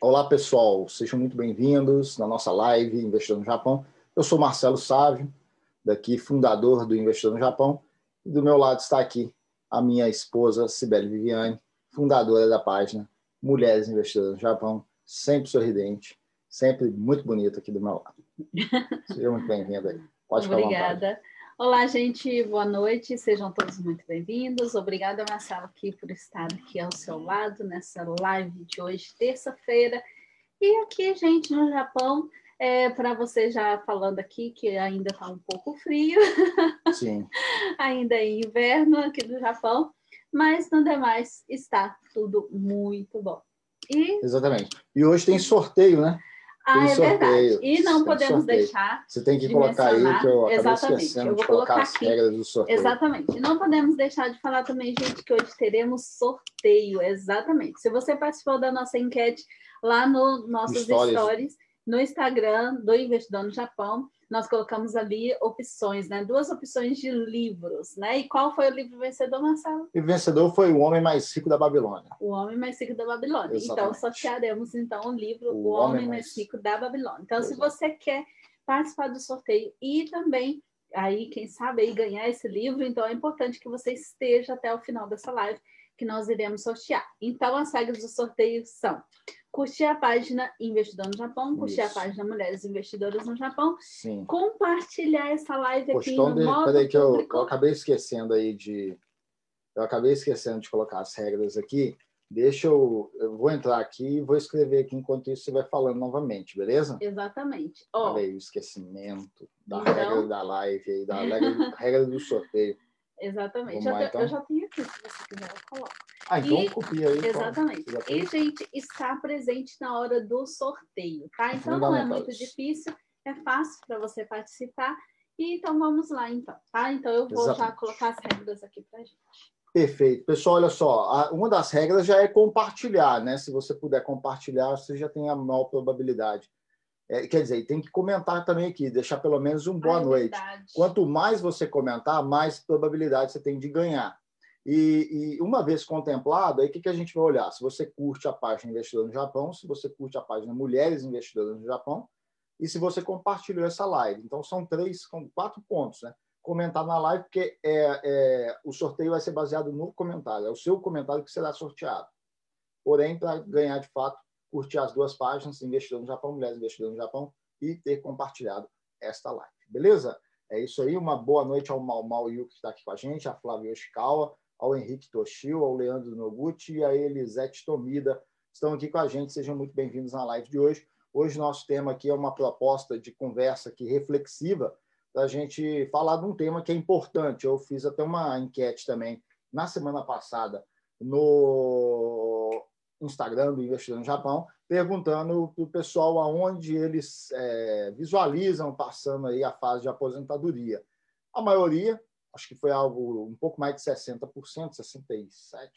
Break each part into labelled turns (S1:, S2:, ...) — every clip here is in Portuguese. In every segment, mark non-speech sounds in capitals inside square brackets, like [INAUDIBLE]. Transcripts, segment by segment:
S1: Olá, pessoal. Sejam muito bem-vindos na nossa live Investidor no Japão. Eu sou Marcelo Sávio, daqui fundador do Investidor no Japão. E do meu lado está aqui a minha esposa, Sibeli Viviane, fundadora da página Mulheres Investidoras no Japão, sempre sorridente, sempre muito bonita aqui do meu lado. [LAUGHS] Seja muito bem-vinda aí.
S2: Pode Obrigada. Olá, gente, boa noite, sejam todos muito bem-vindos. Obrigada, Marcelo, aqui por estar aqui ao seu lado nessa live de hoje, terça-feira. E aqui, gente, no Japão, é, para você já falando aqui que ainda está um pouco frio, [LAUGHS]
S1: Sim.
S2: ainda é inverno aqui no Japão, mas no demais está tudo muito bom.
S1: E... Exatamente. E hoje tem sorteio, né?
S2: Ah, é sorteio. verdade. E não podemos sorteio. deixar.
S1: Você tem que de colocar aí, que eu acabei Exatamente. esquecendo eu vou de colocar as aqui. regras do sorteio.
S2: Exatamente. E não podemos deixar de falar também, gente, que hoje teremos sorteio. Exatamente. Se você participou da nossa enquete lá no nossos stories, stories no Instagram do Investidor no Japão, nós colocamos ali opções, né? Duas opções de livros, né? E qual foi o livro vencedor, Marcelo?
S1: O vencedor foi O Homem Mais Rico da Babilônia.
S2: O Homem Mais Rico da Babilônia. Então, Exatamente. Então, sortearemos, então, o livro O, o Homem, Homem Mais Rico da Babilônia. Então, Exato. se você quer participar do sorteio e também aí, quem sabe, aí ganhar esse livro, então é importante que você esteja até o final dessa live, que nós iremos sortear. Então, as regras do sorteio são curtir a página Investidor no Japão, curtir Isso. a página Mulheres Investidoras no Japão,
S1: Sim.
S2: compartilhar essa live aqui no de, modo
S1: peraí que eu, eu, acabei esquecendo aí de eu acabei esquecendo de colocar as regras aqui. Deixa eu eu vou entrar aqui e vou escrever aqui enquanto isso você vai falando novamente, beleza?
S2: Exatamente.
S1: Ó, oh. o esquecimento da então... regra da live aí, da regra, regra do sorteio.
S2: Exatamente. Lá, então? Eu já tenho aqui, se você quiser, eu coloco.
S1: Ah, então e, copia aí.
S2: Exatamente. E, gente, está presente na hora do sorteio, tá? Então não é muito difícil, é fácil para você participar. E então vamos lá, então, tá? Então eu vou exatamente. já colocar as regras aqui para gente.
S1: Perfeito. Pessoal, olha só, uma das regras já é compartilhar, né? Se você puder compartilhar, você já tem a maior probabilidade é, quer dizer, tem que comentar também aqui, deixar pelo menos um boa ah, é noite. Verdade. Quanto mais você comentar, mais probabilidade você tem de ganhar. E, e uma vez contemplado, aí o que, que a gente vai olhar? Se você curte a página Investidor no Japão, se você curte a página Mulheres Investidoras no Japão, e se você compartilhou essa live. Então, são três, quatro pontos, né? Comentar na live, porque é, é, o sorteio vai ser baseado no comentário, é o seu comentário que será sorteado. Porém, para ganhar de fato, curtir as duas páginas, Investidor no Japão, Mulheres Investidor no Japão, e ter compartilhado esta live. Beleza? É isso aí. Uma boa noite ao Mal Mal Yu, que está aqui com a gente, a Flávia Yoshikawa, ao Henrique Toshio, ao Leandro Noguchi e a Elisete Tomida. Estão aqui com a gente. Sejam muito bem-vindos na live de hoje. Hoje, nosso tema aqui é uma proposta de conversa aqui reflexiva para a gente falar de um tema que é importante. Eu fiz até uma enquete também na semana passada no Instagram do Investidor no Japão, perguntando para o pessoal aonde eles é, visualizam passando aí a fase de aposentadoria. A maioria, acho que foi algo um pouco mais de 60%, 67%,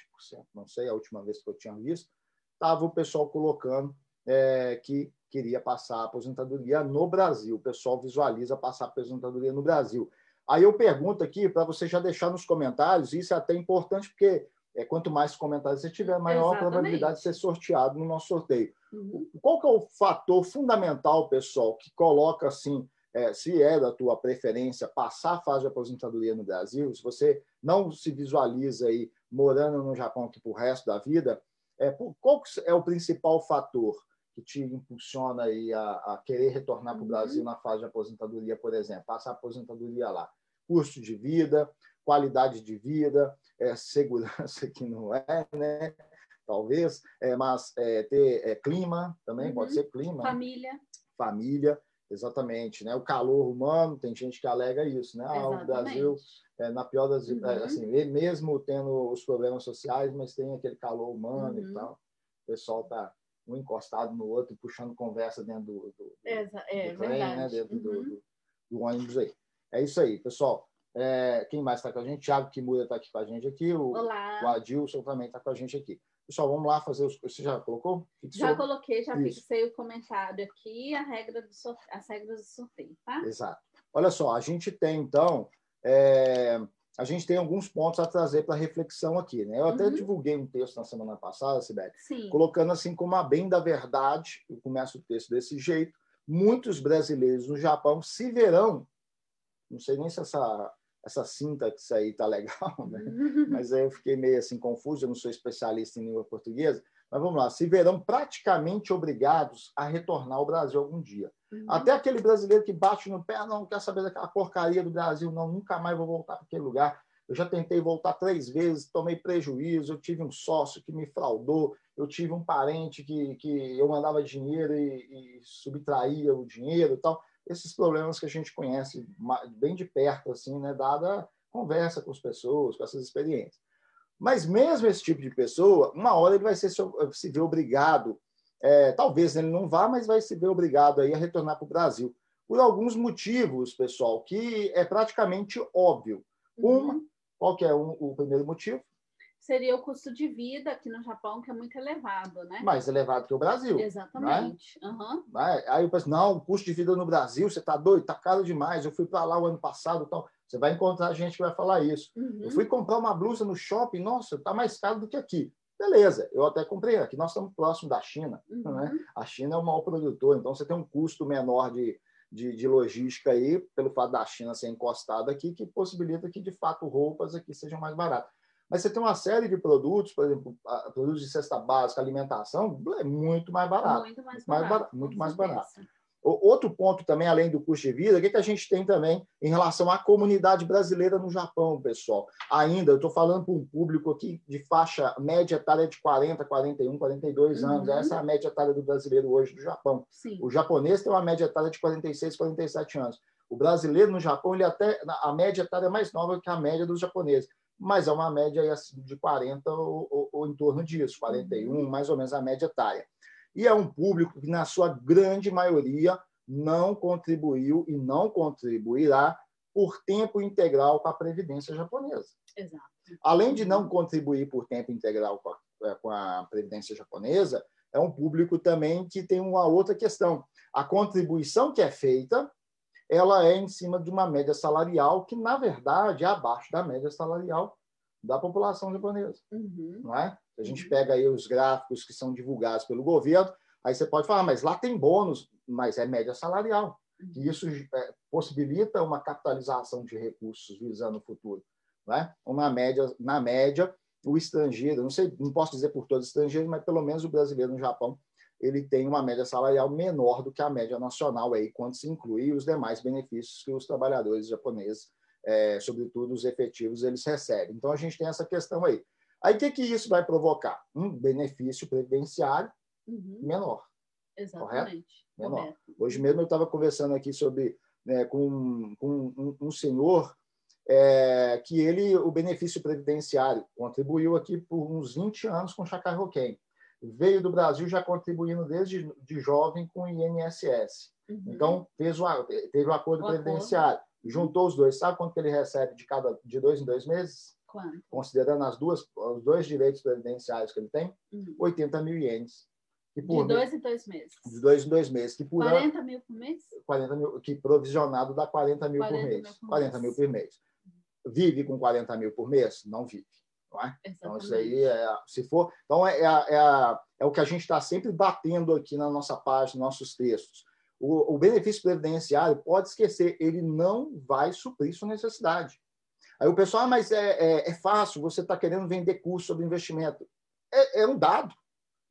S1: não sei, a última vez que eu tinha visto, estava o pessoal colocando é, que queria passar a aposentadoria no Brasil. O pessoal visualiza passar a aposentadoria no Brasil. Aí eu pergunto aqui para você já deixar nos comentários, isso é até importante porque é, quanto mais comentários você tiver, maior Exatamente. a probabilidade de ser sorteado no nosso sorteio. Uhum. Qual que é o fator fundamental, pessoal, que coloca assim, é, se é da tua preferência passar a fase de aposentadoria no Brasil, se você não se visualiza aí morando no Japão aqui o resto da vida, é, qual é o principal fator que te impulsiona aí a, a querer retornar para o uhum. Brasil na fase de aposentadoria, por exemplo, passar a aposentadoria lá? Custo de vida, qualidade de vida, é, segurança [LAUGHS] que não é, né? Talvez, é, mas é, ter é, clima também, uhum. pode ser clima.
S2: Família.
S1: Família, exatamente. Né? O calor humano, tem gente que alega isso, né? Ah, o Brasil, é, na pior das é, uhum. assim, mesmo tendo os problemas sociais, mas tem aquele calor humano uhum. e tal. O pessoal está um encostado no outro, puxando conversa dentro do, do, do,
S2: do trem, né?
S1: dentro uhum. do, do ônibus aí. É isso aí, pessoal. É, quem mais está com a gente? Thiago Kimura está aqui com a gente aqui. O,
S2: Olá.
S1: o Adilson também está com a gente aqui. Pessoal, vamos lá fazer os. Você já colocou?
S2: Fixou? Já coloquei, já Isso. fixei o comentário aqui, a regra do sorteio, as regras do sorteio, tá?
S1: Exato. Olha só, a gente tem, então, é, a gente tem alguns pontos a trazer para reflexão aqui. Né? Eu até uhum. divulguei um texto na semana passada, Sibeli, colocando assim como a bem da verdade, eu começo o texto desse jeito, muitos brasileiros no Japão se verão, não sei nem se essa, essa cinta que isso aí está legal, né? [LAUGHS] Mas aí eu fiquei meio assim confuso, eu não sou especialista em língua portuguesa, mas vamos lá, se verão praticamente obrigados a retornar ao Brasil algum dia. Uhum. Até aquele brasileiro que bate no pé, não quer saber daquela porcaria do Brasil, não, nunca mais vou voltar para aquele lugar. Eu já tentei voltar três vezes, tomei prejuízo, eu tive um sócio que me fraudou, eu tive um parente que, que eu mandava dinheiro e, e subtraía o dinheiro e tal. Esses problemas que a gente conhece bem de perto, assim, né, dada conversa com as pessoas, com essas experiências. Mas mesmo esse tipo de pessoa, uma hora ele vai ser, se ver obrigado, é, talvez ele não vá, mas vai se ver obrigado aí a retornar para o Brasil. Por alguns motivos, pessoal, que é praticamente óbvio. Uhum. Uma, qual que é um, o primeiro motivo?
S2: Seria o custo de vida aqui no Japão, que é muito elevado, né?
S1: Mais elevado que o Brasil.
S2: Exatamente. Né? Uhum.
S1: Aí eu penso, não, o custo de vida no Brasil, você está doido, está caro demais. Eu fui para lá o ano passado, então você vai encontrar gente que vai falar isso. Uhum. Eu fui comprar uma blusa no shopping, nossa, está mais caro do que aqui. Beleza, eu até comprei. Aqui nós estamos próximo da China. Uhum. Né? A China é o maior produtor, então você tem um custo menor de, de, de, logística aí, pelo fato da China ser encostada aqui, que possibilita que, de fato, roupas aqui sejam mais baratas. Mas você tem uma série de produtos, por exemplo, produtos de cesta básica, alimentação, é muito mais barato. Muito mais barato. Mais barato muito mais barato. Outro ponto também, além do custo de vida, o que, que a gente tem também em relação à comunidade brasileira no Japão, pessoal? Ainda, eu estou falando para um público aqui de faixa média etária de 40, 41, 42 anos. Uhum. Essa é a média etária do brasileiro hoje do Japão.
S2: Sim.
S1: O japonês tem uma média etária de 46, 47 anos. O brasileiro no Japão, ele até a média etária é mais nova que a média dos japoneses, mas é uma média de 40 ou, ou, ou em torno disso, 41, uhum. mais ou menos a média etária e é um público que, na sua grande maioria, não contribuiu e não contribuirá por tempo integral com a Previdência japonesa.
S2: Exato.
S1: Além de não contribuir por tempo integral com a, com a Previdência japonesa, é um público também que tem uma outra questão. A contribuição que é feita, ela é em cima de uma média salarial que, na verdade, é abaixo da média salarial da população japonesa. Uhum. Não é? A gente uhum. pega aí os gráficos que são divulgados pelo governo, aí você pode falar, mas lá tem bônus, mas é média salarial. Uhum. E isso é, possibilita uma capitalização de recursos visando o futuro. Não é? Uma média, na média, o estrangeiro, não sei, não posso dizer por todos os estrangeiros, mas pelo menos o brasileiro no Japão, ele tem uma média salarial menor do que a média nacional aí, quando se inclui os demais benefícios que os trabalhadores japoneses é, sobretudo os efetivos, eles recebem. Então, a gente tem essa questão aí. Aí, o que, que isso vai provocar? Um benefício previdenciário uhum. menor.
S2: Exatamente.
S1: Correto? Menor. Correto. Hoje mesmo eu estava conversando aqui sobre né, com, com um, um, senhor é, que ele, o benefício previdenciário, contribuiu aqui por uns 20 anos com o Chacai Roquem. Veio do Brasil já contribuindo desde de jovem com o INSS. Uhum. Então, fez o, teve o acordo o previdenciário. Acordo juntou os dois, sabe quanto ele recebe de cada de dois em dois meses?
S2: Quanto?
S1: Considerando as duas, os dois direitos previdenciários que ele tem,
S2: uhum.
S1: 80 mil ienes.
S2: de dois em dois meses.
S1: De dois em dois meses. Que
S2: por 40 ano, mil por mês?
S1: 40 mil, que provisionado dá 40 mil 40 por mês. Mil por 40 mês. mil por mês. Vive com 40 mil por mês? Não vive. É? Então, isso aí é. Se for. Então, é, é, é, é o que a gente está sempre batendo aqui na nossa página, nossos textos o, o benefício previdenciário, pode esquecer, ele não vai suprir sua necessidade. Aí o pessoal, ah, mas é, é, é fácil, você está querendo vender curso sobre investimento. É, é um dado.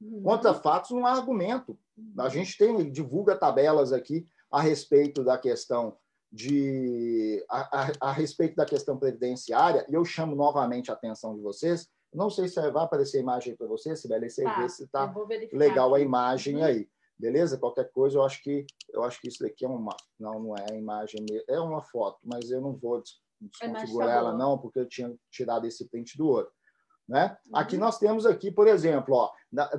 S1: Uhum. Contra fatos, não há argumento. A gente tem, divulga tabelas aqui a respeito da questão de a, a, a, respeito da questão previdenciária, e eu chamo novamente a atenção de vocês. Não sei se vai aparecer a imagem para vocês, Sibeli, você tá, vê se está legal a imagem uhum. aí. Beleza? Qualquer coisa, eu acho que eu acho que isso daqui é uma. Não, não é a imagem, é uma foto, mas eu não vou desconfigurar é ela, não, porque eu tinha tirado esse print do outro. Né? Uhum. Aqui nós temos aqui, por exemplo, ó,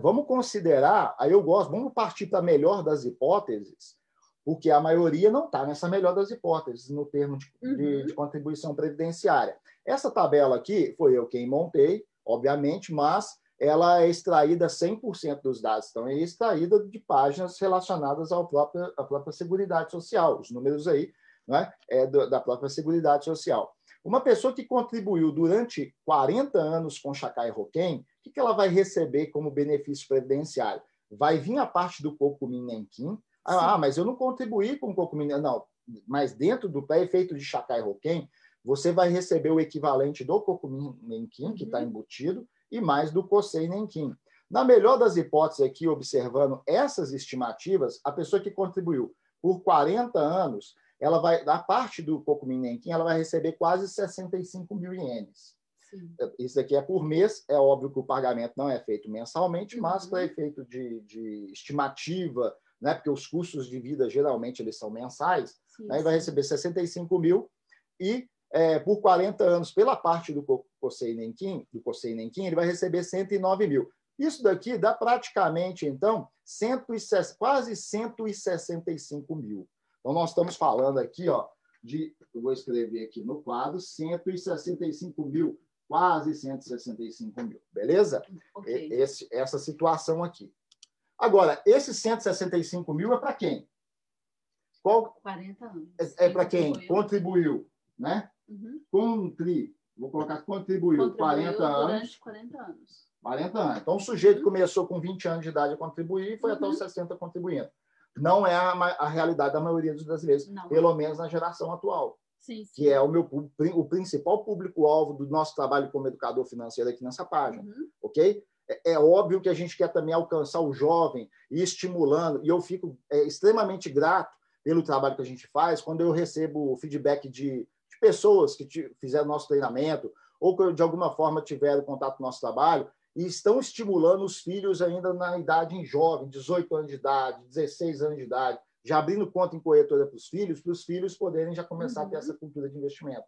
S1: vamos considerar, aí eu gosto, vamos partir para a melhor das hipóteses, porque a maioria não está nessa melhor das hipóteses, no termo de, uhum. de, de, contribuição previdenciária. Essa tabela aqui foi eu quem montei, obviamente, mas ela é extraída 100% dos dados, então é extraída de páginas relacionadas ao próprio, à própria Seguridade Social, os números aí né, é do, da própria Seguridade Social. Uma pessoa que contribuiu durante 40 anos com Chacai Roquem, o que, que ela vai receber como benefício previdenciário? Vai vir a parte do Cocumim Nenquim. Ah, mas eu não contribuí com o Cocumim. Não, mas dentro do pré-efeito de Chacai Roquem, você vai receber o equivalente do Cocumim Nenquim, que está uhum. embutido, e mais do COSEI Nenquim. Na melhor das hipóteses aqui, observando essas estimativas, a pessoa que contribuiu por 40 anos, ela vai, da parte do Cocumim Nenquim, ela vai receber quase 65 mil ienes. Sim. Isso aqui é por mês, é óbvio que o pagamento não é feito mensalmente, uhum. mas para efeito de, de estimativa, né, porque os custos de vida geralmente eles são mensais, sim, né, vai receber 65 mil e é, por 40 anos, pela parte do COSEI Nenquim, do COSEI Nenquim, ele vai receber 109 mil. Isso daqui dá praticamente, então, 100, quase 165 mil. Então, nós estamos falando aqui, ó, de, eu vou escrever aqui no quadro, 165 mil, quase 165 mil, beleza? Okay. Esse, essa situação aqui. Agora, esses 165 mil é para quem?
S2: Qual, 40 anos.
S1: É, é para quem? Contribuiu, né? Uhum. Contri, vou colocar contribuiu, contribuiu 40 anos.
S2: 40 anos.
S1: 40 anos. Então, o sujeito uhum. começou com 20 anos de idade a contribuir e foi uhum. até os 60 contribuindo. Não é a, a realidade da maioria dos brasileiros, Não. pelo menos na geração atual.
S2: Sim, sim.
S1: que é o meu o principal público-alvo do nosso trabalho como educador financeiro aqui nessa página, uhum. ok? É, é, óbvio que a gente quer também alcançar o jovem e estimulando, e eu fico é, extremamente grato pelo trabalho que a gente faz quando eu recebo feedback de pessoas que fizeram nosso treinamento ou que de alguma forma tiveram contato com o nosso trabalho e estão estimulando os filhos ainda na idade jovem, 18 anos de idade, 16 anos de idade, já abrindo conta em corretora para os filhos, para os filhos poderem já começar uhum. a ter uhum. essa cultura de investimento.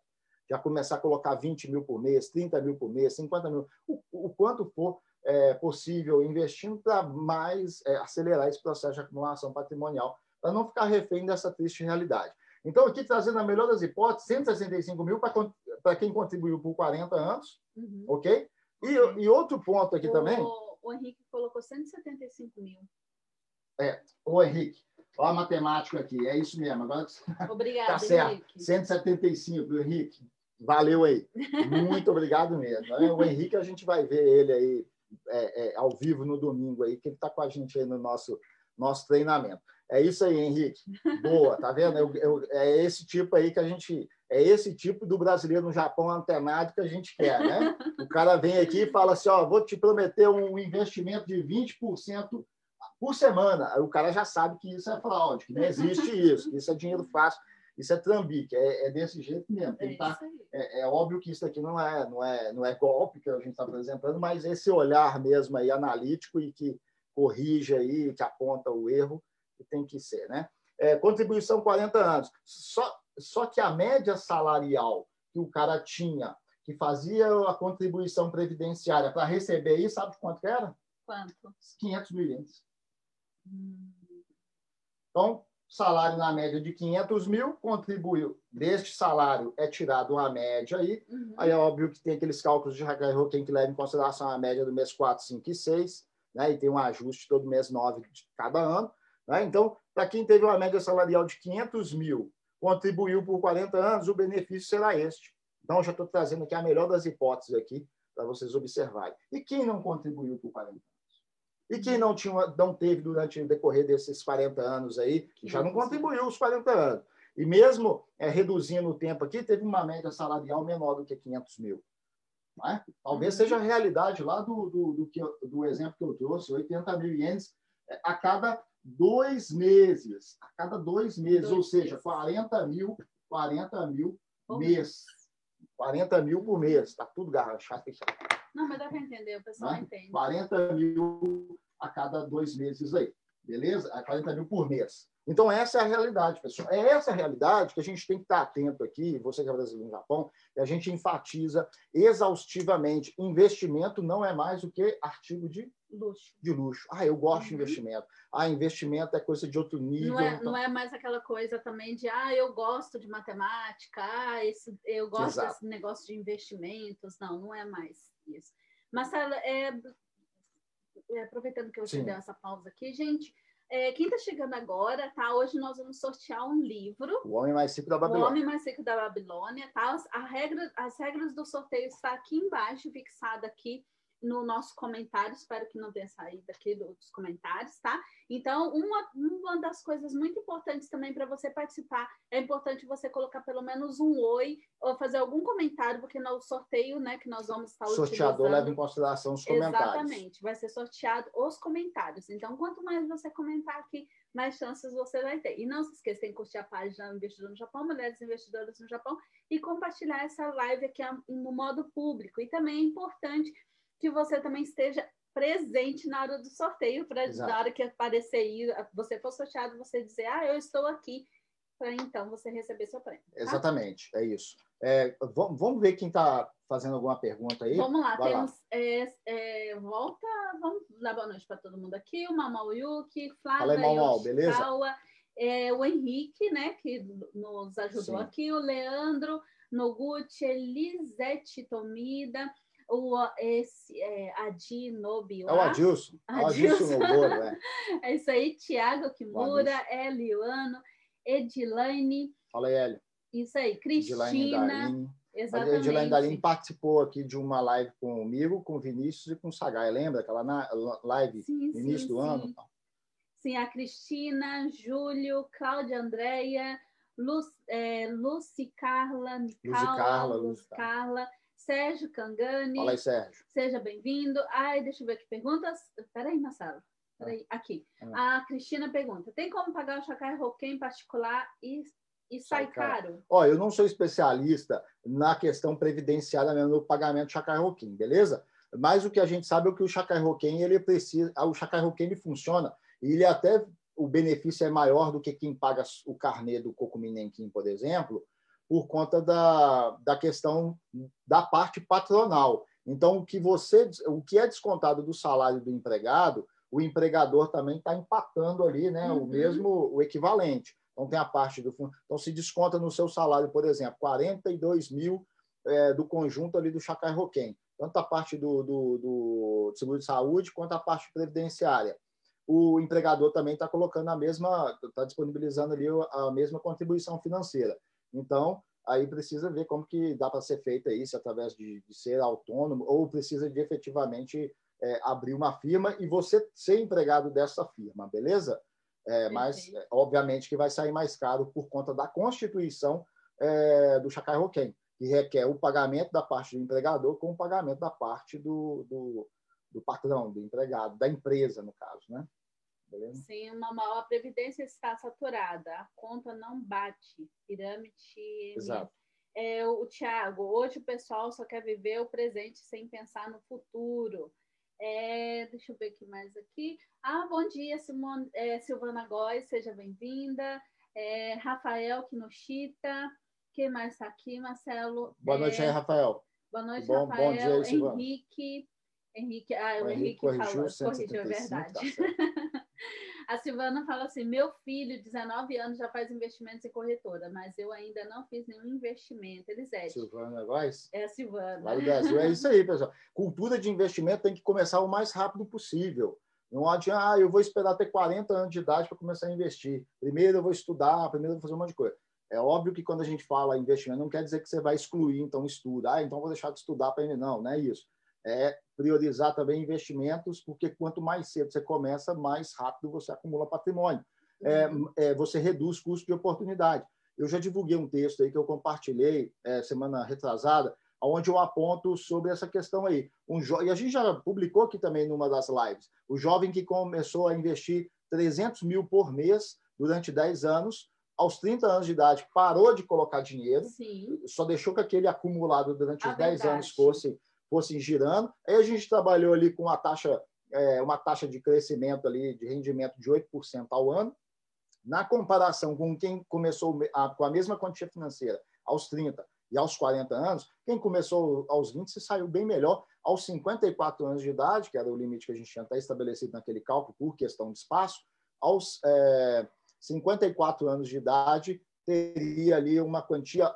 S1: Já começar a colocar 20 mil por mês, 30 mil por mês, 50 mil, o, o quanto for é, possível investindo para mais é, acelerar esse processo de acumulação patrimonial, para não ficar refém dessa triste realidade. Então, aqui trazendo a melhor das hipóteses, 165 mil para quem contribuiu por 40 anos, uhum. ok? E, e, outro ponto aqui
S2: o,
S1: também.
S2: O Henrique colocou 175 mil.
S1: É, o Henrique, olha a matemática aqui, é isso mesmo. Agora
S2: Obrigado, [LAUGHS] tá
S1: certo. Henrique. 175, Henrique. Valeu aí. [LAUGHS] Muito obrigado mesmo. É, o Henrique, a gente vai ver ele aí é, é, ao vivo no domingo aí, que ele está com a gente aí no nosso, nosso treinamento. É isso aí, Henrique. Boa, tá vendo? Eu, eu, é esse tipo aí que a gente. É esse tipo do brasileiro no Japão antenado que a gente quer, né? O cara vem aqui e fala assim: ó, vou te prometer um investimento de 20% por semana. Aí o cara já sabe que isso é fraude, que não existe isso, que isso é dinheiro fácil, isso é trambique, é, é desse jeito mesmo. É, tá, é, é, óbvio que isso aqui não é, não é, não é golpe que a gente está apresentando, mas esse olhar mesmo aí analítico e que corrige aí, que aponta o erro, que tem que ser, né? É, contribuição 40 anos. Só, só que a média salarial que o cara tinha, que fazia a contribuição previdenciária para receber isso, sabe quanto era?
S2: Quanto?
S1: 500 mil ienes. Hum. Então, salário na média de 500 mil, contribuiu. Deste salário é tirado uma média aí. Uhum. Aí é óbvio que tem aqueles cálculos de Hagai tem que levar em consideração a média do mês 4, 5 e 6, né? e tem um ajuste todo mês 9 de cada ano. Né? Então, para quem teve uma média salarial de 500 mil, contribuiu por 40 anos, o benefício será este. Então, já estou trazendo aqui a melhor das hipóteses aqui para vocês observarem. E quem não contribuiu por 40 anos? E quem não, tinha, não teve durante o decorrer desses 40 anos aí, já não contribuiu os 40 anos. E mesmo é, reduzindo o tempo aqui, teve uma média salarial menor do que 500 mil. É? Talvez uhum. seja a realidade lá do, do, do, que, do exemplo que eu trouxe, 80 mil ienes é, a cada dois meses. A cada dois meses, dois ou seja, 40 mil, 40 mil por mês. 40 mil por mês. Está tudo garrachado.
S2: Não, mas dá para entender, o pessoal né? entende.
S1: 40 mil a cada dois meses aí. Beleza? 40 mil por mês. Então, essa é a realidade, pessoal. É essa a realidade que a gente tem que estar atento aqui, você que é brasileiro no Japão, e a gente enfatiza exaustivamente. Investimento não é mais do que artigo de
S2: luxo.
S1: De luxo. Ah, eu gosto uhum. de investimento. Ah, investimento é coisa de outro nível.
S2: Não é, então... não é mais aquela coisa também de, ah, eu gosto de matemática, ah, esse, eu gosto Exato. desse negócio de investimentos. Não, não é mais Mas é, é, aproveitando que eu te dei essa pausa aqui, gente, é, quem está chegando agora, tá? Hoje nós vamos sortear um livro.
S1: O Homem Mais Rico da Babilônia.
S2: O Homem Mais Rico da Babilônia, tá? A regra, as regras do sorteio está aqui embaixo, fixada aqui no nosso comentário, espero que não tenha saído aqui dos comentários, tá? Então, uma, uma das coisas muito importantes também para você participar, é importante você colocar pelo menos um oi, ou fazer algum comentário, porque no sorteio, né, que nós vamos estar
S1: Sorteador utilizando... Sorteador leva em consideração os comentários.
S2: Exatamente, vai ser sorteado os comentários. Então, quanto mais você comentar aqui, mais chances você vai ter. E não se esqueça, que curtir a página Investidor no Japão, Mulheres Investidoras no Japão, e compartilhar essa live aqui no modo público. E também é importante que você também esteja presente na hora do sorteio, para na hora que aparecer aí, você for sorteado, você dizer, ah, eu estou aqui, para então você receber seu prêmio. Tá?
S1: Exatamente, é isso. É, vamos ver quem está fazendo alguma pergunta aí.
S2: Vamos lá, Vai temos. Lá. É, é, volta, vamos dar boa noite para todo mundo aqui. O Mamal Yuki, Flávia,
S1: aí, beleza?
S2: é, o Henrique, né, que nos ajudou Sim. aqui, o Leandro Noguchi, Elisete Tomida, o, esse, é, Adi Nobi.
S1: É o Adilson.
S2: Adilson, Adilson é. [LAUGHS] é isso aí, Tiago Kimura, Eliano, Edilaine.
S1: Fala aí, Hélio.
S2: Isso aí, Cristina.
S1: Exatamente. A Edilaine Darim participou aqui de uma live comigo, com o Vinícius e com o Sagai. Lembra aquela live sim, no início sim, do sim. ano?
S2: Sim, a Cristina, Júlio, Cláudia Andréia, Lu, é, Lucy Carla, Carla, Lucy Carla. Sérgio Cangani.
S1: Fala aí, Sérgio.
S2: Seja bem-vindo. Ai, deixa eu ver aqui perguntas. Peraí, Marcelo. Peraí, ah. aqui. Ah. A Cristina pergunta: tem como pagar o Chacai Roquem em particular e, e sai, sai caro? caro?
S1: Ó, eu não sou especialista na questão previdenciária mesmo, no pagamento do Chacai Roquem, beleza? Mas o que a gente sabe é que o Chacai Roquem, ele precisa. O Chacai Roquem, ele funciona e ele até. O benefício é maior do que quem paga o carnê do Cocuminenquim, por exemplo, por conta da, da questão da parte patronal. Então, o que você, o que é descontado do salário do empregado, o empregador também está empatando ali, né, uhum. o mesmo, o equivalente. Então, tem a parte do fundo. Então, se desconta no seu salário, por exemplo, 42 mil é, do conjunto ali do Chacai Roquem, tanto a parte do, do, do seguro de saúde quanto a parte previdenciária. O empregador também está colocando a mesma, está disponibilizando ali a mesma contribuição financeira. Então, aí precisa ver como que dá para ser feita isso através de, de, ser autônomo ou precisa de efetivamente é, abrir uma firma e você ser empregado dessa firma, beleza? É, mas, é, obviamente, que vai sair mais caro por conta da constituição é, do Chacai Roquem, que requer o pagamento da parte do empregador com o pagamento da parte do, do, do patrão, do empregado, da empresa, no caso, né?
S2: Sim, uma maior a previdência está saturada, a conta não bate. Pirâmide. Exato. É, o Tiago, hoje o pessoal só quer viver o presente sem pensar no futuro. É, deixa eu ver aqui mais aqui. Ah, bom dia, Simone, é, Silvana Góes, seja bem-vinda. É, Rafael Kinoshita. Quem mais está aqui, Marcelo?
S1: Boa noite aí, Rafael.
S2: Boa noite, bom, Rafael. Bom dia aí, Henrique. Henrique, ah, o, o Henrique, Henrique falou, corrigiu, é verdade. Tá [LAUGHS] A Silvana fala assim: meu filho, 19 anos, já faz investimentos em corretora, mas eu ainda não fiz nenhum investimento. Elisete.
S1: Silvana Góes?
S2: É a Silvana.
S1: Lá do Brasil. É isso aí, pessoal. Cultura de investimento tem que começar o mais rápido possível. Não adianta, ah, eu vou esperar até 40 anos de idade para começar a investir. Primeiro eu vou estudar, primeiro eu vou fazer um monte de coisa. É óbvio que quando a gente fala investimento, não quer dizer que você vai excluir, então, estudo. Ah, então vou deixar de estudar para ele. Não, não é isso é priorizar também investimentos, porque quanto mais cedo você começa, mais rápido você acumula patrimônio. É, uhum. É, você reduz custo de oportunidade. Eu já divulguei um texto aí que eu compartilhei é, semana retrasada, onde eu aponto sobre essa questão aí. Um e a gente já publicou aqui também numa das lives. O jovem que começou a investir 300 mil por mês durante 10 anos, aos 30 anos de idade, parou de colocar dinheiro,
S2: Sim.
S1: só deixou que aquele acumulado durante os 10 anos fosse fossem girando. Aí a gente trabalhou ali com uma taxa, é, uma taxa de crescimento ali, de rendimento de 8% ao ano. Na comparação com quem começou a, com a mesma quantia financeira aos 30 e aos 40 anos, quem começou aos 20 se saiu bem melhor. Aos 54 anos de idade, que era o limite que a gente tinha até estabelecido naquele cálculo por questão de espaço, aos é, 54 anos de idade, teria ali uma quantia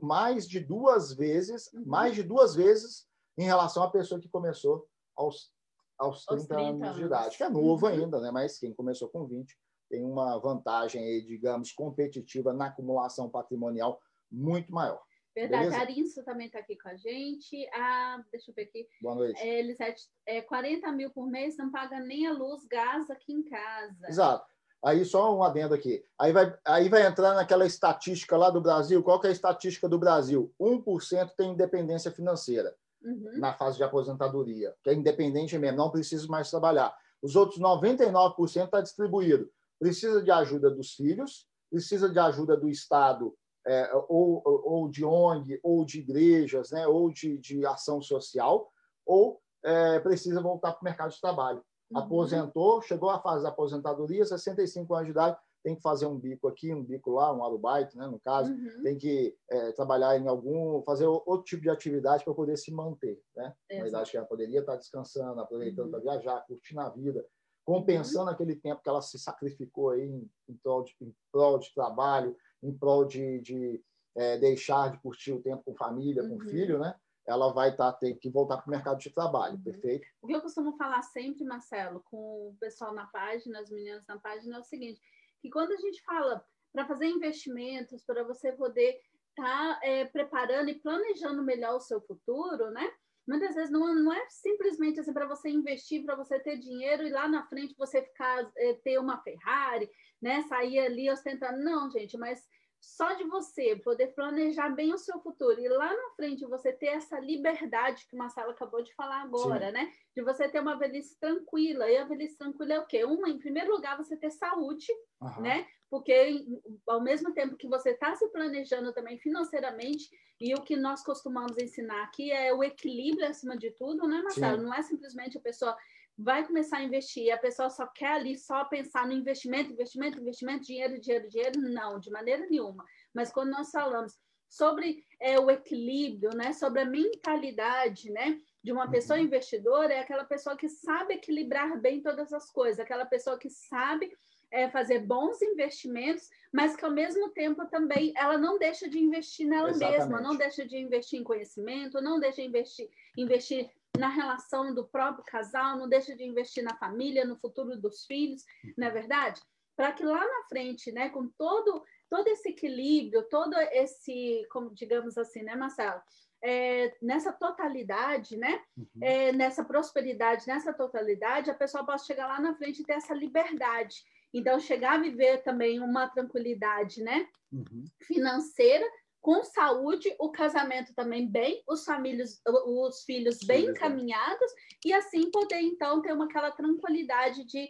S1: mais de duas vezes, uhum. mais de duas vezes em relação à pessoa que começou aos, aos 30, 30 anos, de idade, que é novo uhum. ainda, né? mas quem começou com 20 tem uma vantagem, aí, digamos, competitiva na acumulação patrimonial muito maior.
S2: Verdade, Beleza? a Arinso também está aqui com a gente. Ah, deixa eu ver aqui.
S1: Boa noite.
S2: É, Elisete, é, 40 mil por mês, não paga nem a luz, gás aqui em casa.
S1: Exato. Aí só um adendo aqui. Aí vai, aí vai entrar naquela estatística lá do Brasil. Qual que é a estatística do Brasil? 1% tem independência financeira uhum. na fase de aposentadoria, que é independente mesmo, não precisa mais trabalhar. Os outros 99% está distribuído. Precisa de ajuda dos filhos, precisa de ajuda do Estado é, ou, ou de ONG, ou de igrejas, né, ou de, de ação social, ou é, precisa voltar para o mercado de trabalho. Uhum. Aposentou, chegou à fase da aposentadoria, 65 anos de idade, tem que fazer um bico aqui, um bico lá, um alubaito, né, no caso, uhum. tem que é, trabalhar em algum, fazer outro tipo de atividade para poder se manter, né? Na idade que ela poderia estar descansando, aproveitando uhum. para viajar, curtindo a vida, compensando uhum. aquele tempo que ela se sacrificou aí em, em, prol, de, em prol de trabalho, em prol de, de é, deixar de curtir o tempo com família, com uhum. filho, né? Ela vai estar tá, ter que voltar para o mercado de trabalho, uhum. perfeito?
S2: O que eu costumo falar sempre, Marcelo, com o pessoal na página, as meninas na página, é o seguinte: que quando a gente fala para fazer investimentos, para você poder estar tá, é, preparando e planejando melhor o seu futuro, né? Muitas vezes não, não é simplesmente assim para você investir, para você ter dinheiro e lá na frente você ficar é, ter uma Ferrari, né? Sair ali ostentando. Não, gente, mas só de você poder planejar bem o seu futuro e lá na frente você ter essa liberdade que o Marcelo acabou de falar agora, Sim. né? De você ter uma velhice tranquila. E a velhice tranquila é o quê? Uma, em primeiro lugar, você ter saúde, uhum. né? Porque ao mesmo tempo que você está se planejando também financeiramente, e o que nós costumamos ensinar aqui é o equilíbrio acima de tudo, né, Marcelo? Sim. Não é simplesmente a pessoa vai começar a investir e a pessoa só quer ali só pensar no investimento, investimento, investimento, dinheiro, dinheiro, dinheiro, não, de maneira nenhuma. Mas quando nós falamos sobre é, o equilíbrio, né, sobre a mentalidade, né, de uma pessoa uhum. investidora, é aquela pessoa que sabe equilibrar bem todas as coisas, aquela pessoa que sabe é, fazer bons investimentos, mas que ao mesmo tempo também ela não deixa de investir nela Exatamente. mesma, não deixa de investir em conhecimento, não deixa de investir, investir na relação do próprio casal, não deixa de investir na família, no futuro dos filhos, não é verdade? Para que lá na frente, né, com todo todo esse equilíbrio, todo esse, como digamos assim, né, Marcelo? É, nessa totalidade, né? Uhum. É, nessa prosperidade, nessa totalidade, a pessoa pode chegar lá na frente e ter essa liberdade. Então, chegar a viver também uma tranquilidade, né? Uhum. Financeira, com saúde, o casamento também bem, os, famílias, os filhos bem encaminhados, e assim poder, então, ter uma, aquela tranquilidade de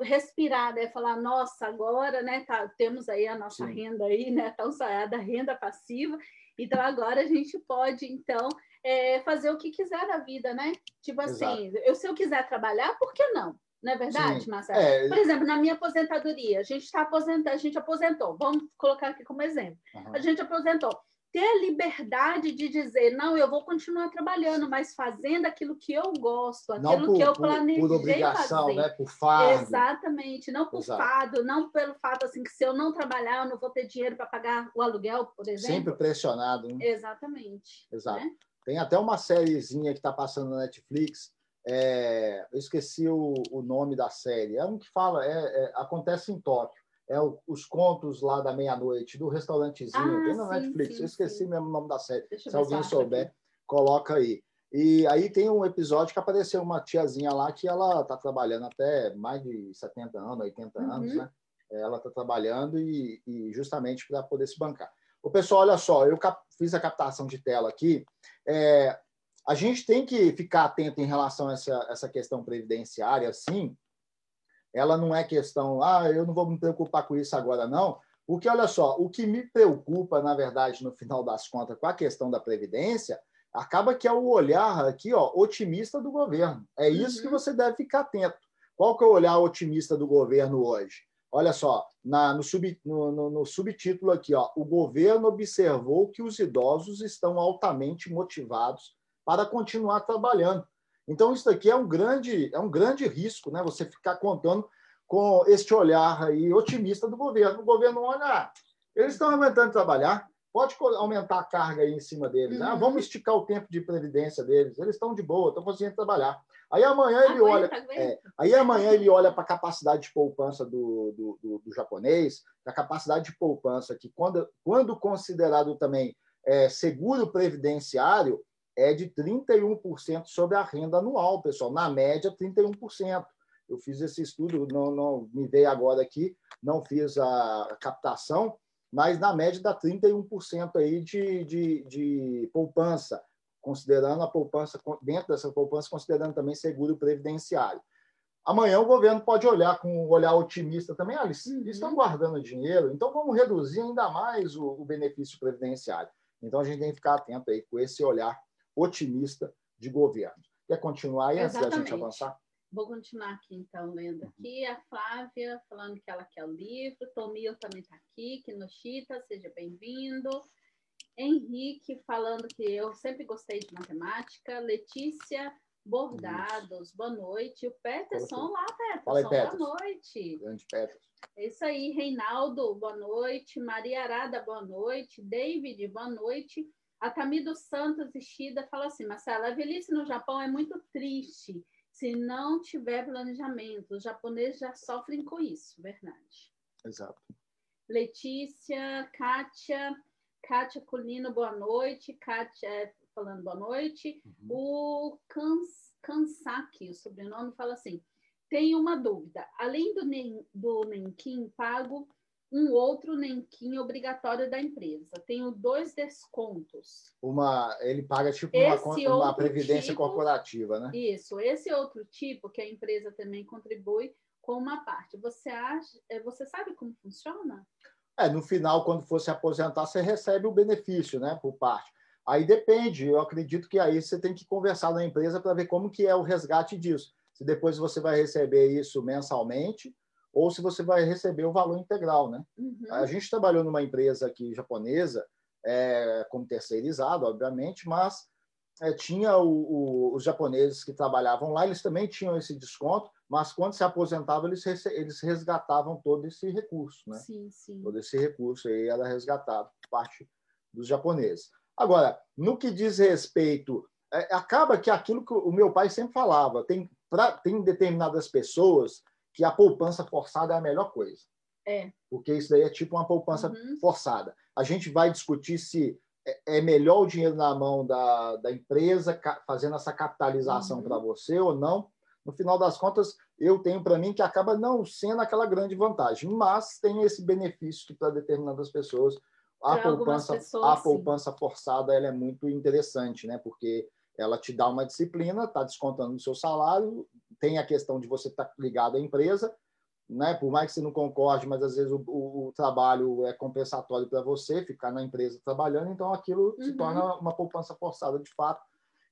S2: respirar, né? Falar, nossa, agora, né? Tá, temos aí a nossa Sim. renda aí, né? Tão sonhada renda passiva. Então, agora a gente pode, então, é, fazer o que quiser da vida, né? Tipo assim, eu, se eu quiser trabalhar, por que não? Não é verdade, Sim. Marcelo? É... Por exemplo, na minha aposentadoria, a gente está aposentando, a gente aposentou, vamos colocar aqui como exemplo. Uhum. A gente aposentou. Ter a liberdade de dizer, não, eu vou continuar trabalhando, mas fazendo aquilo que eu gosto, aquilo por, que eu planejei por, por obrigação, fazer.
S1: Né? Por fado.
S2: Exatamente, não por Exato. fado, não pelo fato assim que se eu não trabalhar, eu não vou ter dinheiro para pagar o aluguel, por exemplo.
S1: Sempre pressionado.
S2: Né? Exatamente.
S1: Exato. Né? Tem até uma sériezinha que está passando na Netflix, é, eu esqueci o, o, nome da série. É um que fala, é, é, acontece em Tóquio. É o, os contos lá da meia-noite, do restaurantezinho, ah, tem na Netflix. Sim, eu esqueci sim. mesmo o nome da série. Deixa Se alguém souber, aqui. coloca aí. E aí tem um episódio que apareceu uma tiazinha lá que ela está trabalhando até mais de 70 anos, 80 uhum. anos, né? Ela está trabalhando e, e justamente para poder se bancar. O pessoal, olha só, eu fiz a captação de tela aqui. É, a gente tem que ficar atento em relação a essa, essa questão previdenciária, sim. Ela não é questão, ah, eu não vou me preocupar com isso agora, não. Porque, olha só, o que me preocupa, na verdade, no final das contas, com a questão da Previdência, acaba que é o olhar aqui, ó, otimista do governo. É isso uhum. que você deve ficar atento. Qual que é o olhar otimista do governo hoje? Olha só, na, no, sub, no, no, no, subtítulo aqui, ó, o governo observou que os idosos estão altamente motivados para continuar trabalhando. Então, isso daqui é um grande, é um grande risco, né? Você ficar contando com este olhar aí otimista do governo. O governo olha, ah, eles estão aguentando trabalhar, pode aumentar a carga aí em cima deles. Ah, uhum. Vamos esticar o tempo de previdência deles. Eles estão de boa, estão conseguindo trabalhar. Aí amanhã ele olha, é, aí amanhã ele olha para a capacidade de poupança do, do, do, do japonês, a capacidade de poupança que quando, quando considerado também é, seguro previdenciário é de 31% sobre a renda anual, pessoal. Na média, 31%. Eu fiz esse estudo, não, não me veio agora aqui, não fiz a captação, mas na média dá 31% aí de, de, de poupança considerando a poupança, dentro dessa poupança, considerando também seguro previdenciário. Amanhã o governo pode olhar com um olhar otimista também, ah, eles, uhum. estão guardando dinheiro, então vamos reduzir ainda mais o, o, benefício previdenciário. Então a gente tem que ficar atento aí com esse olhar otimista de governo. Quer continuar aí antes da gente avançar?
S2: Vou continuar aqui, então, lendo aqui. A Flávia falando que ela quer o livro. Tomil também está aqui. Kinoshita, seja bem-vindo. Henrique falando que eu sempre gostei de matemática. Letícia Bordados, isso. boa noite. O Peterson, lá, Peterson, aí, Peterson. boa noite.
S1: Grande Peterson.
S2: É isso aí, Reinaldo, boa noite. Maria Arada, boa noite. David, boa noite. A Tamido Santos Ishida fala assim, Marcela, a velhice no Japão é muito triste se não tiver planejamento. Os japoneses já sofrem com isso, verdade.
S1: Exato.
S2: Letícia, Kátia, Kátia Colino, boa noite. Kátia é, falando boa noite. Uhum. O Kans, Kansaki, o sobrenome, fala assim: tem uma dúvida. Além do, do Nenquim pago, um outro Nenquim obrigatório da empresa. Tenho dois descontos.
S1: Uma, ele paga tipo uma, uma previdência tipo, corporativa, né?
S2: Isso. Esse outro tipo que a empresa também contribui com uma parte. Você acha, é, você sabe como funciona?
S1: É, no final, quando for se aposentar, você recebe o benefício, né, por parte. Aí depende, eu acredito que aí você tem que conversar na empresa para ver como que é o resgate disso. Se depois você vai receber isso mensalmente ou se você vai receber o valor integral, né? Uhum. A gente trabalhou numa empresa aqui japonesa, é, como terceirizado, obviamente, mas é, tinha o, o, os japoneses que trabalhavam lá, eles também tinham esse desconto, mas quando se aposentavam, eles, eles resgatavam todo esse recurso, né?
S2: Sim, sim.
S1: Todo esse recurso aí era resgatado por parte dos japoneses. Agora, no que diz respeito, é, acaba que aquilo que o meu pai sempre falava, tem, pra, tem determinadas pessoas que a poupança forçada é a melhor coisa.
S2: É.
S1: Porque isso daí é tipo uma poupança uhum. forçada. A gente vai discutir se é, é melhor o dinheiro na mão da, da empresa, fazendo essa capitalização uhum. para você ou não. No final das contas, eu tenho para mim que acaba não sendo aquela grande vantagem, mas tem esse benefício que para determinadas pessoas a pra poupança pessoas, a poupança forçada ela é muito interessante, né? Porque ela te dá uma disciplina, está descontando o seu salário, tem a questão de você estar tá ligado à empresa, né? Por mais que você não concorde, mas às vezes o, o, o trabalho é compensatório para você ficar na empresa trabalhando, então aquilo uhum. se torna uma poupança forçada de fato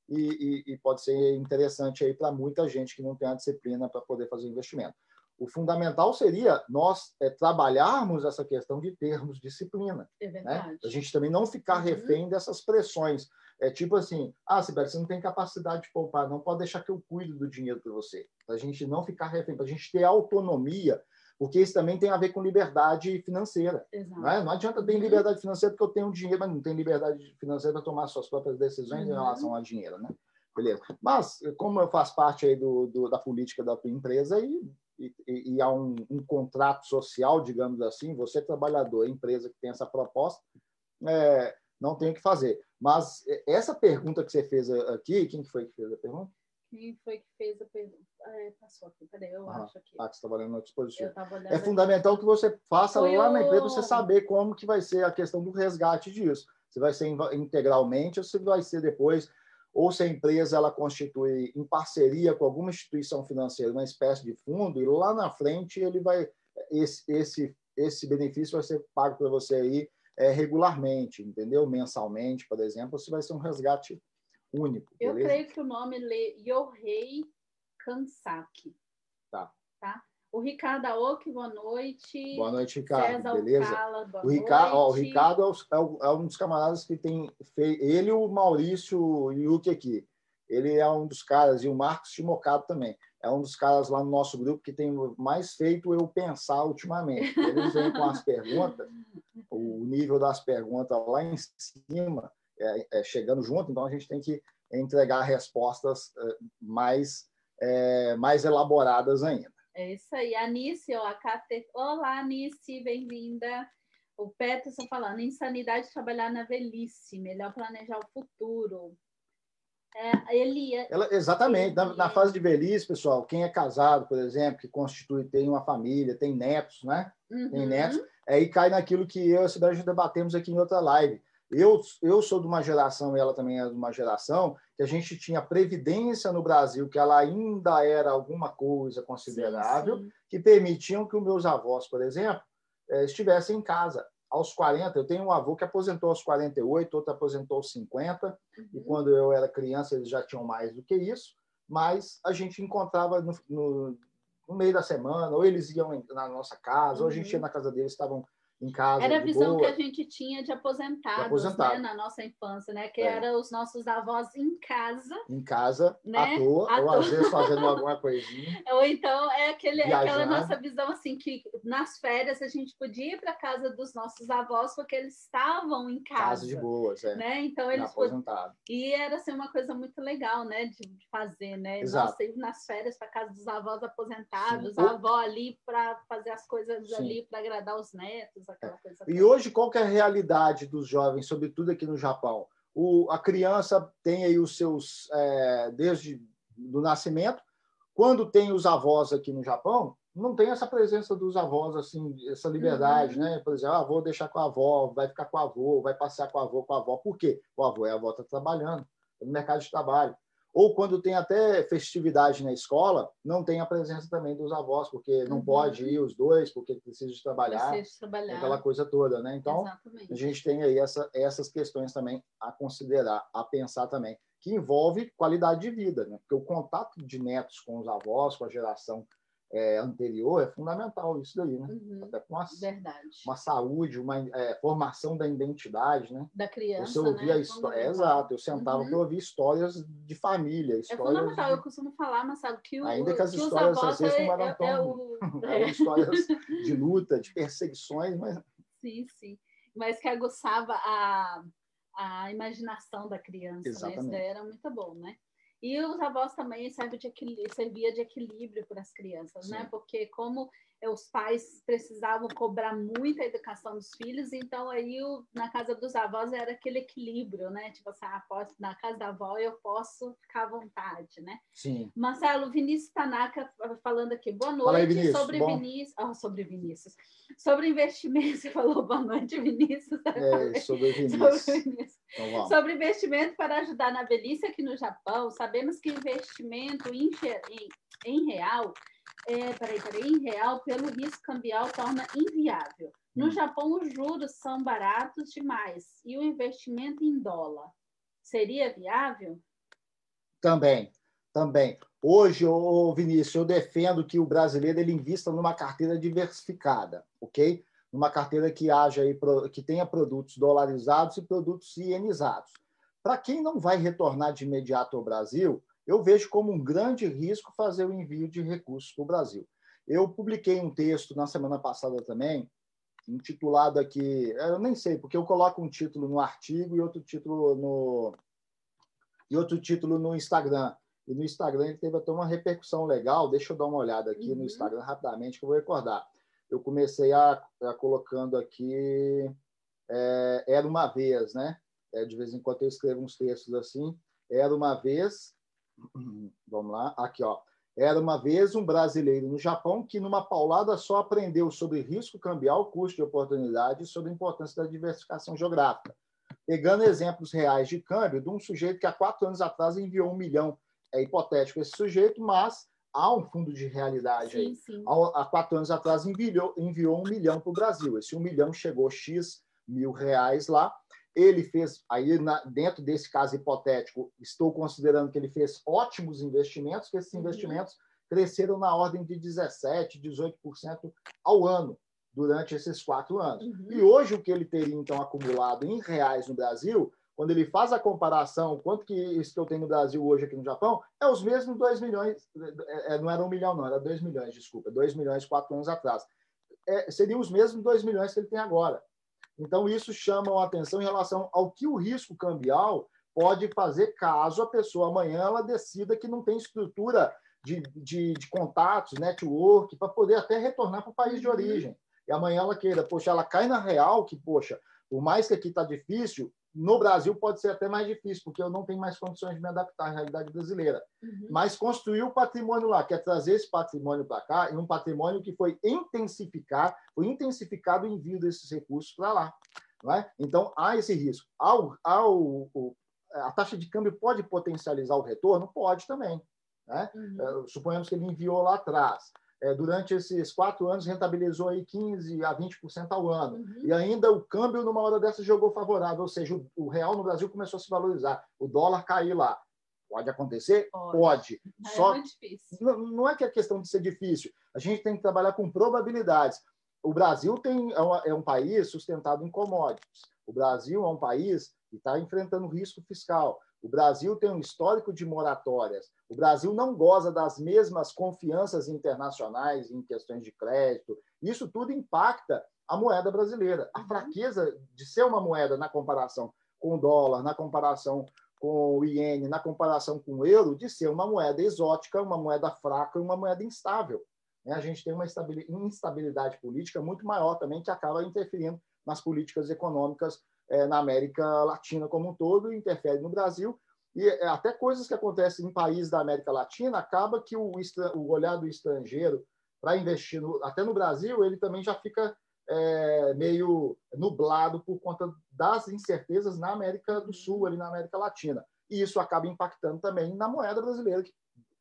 S1: e, e, e pode ser interessante aí para muita gente que não tem a disciplina para poder fazer investimento. O fundamental seria nós é, trabalharmos essa questão de termos disciplina.
S2: É né? verdade.
S1: Né? A gente também não ficar uhum. refém dessas pressões. É tipo assim, ah, Sibeli, você não tem capacidade de poupar, não pode deixar que eu cuide do dinheiro para você. Para a gente não ficar refém, para a gente ter autonomia, porque isso também tem a ver com liberdade financeira. Né? Não adianta ter uhum. liberdade financeira porque eu tenho dinheiro, mas não tem liberdade financeira para tomar suas próprias decisões uhum. em relação ao dinheiro, né? Beleza. Mas, como eu faço parte aí do, do da política da tua empresa, e, e, e há um, um, contrato social, digamos assim, você trabalhador, empresa que tem essa proposta, é, não tem o que fazer. Mas é, essa pergunta que você fez aqui, quem foi que fez a pergunta?
S2: Quem foi que fez a pergunta? É, passou aqui, peraí, eu ah, acho aqui.
S1: Ah, que você está olhando na disposição. É fundamental aqui. que você faça lá na empresa você saber como que vai ser a questão do resgate disso. Se vai ser integralmente ou se vai ser depois, ou se a empresa ela constitui em parceria com alguma instituição financeira, uma espécie de fundo, e lá na frente ele vai esse, esse, esse benefício vai ser pago para você aí é, regularmente, entendeu? Mensalmente, por exemplo, se vai ser um resgate único.
S2: Eu creio que o nome é Yohei Kansaki.
S1: Tá.
S2: Tá? O Ricardo Aoki, boa noite.
S1: Boa noite, Ricardo.
S2: César
S1: beleza?
S2: Ocala, boa
S1: o Ricardo, ó, o Ricardo é, o, é, um dos camaradas que tem feito. Ele e o Maurício Yuki aqui. Ele é um dos caras, e o Marcos Timocado também. É um dos caras lá no nosso grupo que tem mais feito eu pensar ultimamente. Eles vêm com as [LAUGHS] perguntas, o nível das perguntas lá em cima, é, é, chegando junto, então a gente tem que entregar respostas é, mais, é, mais elaboradas ainda.
S2: É isso aí. Anice, ó, a Cate... Olá, Anice, bem-vinda. O Peterson falando, insanidade de trabalhar na velhice, melhor planejar o futuro. É, ele,
S1: Ela, exatamente. Na, na, fase de velhice, pessoal, quem é casado, por exemplo, que constitui, tem uma família, tem netos, né? Uhum. Tem netos, aí cai naquilo que eu e a Cidade debatemos aqui em outra live. Eu, eu sou de uma geração, e ela também é de uma geração, que a gente tinha previdência no Brasil, que ela ainda era alguma coisa considerável, sim, sim. que permitiam que os meus avós, por exemplo, eh, estivessem em casa aos 40. Eu tenho um avô que aposentou aos 48, outro aposentou aos 50, uhum. e quando eu era criança eles já tinham mais do que isso, mas a gente encontrava no, no, no meio da semana, ou eles iam na nossa casa, uhum. ou a gente ia uhum. na casa deles, estavam em casa.
S2: Era a visão boa. que a gente tinha de aposentados, de aposentado. né, na nossa infância, né? Que é. eram os nossos avós em casa.
S1: Em casa, né? à toa, à ou toa. às vezes fazendo [LAUGHS] alguma coisinha.
S2: Ou então é aquele, aquela nossa visão assim que nas férias a gente podia ir para casa dos nossos avós porque eles estavam em casa. Casa
S1: de boas, é.
S2: Né? Então eles
S1: aposentados.
S2: E era assim uma coisa muito legal, né, de, de fazer, né? Exato. Nós nas férias para casa dos avós aposentados, Sim. a avó ali para fazer as coisas Sim. ali para agradar os netos aquela coisa.
S1: E hoje, qual é a realidade dos jovens, sobretudo aqui no Japão? O, a criança tem aí os seus, é, desde do nascimento, quando tem os avós aqui no Japão, não tem essa presença dos avós, assim, essa liberdade, uhum. né? Por exemplo, ah, vou deixar com a avó, vai ficar com a avó, vai passear com a avó, com a avó. Por quê? O avô é a avó está trabalhando, no mercado de trabalho. Ou quando tem até festividade na escola, não tem a presença também dos avós, porque não uhum. pode ir os dois, porque precisa de trabalhar,
S2: precisa de trabalhar.
S1: aquela coisa toda, né? Então, Exatamente. a gente tem aí essa, essas questões também a considerar, a pensar também, que envolve qualidade de vida, né? Porque o contato de netos com os avós, com a geração é, anterior, é fundamental isso daí, né?
S2: Uhum. Até com uma,
S1: uma saúde, uma é, formação da identidade, né?
S2: Da criança,
S1: Você ouvia
S2: né?
S1: é, exato, eu sentava uhum. para ouvir histórias de família. É histórias
S2: é fundamental, de... eu costumo falar, mas sabe que o
S1: Ainda que as que histórias às vezes não eram é, tão... [LAUGHS] É o... eram histórias [LAUGHS] de luta, de perseguições, mas...
S2: Sim, sim. Mas que aguçava a, a imaginação da criança, Exatamente. né? Isso daí era muito bom, né? E os avós também servem de servia de equilíbrio para as crianças, né? Sim. né? Porque como os pais precisavam cobrar muita educação dos filhos, então aí o, na casa dos avós era aquele equilíbrio, né? Tipo assim, ah, posso, na casa da avó eu posso ficar à vontade, né?
S1: Sim.
S2: Marcelo, Vinícius Tanaka falando aqui, boa noite aí, Vinícius. sobre Bom. Vinícius, oh, sobre Vinícius, sobre investimento, [LAUGHS] você falou boa noite, Vinícius.
S1: É, sobre Vinícius. Sobre, Vinícius.
S2: Então, sobre investimento para ajudar na velhice aqui no Japão, sabemos que investimento em, em, em real é, peraí, peraí, em real, pelo risco cambial, torna inviável. No hum. Japão, os juros são baratos demais e o investimento em dólar seria viável?
S1: Também, também. Hoje, ô Vinícius, eu defendo que o brasileiro ele invista numa carteira diversificada, ok? Numa carteira que haja aí, que tenha produtos dolarizados e produtos ienizados. Para quem não vai retornar de imediato ao Brasil, eu vejo como um grande risco fazer o envio de recursos para o Brasil. Eu publiquei um texto na semana passada também, intitulado aqui, eu nem sei, porque eu coloco um título no artigo e outro título no e outro título no Instagram. E no Instagram ele teve até uma repercussão legal. Deixa eu dar uma olhada aqui uhum. no Instagram rapidamente que eu vou recordar. Eu comecei a, a colocando aqui é, era uma vez, né? É, de vez em quando eu escrevo uns textos assim. Era uma vez [CLEARS THROAT] Vamos lá, aqui, ó. Era uma vez um brasileiro no Japão que, numa paulada só, aprendeu sobre risco cambial, custo de oportunidade e sobre a importância da diversificação geográfica. Pegando exemplos reais de câmbio de um sujeito que há quatro anos atrás enviou um milhão. É hipotético esse sujeito, mas há um fundo de realidade
S2: sim,
S1: aí.
S2: Sim.
S1: Há, quatro anos atrás enviou, enviou um milhão para o Brasil. Esse um milhão chegou X mil reais lá ele fez, aí na, dentro desse caso hipotético, estou considerando que ele fez ótimos investimentos, que esses uhum. investimentos cresceram na ordem de 17%, 18% ao ano durante esses quatro anos. Uhum. E hoje o que ele teria, então, acumulado em reais no Brasil, quando ele faz a comparação, quanto que isso que eu tenho no Brasil hoje aqui no Japão, é os mesmos 2 milhões, é, não era um milhão, não, era 2 milhões, desculpa, 2 milhões quatro anos atrás. É, seriam os mesmos 2 milhões que ele tem agora. Então, isso chama a atenção em relação ao que o risco cambial pode fazer caso a pessoa amanhã ela decida que não tem estrutura de, de, de contatos, network, para poder até retornar para o país de uhum. origem. E amanhã ela queira, poxa, ela cai na real, que, poxa, por mais que aqui está difícil, no Brasil pode ser até mais difícil, porque eu não tenho mais condições de me adaptar à realidade brasileira. Uhum. Mas construir o patrimônio lá, quer trazer esse patrimônio para cá, e um patrimônio que foi intensificar, foi intensificado o envio desses recursos para lá. Não é? Então, há esse risco. Ao, ao, a taxa de câmbio pode potencializar o retorno? Pode também. Né? Uhum. É, suponhamos que ele enviou lá atrás é, durante esses quatro anos, rentabilizou aí 15% a 20% ao ano. Uhum. E ainda o câmbio, numa hora dessa, jogou favorável, ou seja, o, o, real no Brasil começou a se valorizar, o dólar cair lá. Pode acontecer? Pode. Pode. [LAUGHS]
S2: É Só, difícil.
S1: Não, não é que é questão de ser difícil, a gente tem que trabalhar com probabilidades. O Brasil tem, é, uma, é um país sustentado em commodities. O Brasil é um país que está enfrentando risco fiscal. O Brasil tem um histórico de moratórias. O Brasil não goza das mesmas confianças internacionais em questões de crédito. Isso tudo impacta a moeda brasileira. A uhum. fraqueza de ser uma moeda na comparação com o dólar, na comparação com o iene, na comparação com o euro, de ser uma moeda exótica, uma moeda fraca e uma moeda instável. Né? A gente tem uma instabilidade política muito maior também, que acaba interferindo nas políticas econômicas é, na América Latina como um todo, interfere no Brasil, e é, até coisas que acontecem em países da América Latina, acaba que o, o olhar do estrangeiro para investir, no, até no Brasil, ele também já fica é, meio nublado por conta das incertezas na América do Sul, ali na América Latina. E isso acaba impactando também na moeda brasileira, que,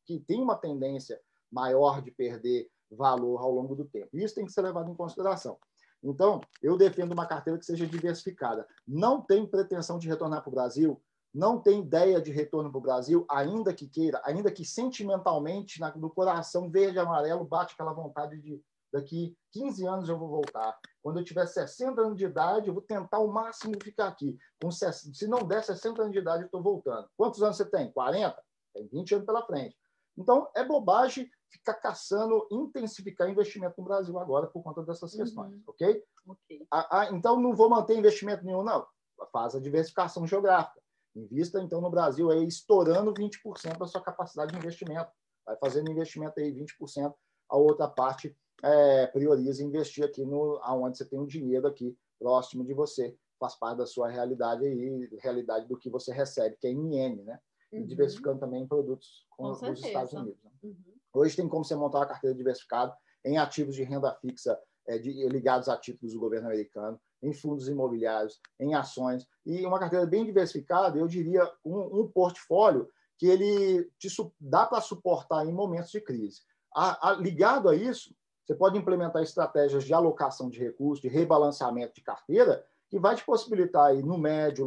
S1: que tem uma tendência maior de perder valor ao longo do tempo. Isso tem que ser levado em consideração. Então, eu defendo uma carteira que seja diversificada. Não tem pretensão de retornar para o Brasil, não tem ideia de retorno para o Brasil, ainda que queira, ainda que sentimentalmente, no coração verde e amarelo, bate aquela vontade de daqui 15 anos eu vou voltar. Quando eu tiver 60 anos de idade, eu vou tentar o máximo ficar aqui. Com, se não der 60 anos de idade, eu estou voltando. Quantos anos você tem? 40? Tem 20 anos pela frente. Então, é bobagem ficar caçando intensificar investimento no Brasil agora por conta dessas uhum. questões, uhum. ok? okay. A, a, então, não vou manter investimento nenhum, não. Faz a diversificação geográfica. Invista, então, no Brasil, aí, estourando 20% da sua capacidade de investimento. Vai fazendo investimento aí 20%, a outra parte é, prioriza investir aqui no aonde você tem um dinheiro aqui próximo de você, faz parte da sua realidade aí, realidade do que você recebe, que é em iene, né? Uhum. E diversificando também em produtos com, com dos Estados Unidos. Né? Uhum. Hoje tem como você montar uma carteira diversificada em ativos de renda fixa é, de, ligados a títulos do governo americano, em fundos imobiliários, em ações, e uma carteira bem diversificada, eu diria um, um portfólio que ele te dá para suportar em momentos de crise. A, a, ligado a isso, você pode implementar estratégias de alocação de recursos, de rebalanceamento de carteira, que vai te possibilitar aí, no médio,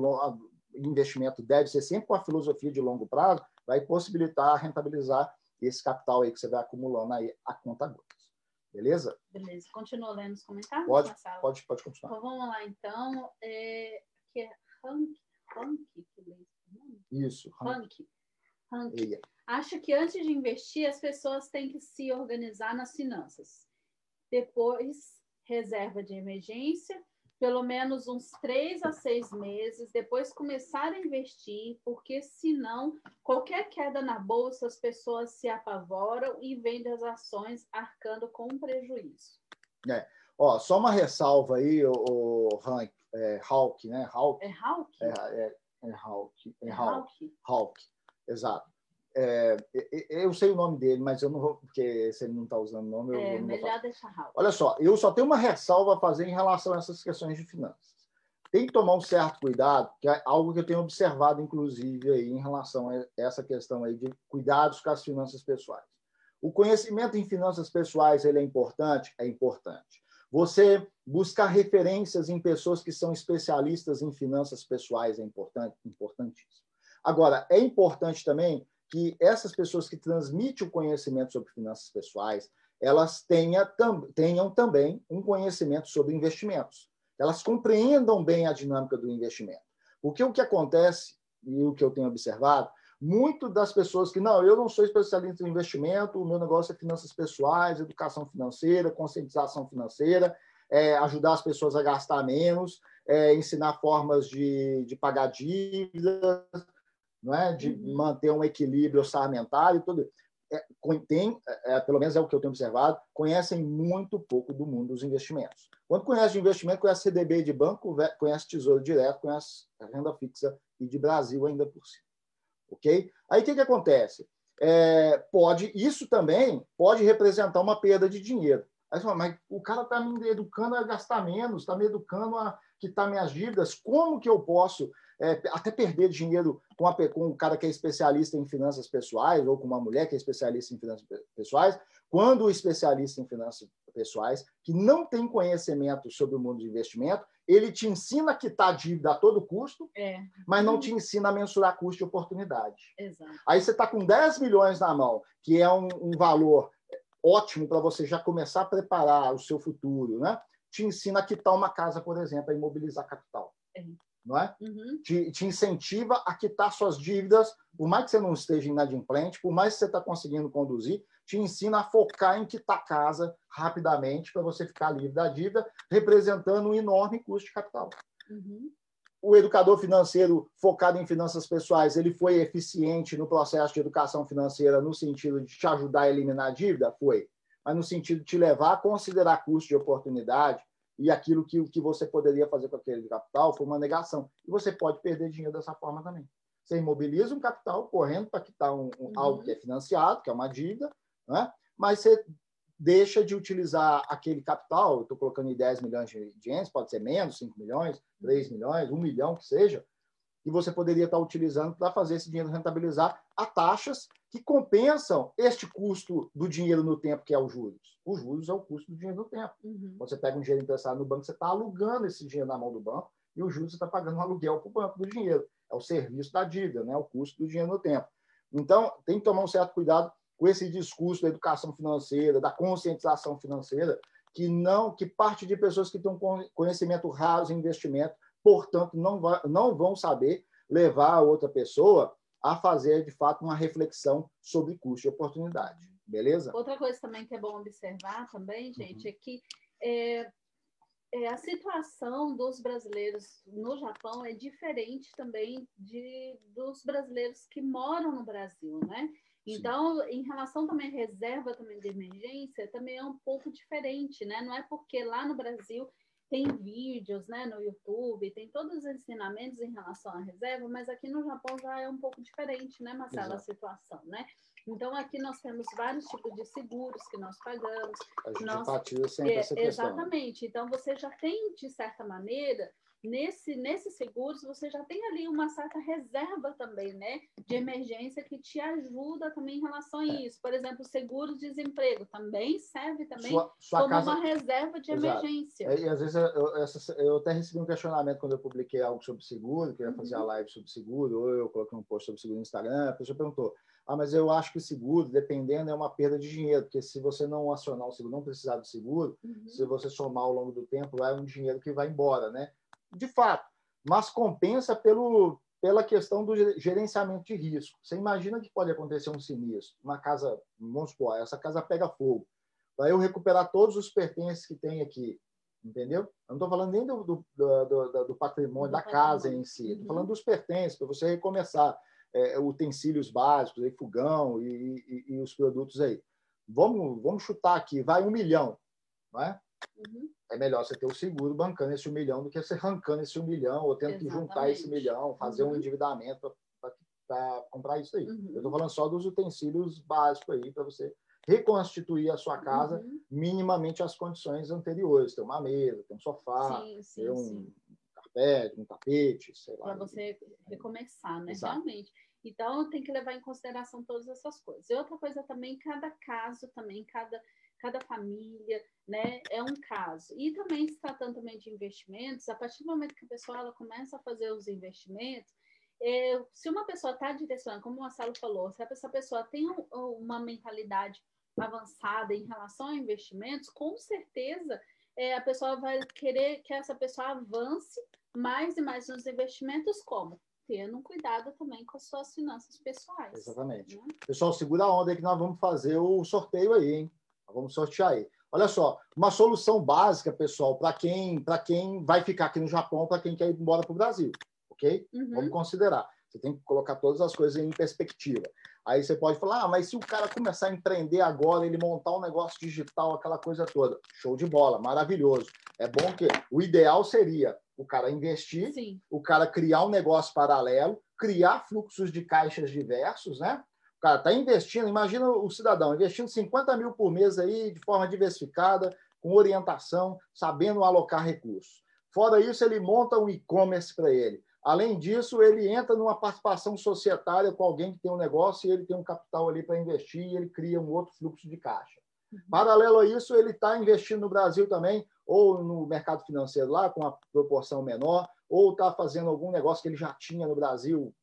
S1: investimento deve ser sempre com a filosofia de longo prazo, vai possibilitar rentabilizar esse capital aí que você vai acumulando aí a conta gotas. Beleza?
S2: Beleza. Continua lendo os comentários?
S1: Pode, pode, pode continuar.
S2: Então, vamos lá, então. É, que é Hank,
S1: Isso.
S2: Hank. Acho que antes de investir, as pessoas têm que se organizar nas finanças. Depois, reserva de emergência pelo menos uns três a seis meses, depois começar a investir, porque senão qualquer queda na bolsa as pessoas se apavoram e vendem as ações arcando com um prejuízo.
S1: É. Ó, só uma ressalva aí, o, o Hank, é, Hawk, né? Hawk.
S2: É Hawk?
S1: É, é, é Hawk. É, é Hawk. Hawk. Exato. É, eu sei o nome dele, mas eu não vou, porque se ele não está usando o nome, eu
S2: é,
S1: não
S2: melhor deixar Raul.
S1: Olha só, eu só tenho uma ressalva a fazer em relação a essas questões de finanças. Tem que tomar um certo cuidado, que é algo que eu tenho observado, inclusive, aí, em relação a essa questão aí de cuidados com as finanças pessoais. O conhecimento em finanças pessoais ele é importante? É importante. Você buscar referências em pessoas que são especialistas em finanças pessoais é importante, importantíssimo. Agora, é importante também que essas pessoas que transmitem o conhecimento sobre finanças pessoais, elas tenha, tam, tenham também um conhecimento sobre investimentos. Elas compreendam bem a dinâmica do investimento. Porque o que acontece, e o que eu tenho observado, muito das pessoas que, não, eu não sou especialista em investimento, o meu negócio é finanças pessoais, educação financeira, conscientização financeira, é, ajudar as pessoas a gastar menos, é, ensinar formas de, de pagar dívidas, não é? de uhum. manter um equilíbrio orçamentário, tudo. É, tem, é, pelo menos é o que eu tenho observado, conhecem muito pouco do mundo dos investimentos. Quando conhece de investimento, conhece CDB de banco, conhece Tesouro Direto, conhece renda fixa e de Brasil ainda por cima. Ok? Aí o que, que acontece? É, pode, isso também pode representar uma perda de dinheiro. Aí você fala, mas o cara está me educando a gastar menos, está me educando a quitar minhas dívidas, como que eu posso é, até perder dinheiro com, a, com um cara que é especialista em finanças pessoais ou com uma mulher que é especialista em finanças pessoais, quando o especialista em finanças pessoais, que não tem conhecimento sobre o mundo de investimento, ele te ensina a quitar dívida a todo custo, é. mas não te ensina a mensurar custo e oportunidade. Exato. Aí você está com 10 milhões na mão, que é um, um valor ótimo para você já começar a preparar o seu futuro, né? Te ensina a quitar uma casa, por exemplo, a imobilizar capital. É não é? Uhum. Te, te, incentiva a quitar suas dívidas, por mais que você não esteja inadimplente, por mais que você está conseguindo conduzir, te ensina a focar em quitar casa rapidamente para você ficar livre da dívida, representando um enorme custo de capital. Uhum. O educador financeiro focado em finanças pessoais, ele foi eficiente no processo de educação financeira no sentido de te ajudar a eliminar a dívida? Foi. Mas no sentido de te levar a considerar custo de oportunidade, e aquilo que, que você poderia fazer com aquele capital foi uma negação. E você pode perder dinheiro dessa forma também. Você imobiliza um capital correndo para quitar um, um, uhum. algo que é financiado, que é uma dívida, né? mas você deixa de utilizar aquele capital, estou colocando em 10 milhões de ienes, pode ser menos, 5 milhões, 3 milhões, 1 milhão que seja, que você poderia estar utilizando para fazer esse dinheiro rentabilizar a taxas que compensam este custo do dinheiro no tempo, que é os juros. Os juros é o custo do dinheiro no tempo. Uhum. Quando você pega um dinheiro emprestado no banco, você está alugando esse dinheiro na mão do banco e os juros você está pagando um aluguel para o banco do dinheiro. É o serviço da dívida, né? o custo do dinheiro no tempo. Então, tem que tomar um certo cuidado com esse discurso da educação financeira, da conscientização financeira, que não que parte de pessoas que têm conhecimento raso em investimento portanto, não, vai, não vão saber levar a outra pessoa a fazer, de fato, uma reflexão sobre custo e oportunidade. Beleza?
S2: Outra coisa também que é bom observar também, gente, uhum. é que é, é, a situação dos brasileiros no Japão é diferente também de, dos brasileiros que moram no Brasil, né? Então, Sim. em relação também à reserva também de emergência, também é um pouco diferente, né? Não é porque lá no Brasil tem vídeos né, no YouTube, tem todos os ensinamentos em relação à reserva, mas aqui no Japão já é um pouco diferente, né, Marcela, a situação, né? Então, aqui nós temos vários tipos de seguros que nós pagamos.
S1: A gente nós... sempre é, essa questão.
S2: Exatamente. Então, você já tem, de certa maneira, nesse, nesses seguros você já tem ali uma certa reserva também, né? De emergência que te ajuda também em relação a é. isso. Por exemplo, seguro de desemprego também serve também sua, sua como casa... uma reserva de Exato. emergência.
S1: E às vezes eu, essa, eu, até recebi um questionamento quando eu publiquei algo sobre seguro, que ia fazer uhum. a live sobre seguro, ou eu coloquei um post sobre seguro no Instagram, a pessoa perguntou. Ah, mas eu acho que o seguro, dependendo, é uma perda de dinheiro, porque se você não acionar o seguro, não precisar do seguro, uhum. se você somar ao longo do tempo, é um dinheiro que vai embora, né? De fato, mas compensa pelo, pela questão do gerenciamento de risco. Você imagina que pode acontecer um sinistro, uma casa, vamos supor, essa casa pega fogo, para eu recuperar todos os pertences que tem aqui, entendeu? Eu não estou falando nem do, do, do, do patrimônio da patrimônio. casa em si, estou uhum. falando dos pertences, para você recomeçar é, utensílios básicos, aí, fogão e, e, e, os produtos aí. Vamos, vamos chutar aqui, vai um milhão, não é? Uhum é melhor você ter o seguro bancando esse um milhão do que você arrancando esse um milhão ou tendo Exatamente. que juntar esse milhão, fazer uhum. um endividamento para comprar isso aí. Uhum. Eu estou falando só dos utensílios básicos aí para você reconstituir a sua casa uhum. minimamente as condições anteriores. Ter uma mesa, ter um sofá, sim, sim, ter um sim. carpete, um tapete, sei lá.
S2: Para você recomeçar, né? Exato. Realmente. Então, tem que levar em consideração todas essas coisas. E outra coisa também, cada caso também, cada cada família, né? É um caso. E também se tratando também de investimentos, a partir do momento que a pessoa ela começa a fazer os investimentos, é, se uma pessoa está direcionando, como o Marcelo falou, se essa pessoa tem um, uma mentalidade avançada em relação a investimentos, com certeza é, a pessoa vai querer que essa pessoa avance mais e mais nos investimentos, como? Tendo cuidado também com as suas finanças pessoais.
S1: Exatamente. Né? Pessoal, segura a onda aí que nós vamos fazer o sorteio aí, hein? Vamos sortear aí. Olha só, uma solução básica, pessoal, para quem, quem vai ficar aqui no Japão, para quem quer ir embora para o Brasil, ok? Uhum. Vamos considerar. Você tem que colocar todas as coisas em perspectiva. Aí você pode falar, ah, mas se o cara começar a empreender agora, ele montar um negócio digital, aquela coisa toda, show de bola, maravilhoso. É bom que o ideal seria o cara investir, Sim. o cara criar um negócio paralelo, criar fluxos de caixas diversos, né? Cara está investindo, imagina o cidadão investindo 50 mil por mês aí de forma diversificada, com orientação, sabendo alocar recursos. Fora isso, ele monta um e-commerce para ele. Além disso, ele entra numa participação societária com alguém que tem um negócio e ele tem um capital ali para investir e ele cria um outro fluxo de caixa. Uhum. Paralelo a isso, ele está investindo no Brasil também, ou no mercado financeiro lá, com uma proporção menor, ou está fazendo algum negócio que ele já tinha no Brasil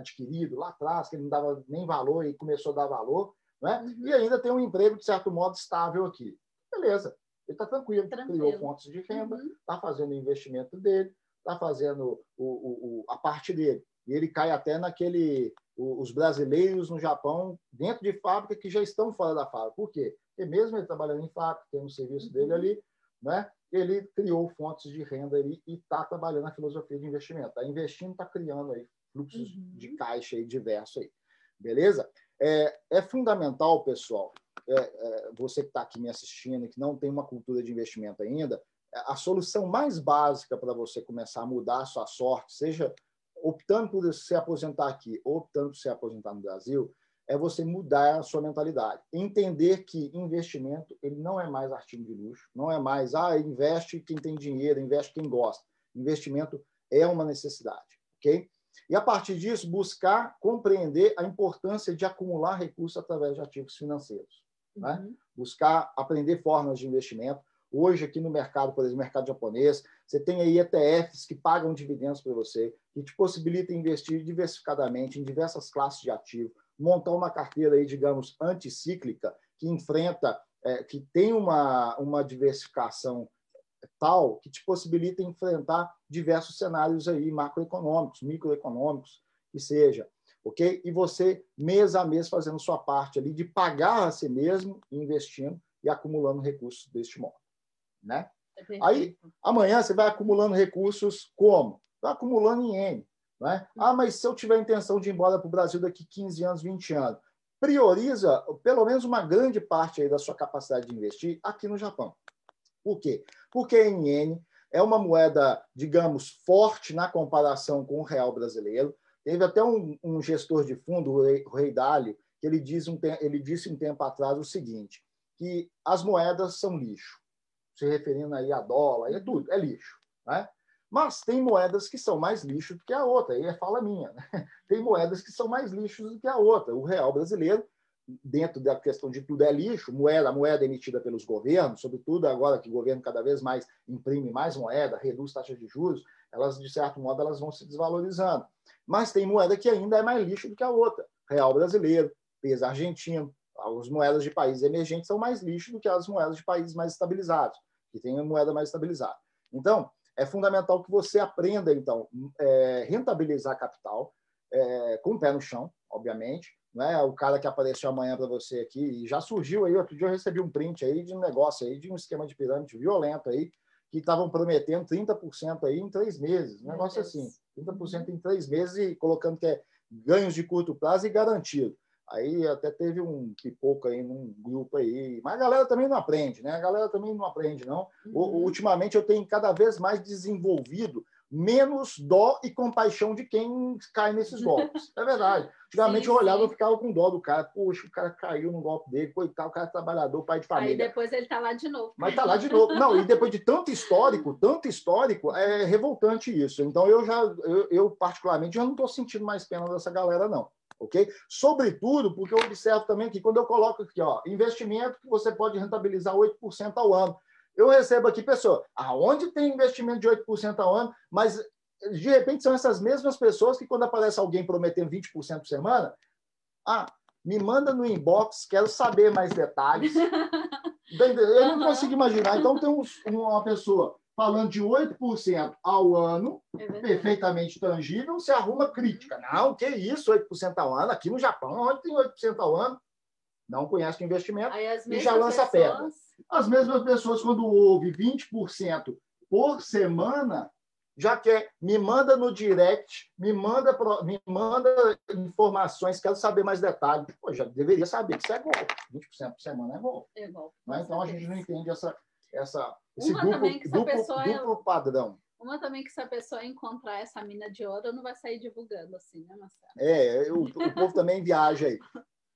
S1: adquirido lá atrás, que ele não dava nem valor e começou a dar valor, né? Uhum. e ainda tem um emprego, de certo modo, estável aqui. Beleza, ele está tranquilo, tranquilo, criou fontes de renda, está uhum. fazendo o investimento dele, está fazendo o, o, o, a parte dele. E ele cai até naquele. os brasileiros no Japão, dentro de fábrica, que já estão fora da fábrica. Por quê? Porque mesmo ele trabalhando em fábrica, tendo o serviço uhum. dele ali, né? ele criou fontes de renda ali e está trabalhando na filosofia de investimento. Está investindo, está criando aí fluxos uhum. de caixa aí diverso aí. Beleza? É, é fundamental, pessoal, é, é, você que está aqui me assistindo e que não tem uma cultura de investimento ainda, a solução mais básica para você começar a mudar a sua sorte, seja optando por se aposentar aqui ou optando por se aposentar no Brasil, é você mudar a sua mentalidade. Entender que investimento ele não é mais artigo de luxo, não é mais, ah, investe quem tem dinheiro, investe quem gosta. Investimento é uma necessidade, ok? E, a partir disso, buscar compreender a importância de acumular recursos através de ativos financeiros. Né? Uhum. Né? Buscar aprender formas de investimento. Hoje, aqui no mercado, por exemplo, mercado japonês, você tem aí ETFs que pagam dividendos para você, que te possibilitam investir diversificadamente em diversas classes de ativo, montar uma carteira aí, digamos, anticíclica, que enfrenta, é, que tem uma, uma diversificação tal que te possibilita enfrentar diversos cenários aí macroeconômicos, microeconômicos, que seja, ok? E você, mês a mês, fazendo sua parte ali de pagar a si mesmo, investindo e acumulando recursos deste modo, né? É aí, amanhã você vai acumulando recursos como? Vai acumulando em N, né? Ah, mas se eu tiver a intenção de ir embora para o Brasil daqui 15 anos, 20 anos, prioriza pelo menos uma grande parte aí da sua capacidade de investir aqui no Japão. Por quê? Porque a NN é uma moeda, digamos, forte na comparação com o real brasileiro. Teve até um, um gestor de fundo, o Rei, Dálio, que ele, diz um, ele disse um tempo atrás o seguinte, que as moedas são lixo. Se referindo aí a dólar, é tudo, é lixo. Né? Mas tem moedas que são mais lixo do que a outra, aí é fala minha. Né? [LAUGHS] Tem moedas que são mais lixo do que a outra. O real brasileiro dentro da questão de tudo é lixo, moeda, moeda emitida pelos governos, sobretudo agora que o governo cada vez mais imprime mais moeda, reduz taxas de juros, elas, de certo modo, elas vão se desvalorizando. Mas tem moeda que ainda é mais lixo do que a outra. Real brasileiro, peso argentino, as moedas de países emergentes são mais lixo do que as moedas de países mais estabilizados, que têm a moeda mais estabilizada. Então, é fundamental que você aprenda, então, é, rentabilizar capital, é, com o pé no chão, obviamente, né? O cara que apareceu amanhã para você aqui e já surgiu aí. Outro dia eu recebi um print aí de um negócio aí, de um esquema de pirâmide violento aí, que estavam prometendo 30% aí em três meses. Um negócio assim, 30% em três meses e colocando que é ganhos de curto prazo e garantido. Aí até teve um pipoco aí num grupo aí, mas a galera também não aprende, né? A galera também não aprende, não. Uhum. Ultimamente eu tenho cada vez mais desenvolvido menos dó e compaixão de quem cai nesses golpes. [LAUGHS] É verdade. Antigamente sim, eu olhava e ficava com dó do cara. Poxa, o cara caiu no golpe dele, coitado, o cara é trabalhador, pai de família.
S2: Aí depois ele tá lá de novo.
S1: Mas tá lá de novo. Não, e depois de tanto histórico, tanto histórico, é revoltante isso. Então eu já, eu, eu particularmente, já não estou sentindo mais pena dessa galera, não. Ok? Sobretudo porque eu observo também que quando eu coloco aqui, ó, investimento que você pode rentabilizar 8% ao ano. Eu recebo aqui pessoa, aonde tem investimento de 8% ao ano, mas de repente são essas mesmas pessoas que quando aparece alguém prometendo 20% por semana, ah, me manda no inbox, quero saber mais detalhes. [LAUGHS] Eu não consigo imaginar. Então tem uma pessoa falando de 8% ao ano, é perfeitamente tangível, você arruma crítica. Não, que isso, 8% ao ano? Aqui no Japão, onde tem 8% ao ano? Não conhece o investimento e já lança pessoas... pedra. As mesmas pessoas, quando houve 20% por semana, já quer, me manda no direct, me manda, me manda informações, quero saber mais detalhes. Pô, já deveria saber que isso é golpe. 20% por semana é golpe. É golpe. Né? Então a gente não entende essa, essa, esse Uma duplo, que duplo, pessoa duplo é... padrão.
S2: Uma também que se a pessoa encontrar essa mina de ouro, não vai sair divulgando assim, né, Marcelo?
S1: É, o, o povo também viaja aí.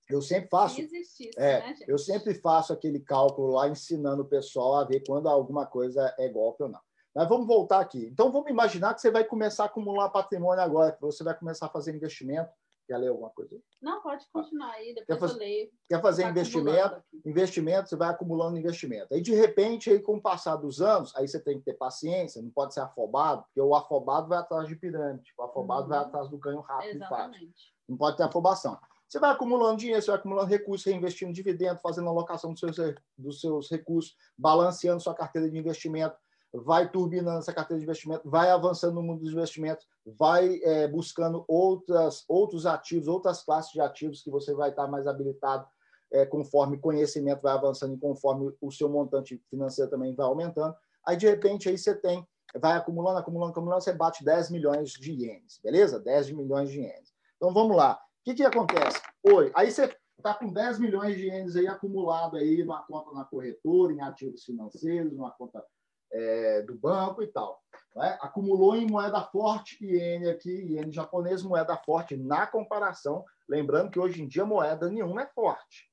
S1: Eu sempre faço. Existisse, é, né, eu sempre faço aquele cálculo lá, ensinando o pessoal a ver quando alguma coisa é golpe ou não. Mas vamos voltar aqui. Então, vamos imaginar que você vai começar a acumular patrimônio agora, que você vai começar a fazer investimento. Quer ler alguma coisa?
S2: Não, pode continuar aí, depois quer fazer, eu leio.
S1: Quer fazer investimento? Investimento, você vai acumulando investimento. Aí, de repente, aí, com o passar dos anos, aí você tem que ter paciência, não pode ser afobado, porque o afobado vai atrás de pirâmide, o afobado uhum. vai atrás do ganho rápido Exatamente. e fácil. Não pode ter afobação. Você vai acumulando dinheiro, você vai acumulando recursos, reinvestindo dividendo, fazendo alocação dos seus, dos seus recursos, balanceando sua carteira de investimento, vai turbinando essa carteira de investimento, vai avançando no mundo dos investimentos, vai é, buscando outras, outros ativos, outras classes de ativos que você vai estar mais habilitado é, conforme conhecimento vai avançando e conforme o seu montante financeiro também vai aumentando. Aí, de repente, aí você tem, vai acumulando, acumulando, acumulando, você bate 10 milhões de ienes, beleza? 10 milhões de ienes. Então, vamos lá. Que, que acontece? Oi, aí você está com 10 milhões de ienes aí acumulado aí numa conta na corretora, em ativos financeiros, numa conta é, do banco e tal. Né? Acumulou em moeda forte iene aqui, iene japonês, moeda forte na comparação. Lembrando que hoje em dia moeda nenhuma é forte.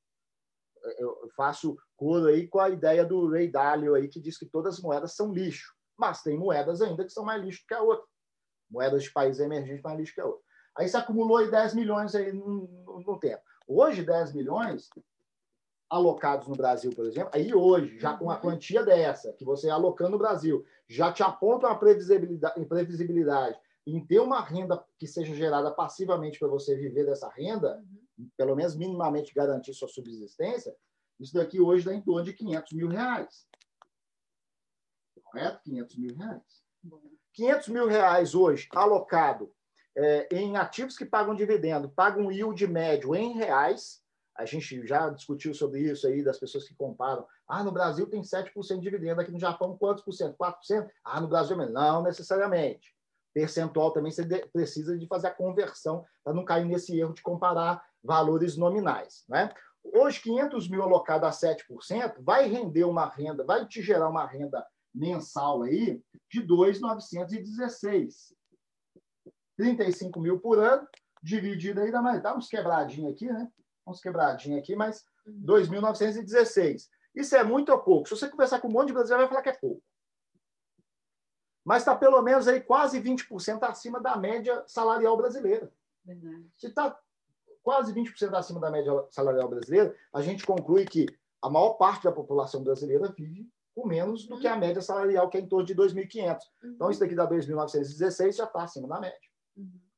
S1: Eu faço coro aí com a ideia do Ray Dalio aí, que diz que todas as moedas são lixo. Mas tem moedas ainda que são mais lixo que a outra. Moedas de países emergentes mais lixo que a outra. Aí você acumulou aí 10 milhões aí no, tempo. Hoje, 10 milhões alocados no Brasil, por exemplo, aí hoje, já com uma uhum. quantia dessa, que você alocando no Brasil, já te aponta uma previsibilidade, previsibilidade em ter uma renda que seja gerada passivamente para você viver dessa renda, uhum. pelo menos minimamente garantir sua subsistência, isso daqui hoje dá em torno de 500 mil reais. Correto? 500 mil reais. 500 mil reais hoje alocado é, em ativos que pagam dividendo, pagam yield médio em reais. A gente já discutiu sobre isso aí, das pessoas que comparam. Ah, no Brasil tem 7% de dividendo, aqui no Japão quantos por cento? 4%? Ah, no Brasil não necessariamente. Percentual também você precisa de fazer a conversão para não cair nesse erro de comparar valores nominais. Né? Hoje, 500 mil alocado a 7% vai render uma renda, vai te gerar uma renda mensal aí de 2,916. 35 mil por ano, dividido aí, dá, mais, dá uns quebradinhos aqui, né? Uns quebradinhos aqui, mas 2.916. Uhum. Isso é muito ou pouco? Se você conversar com um monte de brasileiro, vai falar que é pouco. Mas está pelo menos aí quase 20% acima da média salarial brasileira. Verdade. Se está quase 20% acima da média salarial brasileira, a gente conclui que a maior parte da população brasileira vive com menos do que a uhum. média salarial, que é em torno de 2.500. Uhum. Então, isso daqui dá 2.916, já está acima da média.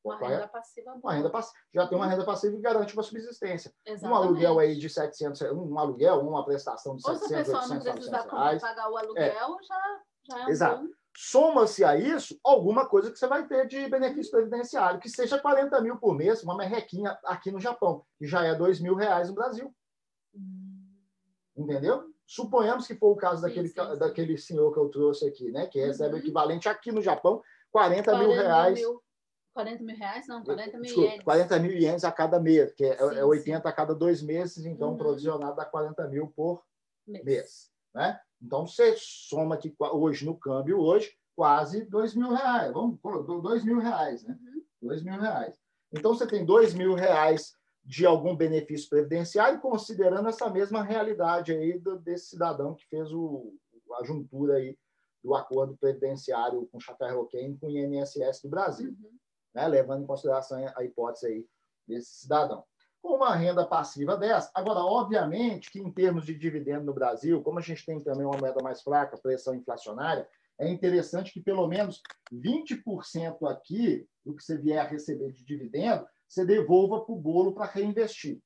S2: Uma renda passiva.
S1: Uma renda passiva. Já tem uma renda passiva que garante uma subsistência. Exatamente. Um aluguel aí de 700, um aluguel, uma prestação de Ou 700, se a pessoa não precisar reais.
S2: pagar o aluguel, é. já, já é um
S1: Exato. Bom... Soma-se a isso alguma coisa que você vai ter de benefício previdenciário, que seja 40 mil por mês, uma merrequinha aqui no Japão, que já é 2 mil reais no Brasil. Hum. Entendeu? Suponhamos que for o caso daquele, sim, sim. daquele senhor que eu trouxe aqui, né? Que recebe uhum. o equivalente aqui no Japão, 40, 40 mil reais. Mil
S2: 40 mil reais? Não, 40 mil Desculpa, ienes.
S1: 40 mil ienes a cada mês, que é, sim, é 80 sim. a cada dois meses, então uhum. provisionado dá 40 mil por mês. mês né? Então, você soma aqui hoje no câmbio, hoje, quase 2 mil reais. Vamos pôr 2 mil reais, né? Uhum. 2 mil reais. Então, você tem 2 mil reais de algum benefício previdenciário, considerando essa mesma realidade aí do, desse cidadão que fez o, a juntura aí do acordo previdenciário com o Chapéu Roquem com o INSS do Brasil. Uhum né, levando em consideração a hipótese aí desse cidadão. Com uma renda passiva dessa, agora, obviamente que em termos de dividendo no Brasil, como a gente tem também uma moeda mais fraca, pressão inflacionária, é interessante que pelo menos 20% aqui do que você vier a receber de dividendo, você devolva para o bolo para reinvestir.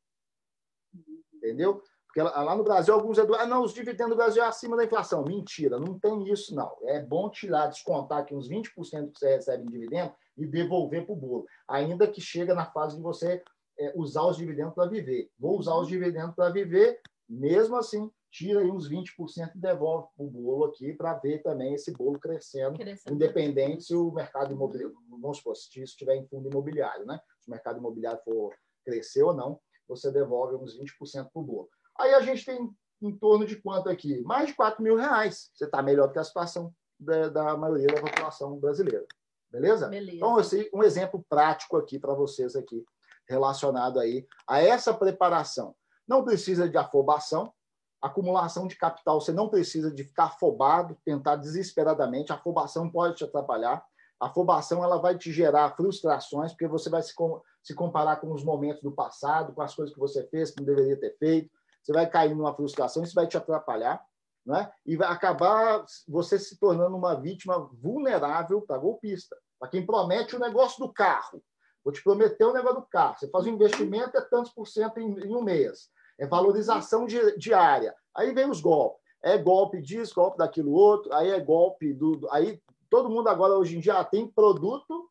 S1: Entendeu? Porque lá no Brasil, alguns ah, não, os dividendos do Brasil é acima da inflação. Mentira, não tem isso, não. É bom tirar, descontar aqui uns 20% que você recebe em dividendo e devolver para o bolo. Ainda que chega na fase de você é, usar os dividendos para viver. Vou usar os dividendos para viver, mesmo assim, tira aí uns 20% e devolve o bolo aqui para ver também esse bolo crescendo, crescendo, independente se o mercado imobiliário, vamos supor, se isso estiver em fundo imobiliário, né? Se o mercado imobiliário for crescer ou não, você devolve uns 20% para o bolo. Aí a gente tem em torno de quanto aqui? Mais de 4 mil reais. Você está melhor do que a situação da, da, maioria da população brasileira. Beleza?
S2: Beleza.
S1: Então, esse, um exemplo prático aqui para vocês aqui, relacionado aí a essa preparação. Não precisa de afobação, acumulação de capital, você não precisa de ficar afobado, tentar desesperadamente, a afobação pode te atrapalhar. A afobação ela vai te gerar frustrações, porque você vai se, com, se comparar com os momentos do passado, com as coisas que você fez que não deveria ter feito. Você vai cair numa frustração, isso vai te atrapalhar, né? e vai acabar você se tornando uma vítima vulnerável para golpista, para quem promete o negócio do carro. Vou te prometer o negócio do carro. Você faz um investimento, é tantos por cento em, em um mês é valorização diária. Aí vem os golpes. É golpe disso, golpe daquilo outro, aí é golpe do. Aí todo mundo agora, hoje em dia, ah, tem produto,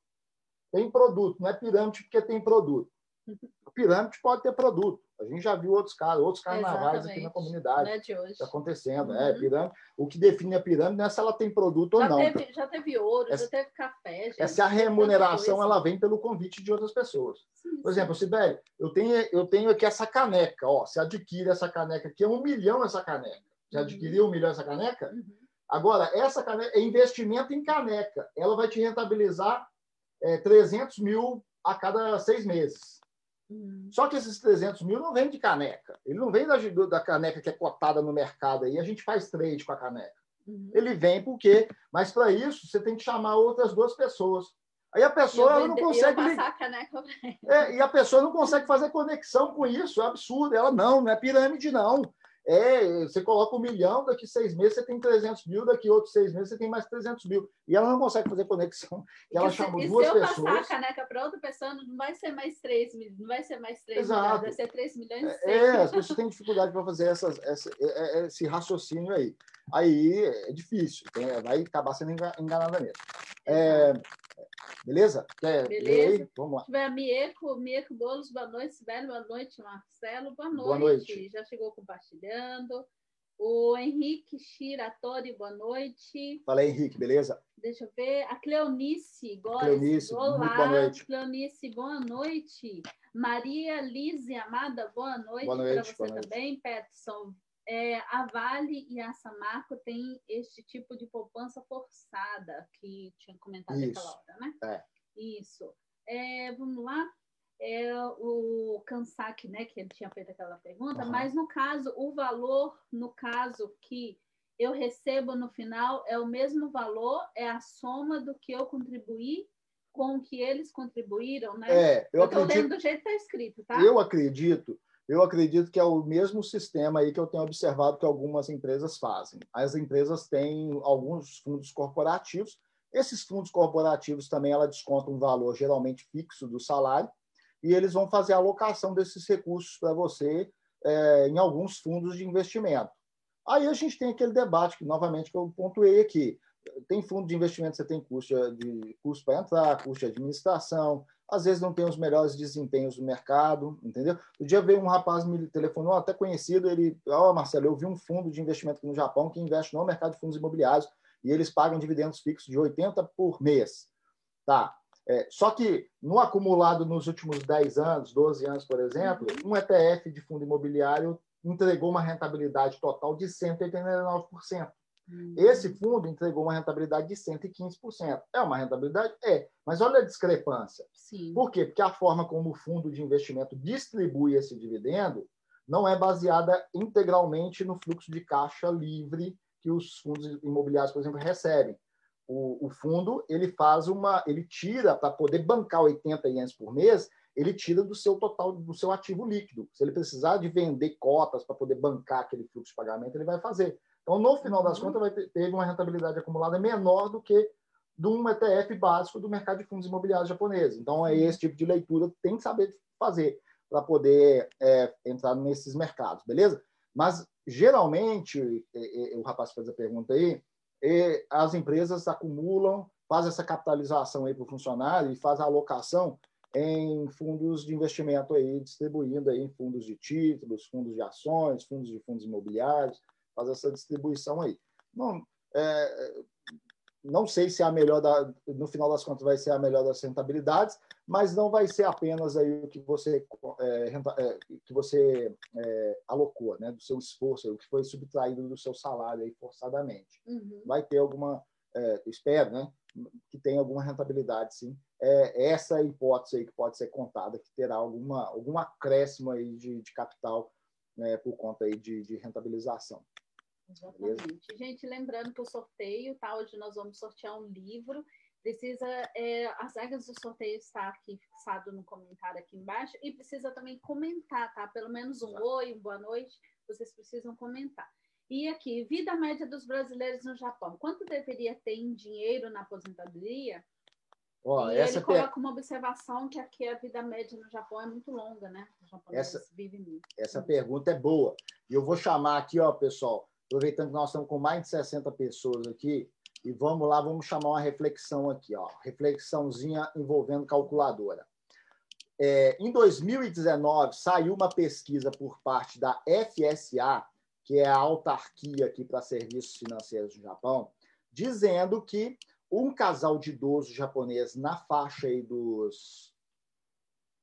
S1: tem produto, não é pirâmide porque tem produto. A pirâmide pode ter produto. A gente já viu outros casos, outros carnavais Exatamente. aqui na comunidade.
S2: Não é de hoje.
S1: Acontecendo. É, uhum. É, pirâmide. O que define a pirâmide não é se ela tem produto
S2: já
S1: ou não.
S2: Teve, já teve ouro, essa, já teve café. Gente,
S1: essa a remuneração ela vem pelo convite de outras pessoas. Sim, Por exemplo, Sibeli, eu tenho, eu tenho aqui essa caneca. Ó, você adquire essa caneca aqui, é um milhão essa caneca. Você uhum. adquiriu um milhão essa caneca? Uhum. Agora, essa caneca é investimento em caneca. Ela vai te rentabilizar é, 300 mil a cada seis meses. Uhum. Só que esses 300 mil não vem de caneca. Ele não vem da, da caneca que é cotada no mercado aí. A gente faz trade com a caneca. Uhum. Ele vem por quê? Mas para isso você tem que chamar outras duas pessoas. Aí a pessoa ela não consegue.
S2: A
S1: é, e a pessoa não consegue fazer conexão com isso. É absurdo. Ela não, não é pirâmide, não. É, você coloca um milhão, daqui seis meses você tem 300 mil, daqui outros seis meses você tem mais 300 mil. E ela não consegue fazer conexão. [LAUGHS] E ela chamou duas pessoas.
S2: se eu passar a caneca para outra pessoa, não vai ser mais 3 milhões, não vai ser mais 3 Exato. milhões, vai ser 3 milhões e 6. É,
S1: é, as pessoas têm dificuldade para fazer essas, essa, é, é, esse raciocínio aí. Aí é difícil, vai acabar sendo enganada mesmo. É, Beleza?
S2: Quer Beleza. Vamos lá. Tiver Mieco, Mieco Bolos, boa noite, Sibeli, boa noite, Marcelo, boa noite. Boa noite. Já chegou compartilhando. O Henrique Shiratori, boa noite.
S1: Fala aí, Henrique, beleza?
S2: Deixa eu ver. A Cleonice Góes.
S1: Cleonice, Olá, boa noite.
S2: Cleonice, boa noite. Maria Lise Amada, boa noite, boa noite para você também. Peterson é, a Vale e a Samarco têm este tipo de poupança forçada que tinha comentado Isso. naquela hora, né?
S1: É.
S2: Isso. É, vamos lá. É, o Kansak, né, que ele tinha feito aquela pergunta, uhum. mas no caso, o valor, no caso que eu recebo no final é o mesmo valor, é a soma do que eu contribuí com o que eles contribuíram, né?
S1: É,
S2: eu, eu acredito, lendo do jeito que está escrito, tá?
S1: Eu acredito eu acredito que é o mesmo sistema aí que eu tenho observado que algumas empresas fazem. As empresas têm alguns fundos corporativos. Esses fundos corporativos também ela desconta um valor geralmente fixo do salário e eles vão fazer a alocação desses recursos para você é, em alguns fundos de investimento. Aí a gente tem aquele debate que novamente que eu pontuei aqui. Tem fundo de investimento, você tem custo de custo para entrar, custo de administração, às vezes não tem os melhores desempenhos do mercado, entendeu? O dia veio um rapaz me telefonou, até conhecido, ele, ó, oh, Marcelo, eu vi um fundo de investimento aqui no Japão que investe no mercado de fundos imobiliários e eles pagam dividendos fixos de 80 por mês. Tá. É, só que no acumulado nos últimos 10 anos, 12 anos, por exemplo, um ETF de fundo imobiliário entregou uma rentabilidade total de 189%. Hum. Esse fundo entregou uma rentabilidade de 115%. É uma rentabilidade? É. Mas olha a discrepância.
S2: Sim.
S1: Por quê? Porque a forma como o fundo de investimento distribui esse dividendo não é baseada integralmente no fluxo de caixa livre que os fundos imobiliários, por exemplo, recebem. O, o fundo ele faz uma, ele tira para poder bancar 80 ienes por mês, ele tira do seu total, do seu ativo líquido. Se ele precisar de vender cotas para poder bancar aquele fluxo de pagamento, ele vai fazer. Então, no final das uhum. contas, vai ter, teve uma rentabilidade acumulada menor do que de um ETF básico do mercado de fundos imobiliários japonês. Então, é esse tipo de leitura que tem que saber fazer para poder é, entrar nesses mercados, beleza? Mas, geralmente, o rapaz fez a pergunta aí, as empresas acumulam, faz essa capitalização aí para o funcionário e faz a alocação em fundos de investimento aí, distribuindo aí em fundos de títulos, fundos de ações, fundos de fundos imobiliários, faz essa distribuição aí. Não, é, não sei se é a melhor da, no final das contas vai ser a melhor das rentabilidades, mas não vai ser apenas aí o que você é, é, que você é, alocou, né, do seu esforço, o que foi subtraído do seu salário aí forçadamente. Uhum. Vai ter alguma, é, espero, né, que tenha alguma rentabilidade, sim. É essa hipótese aí que pode ser contada, que terá alguma algum acréscimo aí de, de capital né, por conta aí de, de rentabilização.
S2: Exatamente. Gente, lembrando que o sorteio, tá? Hoje nós vamos sortear um livro. Precisa, é, as regras do sorteio está aqui fixado no comentário aqui embaixo e precisa também comentar, tá? Pelo menos um oi, um boa noite, vocês precisam comentar. E aqui, vida média dos brasileiros no Japão. Quanto deveria ter em dinheiro na aposentadoria? Oh, e ele coloca per... uma observação que aqui a vida média no Japão é muito longa, né?
S1: essa, muito. Essa pergunta é boa. E eu vou chamar aqui, ó, pessoal, aproveitando que nós estamos com mais de 60 pessoas aqui, e vamos lá, vamos chamar uma reflexão aqui, ó, reflexãozinha envolvendo calculadora. É, em 2019, saiu uma pesquisa por parte da FSA, que é a autarquia aqui para serviços financeiros do Japão, dizendo que um casal de idosos japonês na faixa aí dos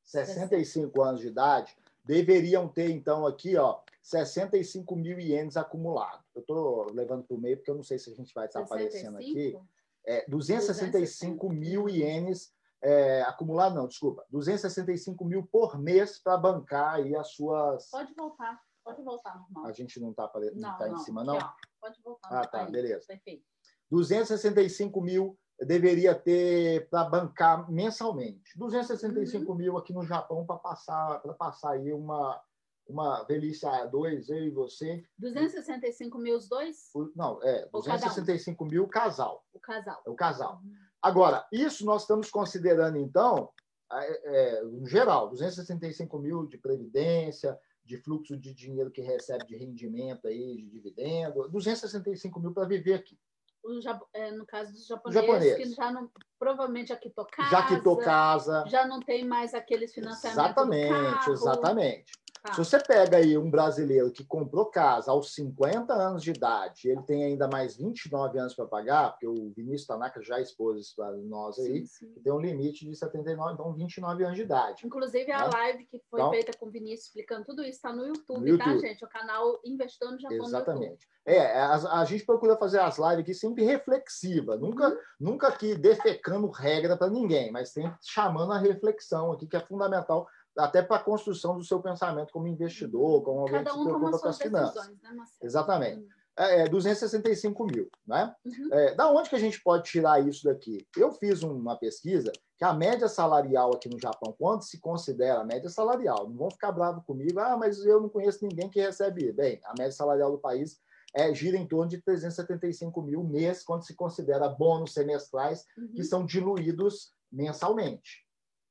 S1: 65 anos de idade deveriam ter, então, aqui, ó, 65 mil ienes acumulados. Eu estou levando para o meio porque eu não sei se a gente vai estar 65? aparecendo aqui. É, 265 mil ienes é, acumulado, não, desculpa. 265 mil por mês para bancar aí as suas.
S2: Pode voltar, pode voltar normal.
S1: A gente não está tá em cima, não?
S2: Pode voltar.
S1: Ah, tá, aí. beleza. Perfeito. 265 mil deveria ter para bancar mensalmente. 265 uhum. mil aqui no Japão para passar, para passar aí uma uma velhice a dois, eu e você.
S2: 265 mil os dois?
S1: Não, é, 265 um? mil casal.
S2: O casal.
S1: É o casal. Uhum. Agora, isso nós estamos considerando, então, é, é, no geral, 265 mil de previdência, de fluxo de dinheiro que recebe de rendimento aí, de dividendo, 265 mil para viver aqui.
S2: O, é, no caso dos japoneses, japonês. que já não, provavelmente já quitou casa.
S1: Já quitou casa.
S2: Já não tem mais aqueles financiamentos.
S1: Exatamente, exatamente. Tá. Se você pega aí um brasileiro que comprou casa aos 50 anos de idade, ele tem ainda mais 29 anos para pagar, porque o Vinícius Tanaka já expôs isso para nós aí, sim, sim. que tem um limite de 79, então 29 anos de idade.
S2: Inclusive, a né? live que foi então, feita com o Vinícius explicando tudo isso está no YouTube, no tá, YouTube, tá, gente? O canal Investindo no Japão
S1: Exatamente. É, a, a, gente procura fazer as lives aqui sempre reflexiva, nunca, uhum. nunca aqui defecando regra para ninguém, mas sempre chamando a reflexão aqui, que é fundamental até para a construção do seu pensamento como investidor, como alguém Cada que se preocupa com as finanças. Né, Exatamente. Hum. É, é, 265 mil. Né? Uhum. É, da onde que a gente pode tirar isso daqui? Eu fiz uma pesquisa que a média salarial aqui no Japão, quando se considera a média salarial, não vão ficar bravos comigo, ah, mas eu não conheço ninguém que recebe. Bem, a média salarial do país é, gira em torno de 375 mil mês, quando se considera bônus semestrais, uhum. que são diluídos mensalmente.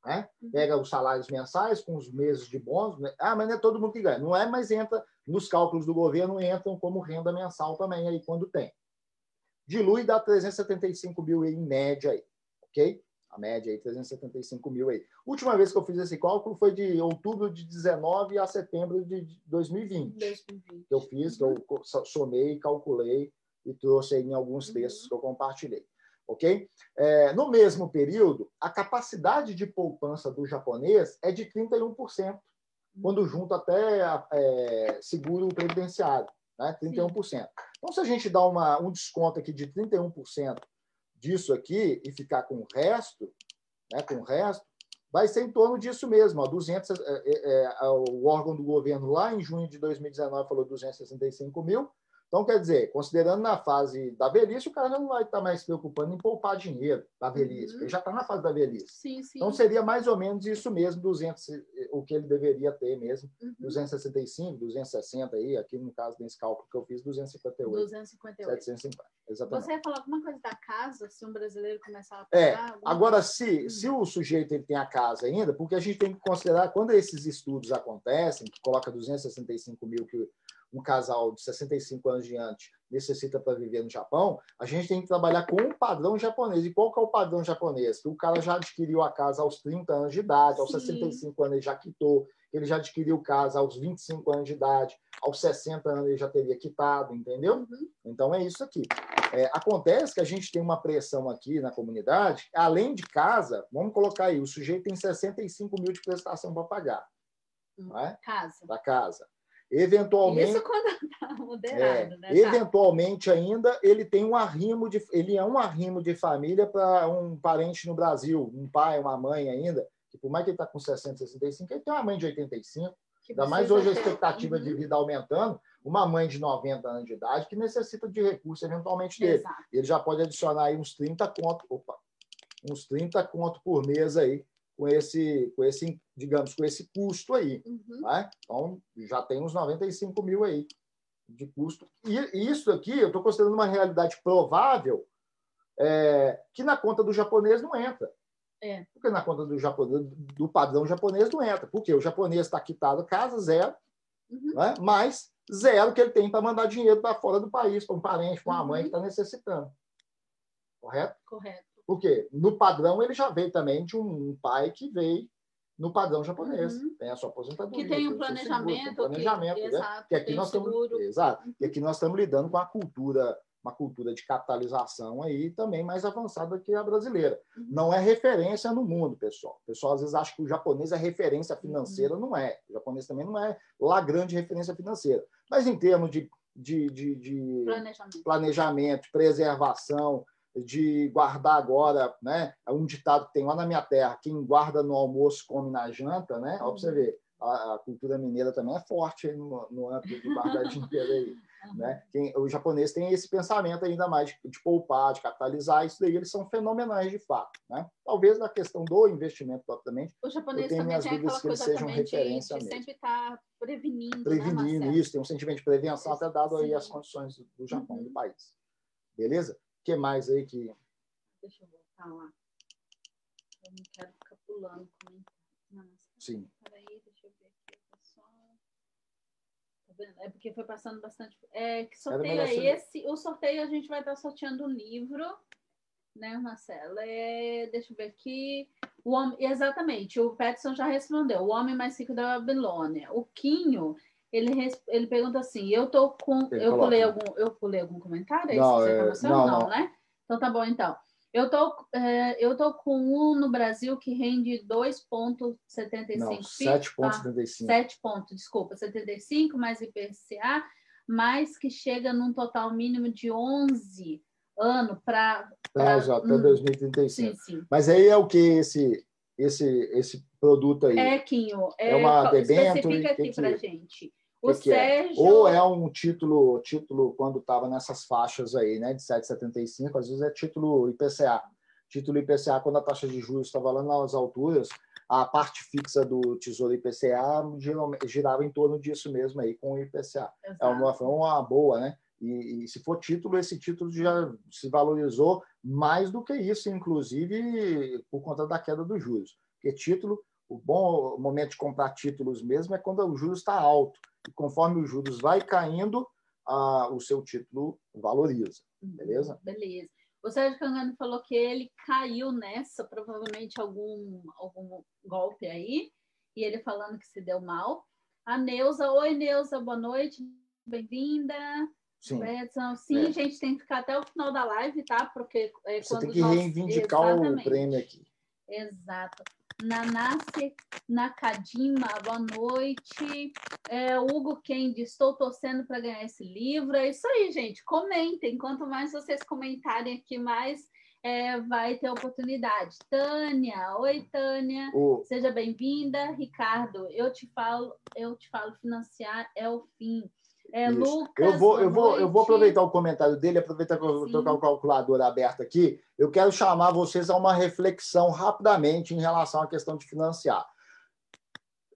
S1: Né? Uhum. Pega os salários mensais com os meses de bônus. Né? Ah, mas não é todo mundo que ganha. Não é, mas entra nos cálculos do governo, entram como renda mensal também aí quando tem. Dilui dá 375 mil em média aí, ok? A média aí, 375 mil aí. Última vez que eu fiz esse cálculo foi de outubro de 19 a setembro de 2020. 2020. Que eu fiz, eu somei, calculei e trouxe aí em alguns uhum. textos uhum. que eu compartilhei ok? É, no mesmo período, a capacidade de poupança do japonês é de 31%, quando junto até é, seguro previdenciário, né? 31%. Sim. Então, se a gente dá uma, um desconto aqui de 31% disso aqui e ficar com o resto, né, com o resto, vai ser em torno disso mesmo. Ó, 200, é, é, é, o órgão do governo lá em junho de 2019 falou 265 mil, então, quer dizer, considerando na fase da velhice, o cara não vai estar mais se preocupando em poupar dinheiro da velhice, uhum. ele já está na fase da velhice.
S2: Sim, sim.
S1: Então, seria mais ou menos isso mesmo, 200, o que ele deveria ter mesmo, uhum. 265, 260 aí, aqui no caso desse cálculo que eu fiz, 258.
S2: 258.
S1: 750, exatamente.
S2: Você ia falar alguma coisa da casa, se um brasileiro começar a
S1: é, pagar? É, agora, se, uhum. se o sujeito ele tem a casa ainda, porque a gente tem que considerar, quando esses estudos acontecem, que coloca 265 mil que um casal de 65 anos diante necessita para viver no Japão, a gente tem que trabalhar com um padrão japonês. E qual que é o padrão japonês? Que o cara já adquiriu a casa aos 30 anos de idade, aos Sim. 65 anos ele já quitou, ele já adquiriu casa aos 25 anos de idade, aos 60 anos ele já teria quitado, entendeu? Uhum. Então é isso aqui. É, acontece que a gente tem uma pressão aqui na comunidade, além de casa, vamos colocar aí, o sujeito tem 65 mil de prestação para pagar.
S2: Hum, é? Casa.
S1: Da casa. Eventualmente.
S2: Isso quando está [LAUGHS] moderado,
S1: é, né? Tá. Eventualmente ainda ele tem um arrimo de. Ele é um arrimo de família para um parente no Brasil, um pai, uma mãe ainda, que por mais que ele está com 60, 65, ele tem uma mãe de 85. Que Ainda mais hoje a expectativa ter... de vida aumentando, uma mãe de 90 anos de idade que necessita de recurso eventualmente dele. Exato. Ele já pode adicionar aí uns 30 conto, opa, uns 30 conto por mês aí com esse, com esse, digamos, com esse custo aí. Uhum. Né? Então, já tem uns 95 mil aí de custo. E isso aqui, eu estou considerando uma realidade provável é, que na conta do japonês não entra. É. Porque na conta do, japonês, do padrão japonês não entra. Porque o japonês está quitado casa zero, uhum. né? mais zero que ele tem para mandar dinheiro para fora do país, para um parente, para uma uhum. mãe que está necessitando. Correto?
S2: Correto.
S1: Porque no padrão ele já veio também de um pai que veio no padrão japonês. Uhum. Tem a sua aposentadoria.
S2: Que tem um planejamento. Seguro, tem
S1: um planejamento. Que, né? exato, que aqui nós estamos, exato. Uhum. E aqui nós estamos lidando com a cultura uma cultura de capitalização aí também mais avançada que a brasileira. Uhum. Não é referência no mundo, pessoal. O pessoal às vezes acha que o japonês é referência financeira, uhum. não é. O japonês também não é lá grande referência financeira. Mas em termos de, de, de, de planejamento. planejamento, preservação, de guardar agora, né? É um ditado que tem lá na minha terra, quem guarda no almoço come na janta, né? Para você uhum. ver, a, a, cultura mineira também é forte no, no âmbito de guardar [LAUGHS] dinheiro aí. Né? Quem, o japonês tem esse pensamento ainda mais de, de, poupar, de capitalizar, isso daí eles são fenomenais de fato. Né? Talvez na questão do investimento propriamente,
S2: o japonês eu tenho minhas dúvidas que eles sejam referência de, sempre está prevenindo,
S1: prevenindo
S2: né,
S1: isso, tem um sentimento de prevenção até dado aí as condições do Japão, uhum. do país. Beleza? O que mais aí que...
S2: Deixa eu voltar lá. Eu não quero ficar pulando comentários.
S1: Sim.
S2: Peraí, deixa eu ver aqui, pessoal. Tá vendo? É porque foi passando bastante. É, que sorteio é esse? O sorteio a gente vai estar sorteando um livro, né, Marcelo? É, deixa eu ver aqui. O homem, exatamente, o Peterson já respondeu. O homem mais rico da Babilônia. O Quinho, ele, ele pergunta assim: eu tô com. eu pulei, algum, eu pulei algum comentário? É
S1: não, isso que você tá é, não, não, não,
S2: né? Então tá bom, então. Eu tô, é, eu tô com um no Brasil que rende 2,75.
S1: 7,75.
S2: 7 pontos, desculpa, 75 mais IPCA, mas que chega num total mínimo de 11 anos para.
S1: É, já até 2035. Sim, sim. Mas aí é o que esse, esse, esse produto aí?
S2: É, Quinho.
S1: É, é uma debênture?
S2: Especifica aqui para gente. O
S1: que Sérgio... É? Ou é um título, título quando estava nessas faixas aí, né, de 7,75, às vezes é título IPCA. Título IPCA, quando a taxa de juros estava lá nas alturas, a parte fixa do Tesouro IPCA girava em torno disso mesmo aí, com o IPCA. É uma, foi uma boa, né? E, e, se for título, esse título já se valorizou mais do que isso, inclusive por conta da queda dos juros. Porque título, o bom momento de comprar títulos mesmo é quando o juros está alto e conforme os juros vai caindo, a, o seu título valoriza. Uhum. Beleza?
S2: Beleza. O Sérgio Cangano falou que ele caiu nessa, provavelmente algum, algum golpe aí, e ele falando que se deu mal. A Neuza, oi Neuza, boa noite, bem-vinda.
S1: Sim,
S2: Sim é. gente, tem que ficar até o final da live, tá? Porque
S1: é, Você tem que nós... reivindicar Exatamente. o prêmio aqui.
S2: Exato. Nanase Nakadima, boa noite. É, Hugo Kendi, estou torcendo para ganhar esse livro. É isso aí, gente. Comentem. Quanto mais vocês comentarem aqui, mais é, vai ter oportunidade. Tânia, oi Tânia, oh. seja bem-vinda. Ricardo, eu te falo, eu te falo, financiar é o fim. É, Lucas,
S1: eu vou, eu vou, eu vou aproveitar o comentário dele, aproveitar que eu estou com o calculador aberto aqui. Eu quero chamar vocês a uma reflexão rapidamente em relação à questão de financiar.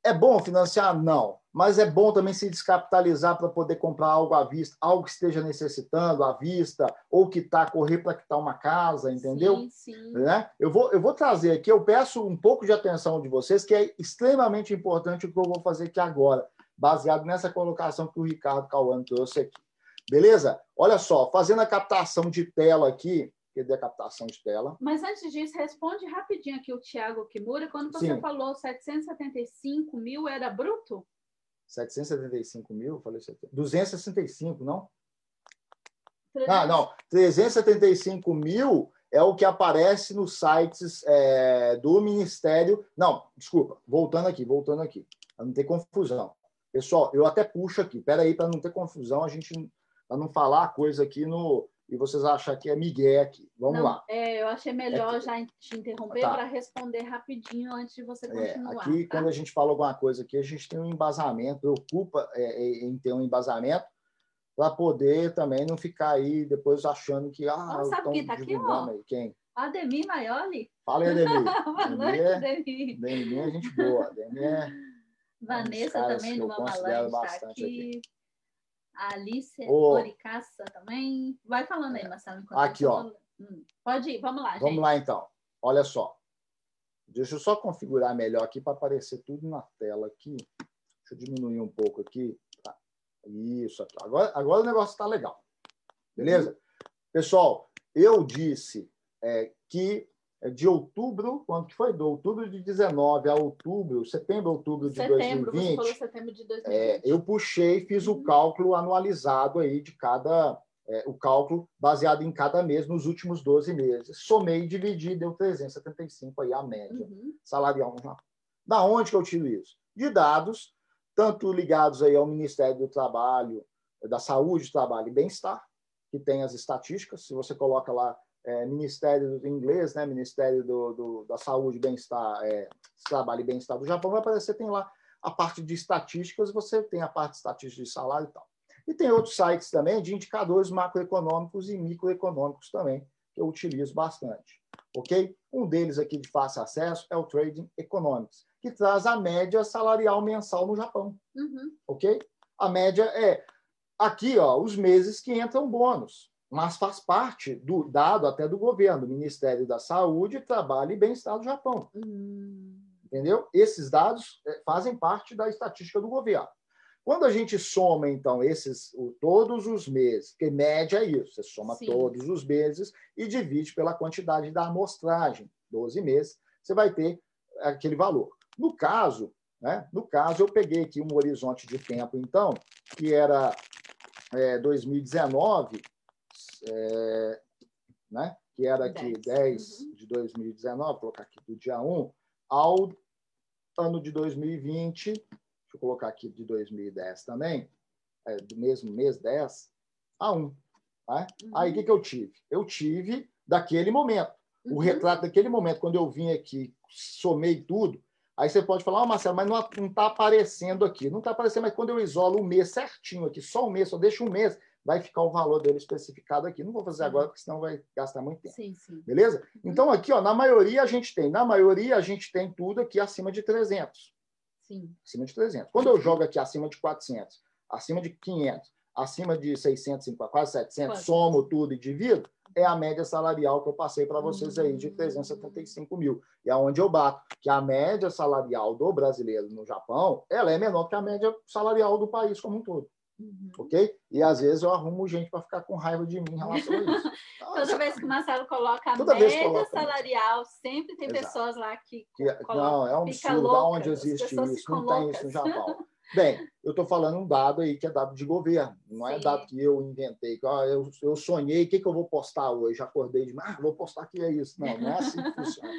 S1: É bom financiar? Não. Mas é bom também se descapitalizar para poder comprar algo à vista, algo que esteja necessitando à vista, ou que está correr para quitar uma casa, entendeu?
S2: Sim, sim.
S1: Né? Eu, vou, eu vou trazer aqui, eu peço um pouco de atenção de vocês, que é extremamente importante o que eu vou fazer aqui agora baseado nessa colocação que o Ricardo Cauã trouxe aqui. Beleza? Olha só, fazendo a captação de tela aqui, cadê a captação de tela?
S2: Mas antes disso, responde rapidinho aqui o Tiago Kimura, quando você Sim. falou 775 mil era bruto?
S1: 775 mil? Falei 265, não? 300. Ah, não. 375 mil é o que aparece nos sites é, do Ministério. Não, desculpa, voltando aqui, voltando aqui, para não ter confusão. Pessoal, eu até puxo aqui, peraí, para não ter confusão, a gente para não falar a coisa aqui no e vocês acham que é Miguel aqui. Vamos
S2: não,
S1: lá.
S2: É, eu achei melhor é, já te interromper tá. para responder rapidinho antes de você é, continuar.
S1: É, aqui, tá? quando a gente fala alguma coisa aqui, a gente tem um embasamento, preocupa é, é, em ter um embasamento para poder também não ficar aí depois achando que. Ah,
S2: oh, sabe quem está aqui, ó? Aí.
S1: Quem?
S2: Ademir Maioli.
S1: Fala aí, Ademir. [LAUGHS]
S2: Boa noite, Ademir.
S1: Ademir é gente boa. Ademir é.
S2: Vanessa também do Mamalange está aqui. aqui. Alice oh. Oricaça também. Vai falando aí, é. Marcelo.
S1: Aqui, ó.
S2: Hum. Pode ir, vamos lá,
S1: Vamos
S2: gente.
S1: lá, então. Olha só. Deixa eu só configurar melhor aqui para aparecer tudo na tela aqui. Deixa eu diminuir um pouco aqui. Tá. Isso. Agora, agora o negócio está legal. Beleza? Uhum. Pessoal, eu disse é, que de outubro, quando que foi? De outubro de 19 a outubro, setembro, outubro de
S2: setembro,
S1: 2020. Você
S2: falou setembro de 2020.
S1: É, eu puxei, fiz uhum. o cálculo anualizado aí de cada, é, o cálculo baseado em cada mês nos últimos 12 meses. Somei e dividi, deu 375 aí a média uhum. salarial no Japão. Da onde que eu tiro isso? De dados, tanto ligados aí ao Ministério do Trabalho, da Saúde, Trabalho e Bem-Estar, que tem as estatísticas. Se você coloca lá é, Ministério do Inglês, né, Ministério do, do da Saúde, Bem-Estar, é, Trabalho e Bem-Estar do Japão, vai aparecer, tem lá a parte de estatísticas, você tem a parte de estatística de salário e tal. E tem outros sites também de indicadores macroeconômicos e microeconômicos também, que eu utilizo bastante. Ok? Um deles aqui de fácil acesso é o Trading Economics, que traz a média salarial mensal no Japão. Uhum. Ok? A média é aqui, ó, os meses que entram bônus mas faz parte do dado até do governo, Ministério da Saúde, Trabalho e Bem-Estar do Japão. Hum. Entendeu? Esses dados é, fazem parte da estatística do governo. Quando a gente soma, então, esses todos os meses, que média é isso, você soma Sim. todos os meses e divide pela quantidade da amostragem, 12 meses, você vai ter aquele valor. No caso, né, no caso, eu peguei aqui um horizonte de tempo, então, que era é, 2019 é, né? que era aqui 10, 10 uhum. de 2019, vou colocar aqui do dia 1, ao ano de 2020, deixa eu colocar aqui de 2010 também, é, do mesmo mês 10, a 1. Né? Uhum. Aí o que, que eu tive? Eu tive daquele momento. O uhum. retrato daquele momento, quando eu vim aqui, somei tudo, Aí você pode falar, oh, Marcelo, mas não está aparecendo aqui. Não está aparecendo, mas quando eu isolo um mês certinho aqui, só um mês, só deixo um mês, vai ficar o valor dele especificado aqui. Não vou fazer agora, porque senão vai gastar muito tempo.
S2: Sim, sim.
S1: Beleza? Uhum. Então, aqui, ó, na maioria a gente tem, na maioria a gente tem tudo aqui acima de 300.
S2: Sim.
S1: Acima de 300. Quando eu jogo aqui acima de 400, acima de 500, acima de 600, quase 700, Quanto? somo tudo e divido, é a média salarial que eu passei para vocês aí de 375 hum. mil. E é onde eu bato que a média salarial do brasileiro no Japão ela é menor que a média salarial do país como um todo. Uhum. Ok? E às vezes eu arrumo gente para ficar com raiva de mim em relação a isso. [LAUGHS]
S2: Toda vez que o Marcelo coloca a média coloca, salarial, sempre tem Exato. pessoas lá que. que
S1: não, é um absurdo. Da onde existe isso? Não tem isso no Japão. Bem, eu estou falando um dado aí que é dado de governo, não é Sim. é dado que eu inventei. Que, ó, eu, eu sonhei, o que, que eu vou postar hoje? Acordei de ah, vou postar que é isso. Não, não é assim que funciona.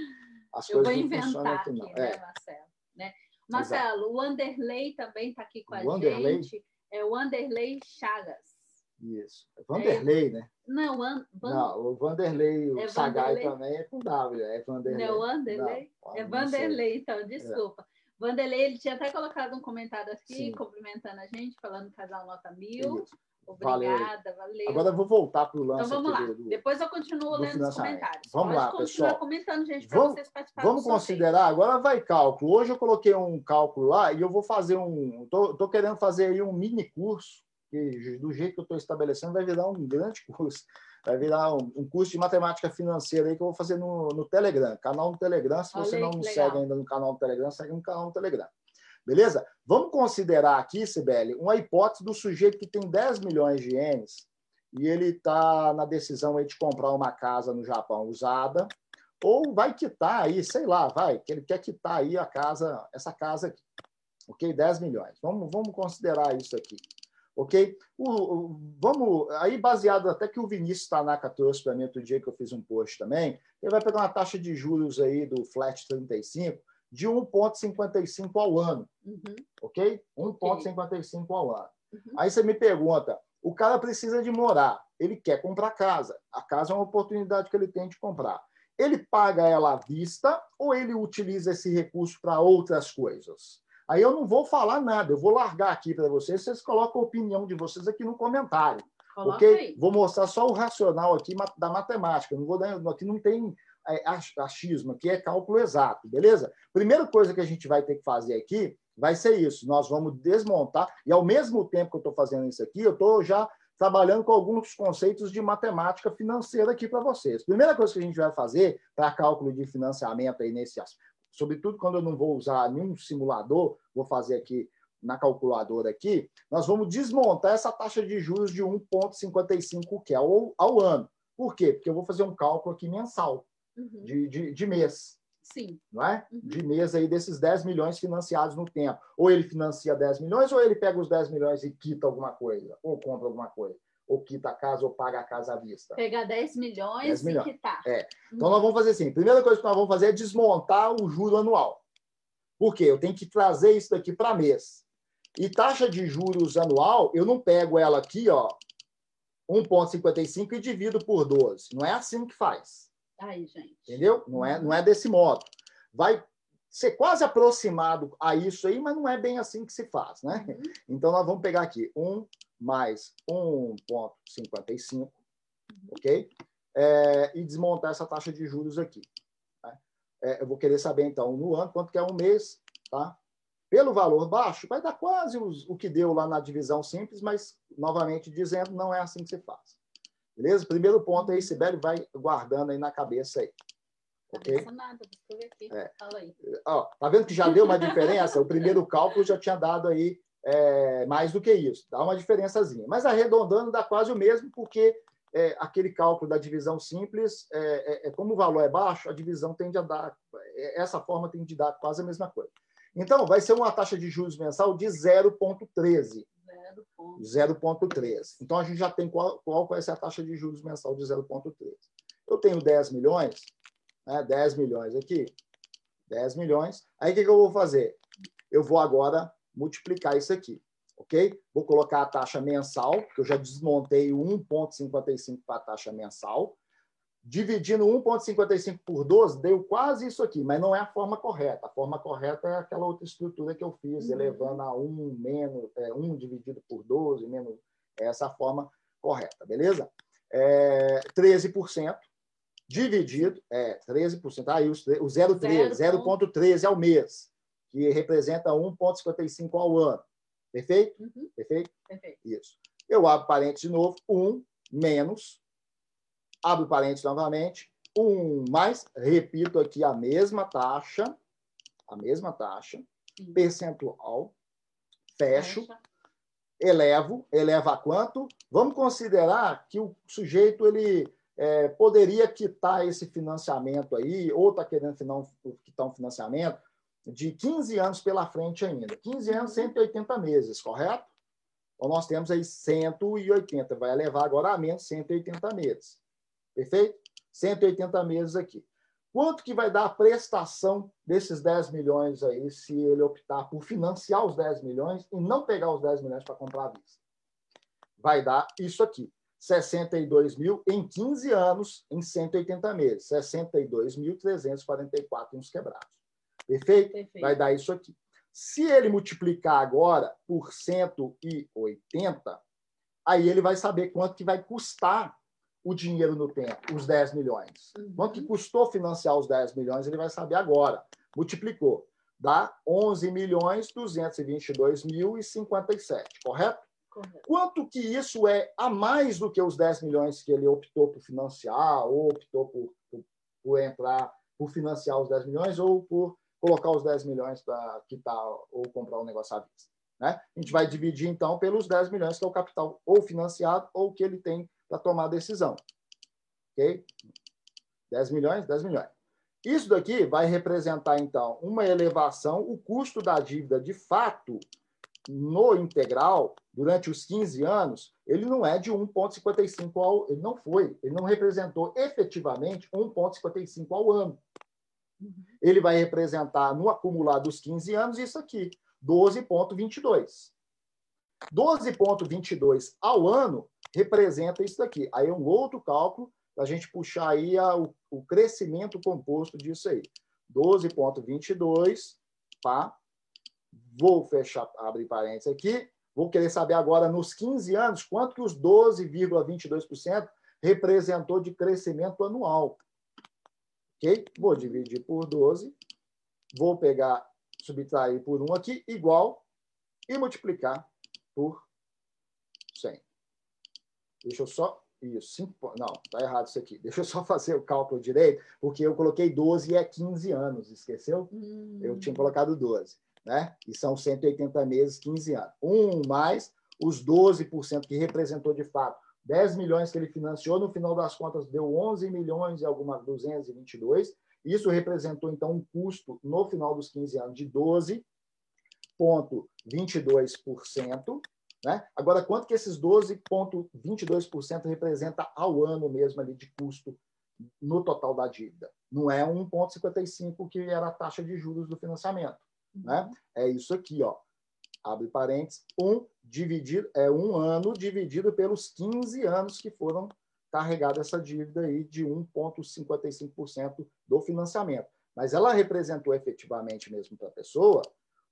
S2: As [LAUGHS] eu coisas não funcionam aqui, não. Aqui, né, é. Marcelo? Né? Marcelo, o Wanderlei também está aqui com a Wanderlei? gente. É o Wanderlei Chagas.
S1: Isso. É Vanderlei, é, né?
S2: Não, Van...
S1: não, o Vanderlei, o é Sagai Vanderlei? também é com W, é Vanderlei.
S2: Não, Vanderlei? Não, é Vanderlei, então, desculpa. É. Vanderlei, ele tinha até colocado um comentário aqui, Sim. cumprimentando a gente, falando casal nota mil. Isso. Obrigada, valeu. valeu.
S1: Agora eu vou voltar para o lance.
S2: Então vamos lá.
S1: Do,
S2: Depois eu continuo lendo os comentários.
S1: Vamos
S2: Pode
S1: lá, pessoal.
S2: comentando, gente, para vocês participarem.
S1: Vamos considerar, agora vai cálculo. Hoje eu coloquei um cálculo lá e eu vou fazer um. Estou querendo fazer aí um mini curso, que do jeito que eu estou estabelecendo, vai virar um grande [LAUGHS] curso. Vai virar um, um, curso de matemática financeira aí que eu vou fazer no, no Telegram, canal no Telegram. Se você não me segue ainda no canal do Telegram, segue no canal do Telegram. Beleza? Vamos considerar aqui, Sibeli, uma hipótese do sujeito que tem 10 milhões de ienes e ele está na decisão aí de comprar uma casa no Japão usada, ou vai quitar aí, sei lá, vai, que ele quer quitar aí a casa, essa casa aqui, ok? 10 milhões. Vamos, vamos considerar isso aqui, ok? O, o, vamos, aí baseado até que o Vinícius Tanaka trouxe para mim outro dia que eu fiz um post também, ele vai pegar uma taxa de juros aí do flat 35 de 1,55 ao ano, uhum. ok? 1,55 ao ano. Uhum. Aí você me pergunta, o cara precisa de morar, ele quer comprar casa. A casa é uma oportunidade que ele tem de comprar. Ele paga ela à vista ou ele utiliza esse recurso para outras coisas? Aí eu não vou falar nada, eu vou largar aqui para vocês, vocês colocam a opinião de vocês aqui no comentário. Coloca ok? Aí. Vou mostrar só o racional aqui da matemática. Não vou dar, aqui não tem achismo, aqui é cálculo exato, beleza? Primeira coisa que a gente vai ter que fazer aqui vai ser isso. Nós vamos desmontar, e ao mesmo tempo que eu estou fazendo isso aqui, eu estou já trabalhando com alguns conceitos de matemática financeira aqui para vocês. Primeira coisa que a gente vai fazer para cálculo de financiamento aí nesse sobretudo quando eu não vou usar nenhum simulador, vou fazer aqui na calculadora aqui, nós vamos desmontar essa taxa de juros de 1,55 que é ao, ao ano. Por quê? Porque eu vou fazer um cálculo aqui mensal, uhum. de, de, de mês.
S2: Sim.
S1: Não é? Uhum. De mês aí desses 10 milhões financiados no tempo. Ou ele financia 10 milhões, ou ele pega os 10 milhões e quita alguma coisa, ou compra alguma coisa. Ou quita a casa, ou paga a casa à vista.
S2: Pegar 10 milhões, 10 milhões. e quitar.
S1: É. Então, uhum. nós vamos fazer assim. Primeira coisa que nós vamos fazer é desmontar o juro anual. Por quê? Eu tenho que trazer isso daqui para mês. E taxa de juros anual, eu não pego ela aqui, ó, 1,55 e divido por 12. Não é assim que faz.
S2: Aí, gente.
S1: Entendeu? Não é, não é desse modo. Vai ser quase aproximado a isso aí, mas não é bem assim que se faz, né? Uhum. Então, nós vamos pegar aqui 1 mais 1,55, uhum. ok? É, e desmontar essa taxa de juros aqui. Né? É, eu vou querer saber, então, no ano, quanto que é um mês, tá? Pelo valor baixo, vai dar quase os, o que deu lá na divisão simples, mas, novamente dizendo, não é assim que se faz. Beleza? Primeiro ponto aí, Sibeli, vai guardando aí na cabeça aí.
S2: Ok? Não nada. É. Fala aí.
S1: Ó, tá vendo que já deu uma diferença? o primeiro cálculo já tinha dado aí é, mais do que isso. Dá uma diferençazinha. Mas arredondando dá quase o mesmo, porque é, aquele cálculo da divisão simples, é, é, é como o valor é baixo, a divisão tende a dar, é, essa forma tem de dar quase a mesma coisa. Então, vai ser uma taxa de juros mensal de 0,13. 0,13. Então, a gente já tem qual, qual vai ser a taxa de juros mensal de 0,13. Eu tenho 10 milhões, né? 10 milhões aqui, 10 milhões. Aí, o que, que eu vou fazer? Eu vou agora multiplicar isso aqui, ok? Vou colocar a taxa mensal, que eu já desmontei 1,55 para a taxa mensal. Dividindo 1,55 por 12, deu quase isso aqui, mas não é a forma correta. A forma correta é aquela outra estrutura que eu fiz, uhum. elevando a 1 menos é, 1 dividido por 12, menos essa forma correta, beleza? É, 13% dividido, é 13%, aí o 0,13, 0,13 ao mês, que representa 1,55 ao ano. Perfeito?
S2: Uhum.
S1: Perfeito?
S2: Perfeito.
S1: Isso. Eu abro parênteses de novo, 1 menos abro parênteses novamente, um mais, repito aqui a mesma taxa, a mesma taxa, percentual, fecho, Fecha. elevo, eleva a quanto? Vamos considerar que o sujeito ele é, poderia quitar esse financiamento aí, ou está querendo quitar um financiamento de 15 anos pela frente ainda. 15 anos, 180 uhum. meses, correto? Então, nós temos aí 180, vai elevar agora a menos 180 meses. Perfeito? 180 meses aqui. Quanto que vai dar a prestação desses 10 milhões aí, se ele optar por financiar os 10 milhões e não pegar os 10 milhões para comprar à vista? Vai dar isso aqui. 62 mil em 15 anos, em 180 meses. 62.344 uns quebrados. Perfeito? Perfeito? Vai dar isso aqui. Se ele multiplicar agora por 180, aí ele vai saber quanto que vai custar o dinheiro no tempo, os 10 milhões. Uhum. Quanto que custou financiar os 10 milhões, ele vai saber agora. Multiplicou. Dá 11 milhões 222 mil e 57, correto?
S2: correto?
S1: Quanto que isso é a mais do que os 10 milhões que ele optou por financiar, ou optou por, por, por entrar, por financiar os 10 milhões, ou por colocar os 10 milhões para quitar ou comprar um negócio à vista. Né? A gente vai dividir, então, pelos 10 milhões, que é o capital ou financiado ou que ele tem para tomar a decisão. Ok? 10 milhões, 10 milhões. Isso daqui vai representar, então, uma elevação, o custo da dívida, de fato, no integral, durante os 15 anos, ele não é de 1,55 ao. Ele não foi, ele não representou efetivamente 1,55 ao ano. Ele vai representar, no acumulado dos 15 anos, isso aqui, 12,22. 12,22 ao ano representa isso daqui. Aí é um outro cálculo para a gente puxar aí a, o, o crescimento composto disso aí. 12,22, tá? Vou fechar, abrir parênteses aqui. Vou querer saber agora, nos 15 anos, quanto que os 12,22% representou de crescimento anual. Ok? Vou dividir por 12. Vou pegar, subtrair por 1 aqui, igual, e multiplicar por 100. Deixa eu só isso, cinco, não, tá errado isso aqui. [LAUGHS] Deixa eu só fazer o cálculo direito, porque eu coloquei 12 e é 15 anos, esqueceu? Hum. Eu tinha colocado 12 né? E são 180 meses, 15 anos. Um mais os 12% que representou de fato 10 milhões que ele financiou, no final das contas deu 11 milhões e alguma 222. Isso representou então um custo no final dos 15 anos de 12,22%, né? Agora quanto que esses 12,22% representa ao ano mesmo ali de custo no total da dívida? Não é 1,55 que era a taxa de juros do financiamento. Né? É isso aqui, ó. Abre parênteses, um, dividido, é um ano dividido pelos 15 anos que foram carregada essa dívida aí de 1,55% do financiamento. Mas ela representou efetivamente mesmo para a pessoa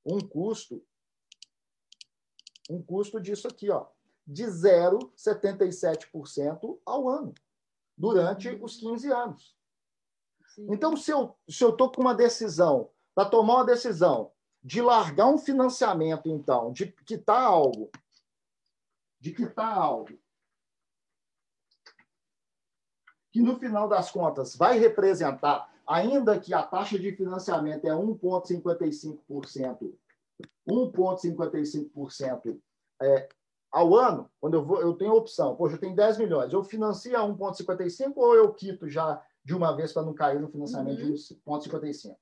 S1: um custo um custo disso aqui, ó, de 0,77% ao ano, durante os 15 anos. Sim. Então, se eu estou com uma decisão, para tomar uma decisão de largar um financiamento, então, de quitar algo, de quitar algo, que no final das contas vai representar, ainda que a taxa de financiamento é 1,55%, 1,55% é, ao ano, quando eu, vou, eu tenho a opção, poxa, eu tenho 10 milhões, eu financio a 1,55 ou eu quito já de uma vez para não cair no financiamento uhum. de 1,55?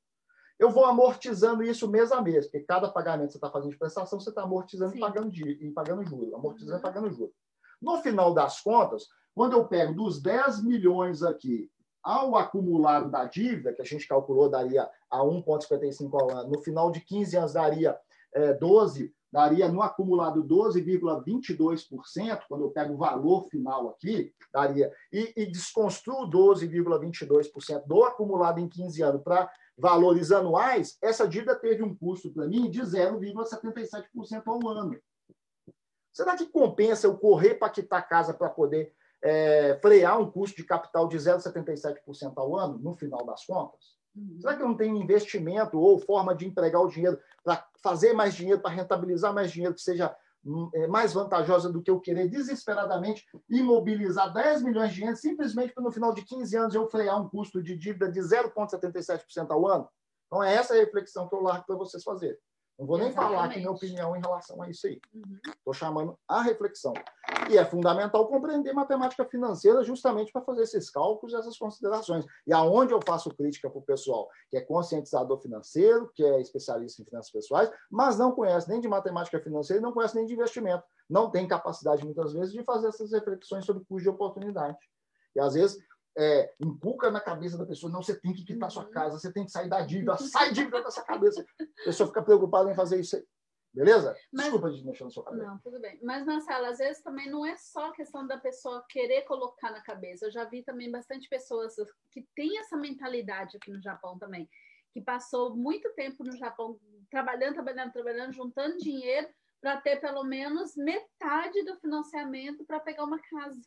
S1: eu vou amortizando isso mês a mês, porque cada pagamento que você está fazendo de prestação, você está amortizando e pagando, e pagando juros, amortizando e uhum. pagando juros. No final das contas, quando eu pego dos 10 milhões aqui ao acumulado da dívida, que a gente calculou daria a 1,55 ao ano, no final de 15 anos daria é, 12, daria no acumulado 12,22%, quando eu pego o valor final aqui, daria, e, e desconstruo 12,22% do acumulado em 15 anos para valores anuais, essa dívida teve um custo para mim de 0,77% ao ano. Será que compensa eu correr para quitar a casa para poder é, frear um custo de capital de 0,77% ao ano, no final das contas? Uhum. Será que eu não tenho investimento ou forma de empregar o dinheiro para fazer mais dinheiro, para rentabilizar mais dinheiro que seja é, mais vantajosa do que eu querer desesperadamente imobilizar 10 milhões de ienes simplesmente para no final de 15 anos eu frear um custo de dívida de 0,77% ao ano? Então, é essa a reflexão que eu largo para vocês fazerem. Não vou nem Exatamente. falar aqui minha opinião em relação a isso aí. Estou uhum. chamando a reflexão. E é fundamental compreender matemática financeira justamente para fazer esses cálculos e essas considerações. E aonde eu faço crítica para o pessoal que é conscientizador financeiro, que é especialista em finanças pessoais, mas não conhece nem de matemática financeira e não conhece nem de investimento. Não tem capacidade, muitas vezes, de fazer essas reflexões sobre custo de oportunidade. E, às vezes, é, inculca na cabeça da pessoa, não, você tem que quitar sua uhum. casa, você tem que sair da dívida, sai dívida dessa cabeça. A pessoa fica preocupada em fazer isso aí. Beleza? Mas, Desculpa de mexer na sua cabeça.
S2: Não, tudo bem. Mas, Marcelo, às vezes também não é só questão da pessoa querer colocar na cabeça. Eu já vi também bastante pessoas que têm essa mentalidade aqui no Japão também, que passou muito tempo no Japão trabalhando, trabalhando, trabalhando, juntando dinheiro para ter pelo menos metade do financiamento para pegar uma casa.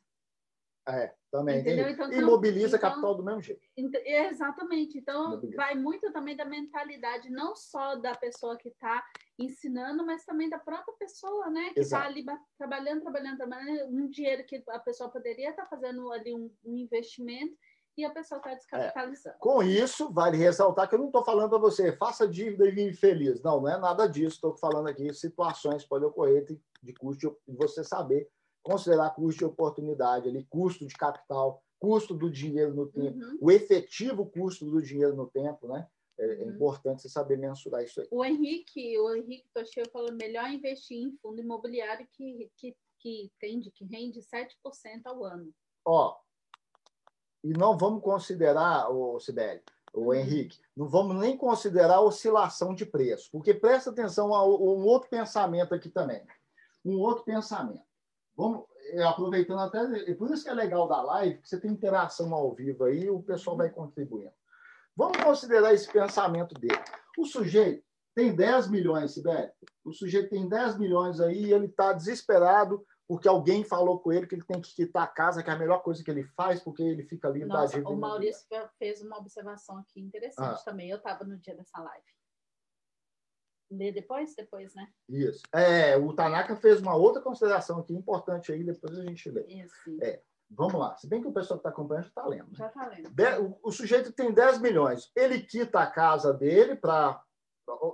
S1: É, também. Entendeu? Então, Imobiliza então, capital do mesmo jeito.
S2: Exatamente. Então, Imobiliza. vai muito também da mentalidade, não só da pessoa que está ensinando, mas também da própria pessoa, né? Que está ali trabalhando, trabalhando, trabalhando, um dinheiro que a pessoa poderia estar tá fazendo ali um, um, investimento e a pessoa está descapitalizando. É.
S1: Com isso, vale ressaltar que eu não estou falando para você, faça dívida e vive feliz. Não, não é nada disso. Estou falando aqui situações podem ocorrer de, de custo de você saber considerar custo de oportunidade, ali, custo de capital, custo do dinheiro no tempo, uhum. o efetivo custo do dinheiro no tempo, né? É, é uhum. importante você saber mensurar isso aí.
S2: O Henrique, o Henrique Toshio falou melhor investir em fundo imobiliário que, que, que tende, que rende 7% ao ano.
S1: Ó, e não vamos considerar, o Sibeli, o uhum. Henrique, não vamos nem considerar oscilação de preço, porque presta atenção a um outro pensamento aqui também. Um outro pensamento. Vamos, é, aproveitando até, por isso que é legal da live, que você tem interação ao vivo aí, o pessoal vai contribuindo. Vamos considerar esse pensamento dele. O sujeito tem 10 milhões, Sibeli. O sujeito tem 10 milhões aí e ele está desesperado porque alguém falou com ele que ele tem que quitar a casa, que é a melhor coisa que ele faz, porque ele fica livre
S2: Nossa,
S1: da dívida.
S2: O Maurício fez uma observação aqui interessante ah. também. Eu estava no dia dessa live. Lê depois? Depois, né?
S1: Isso. É, o Tanaka fez uma outra consideração aqui importante aí, depois a gente lê. Isso. É, vamos lá. Se bem que o pessoal que está acompanhando já está lendo.
S2: Né? Já está lendo.
S1: De, o, o, sujeito tem 10 milhões. Ele quita a casa dele para.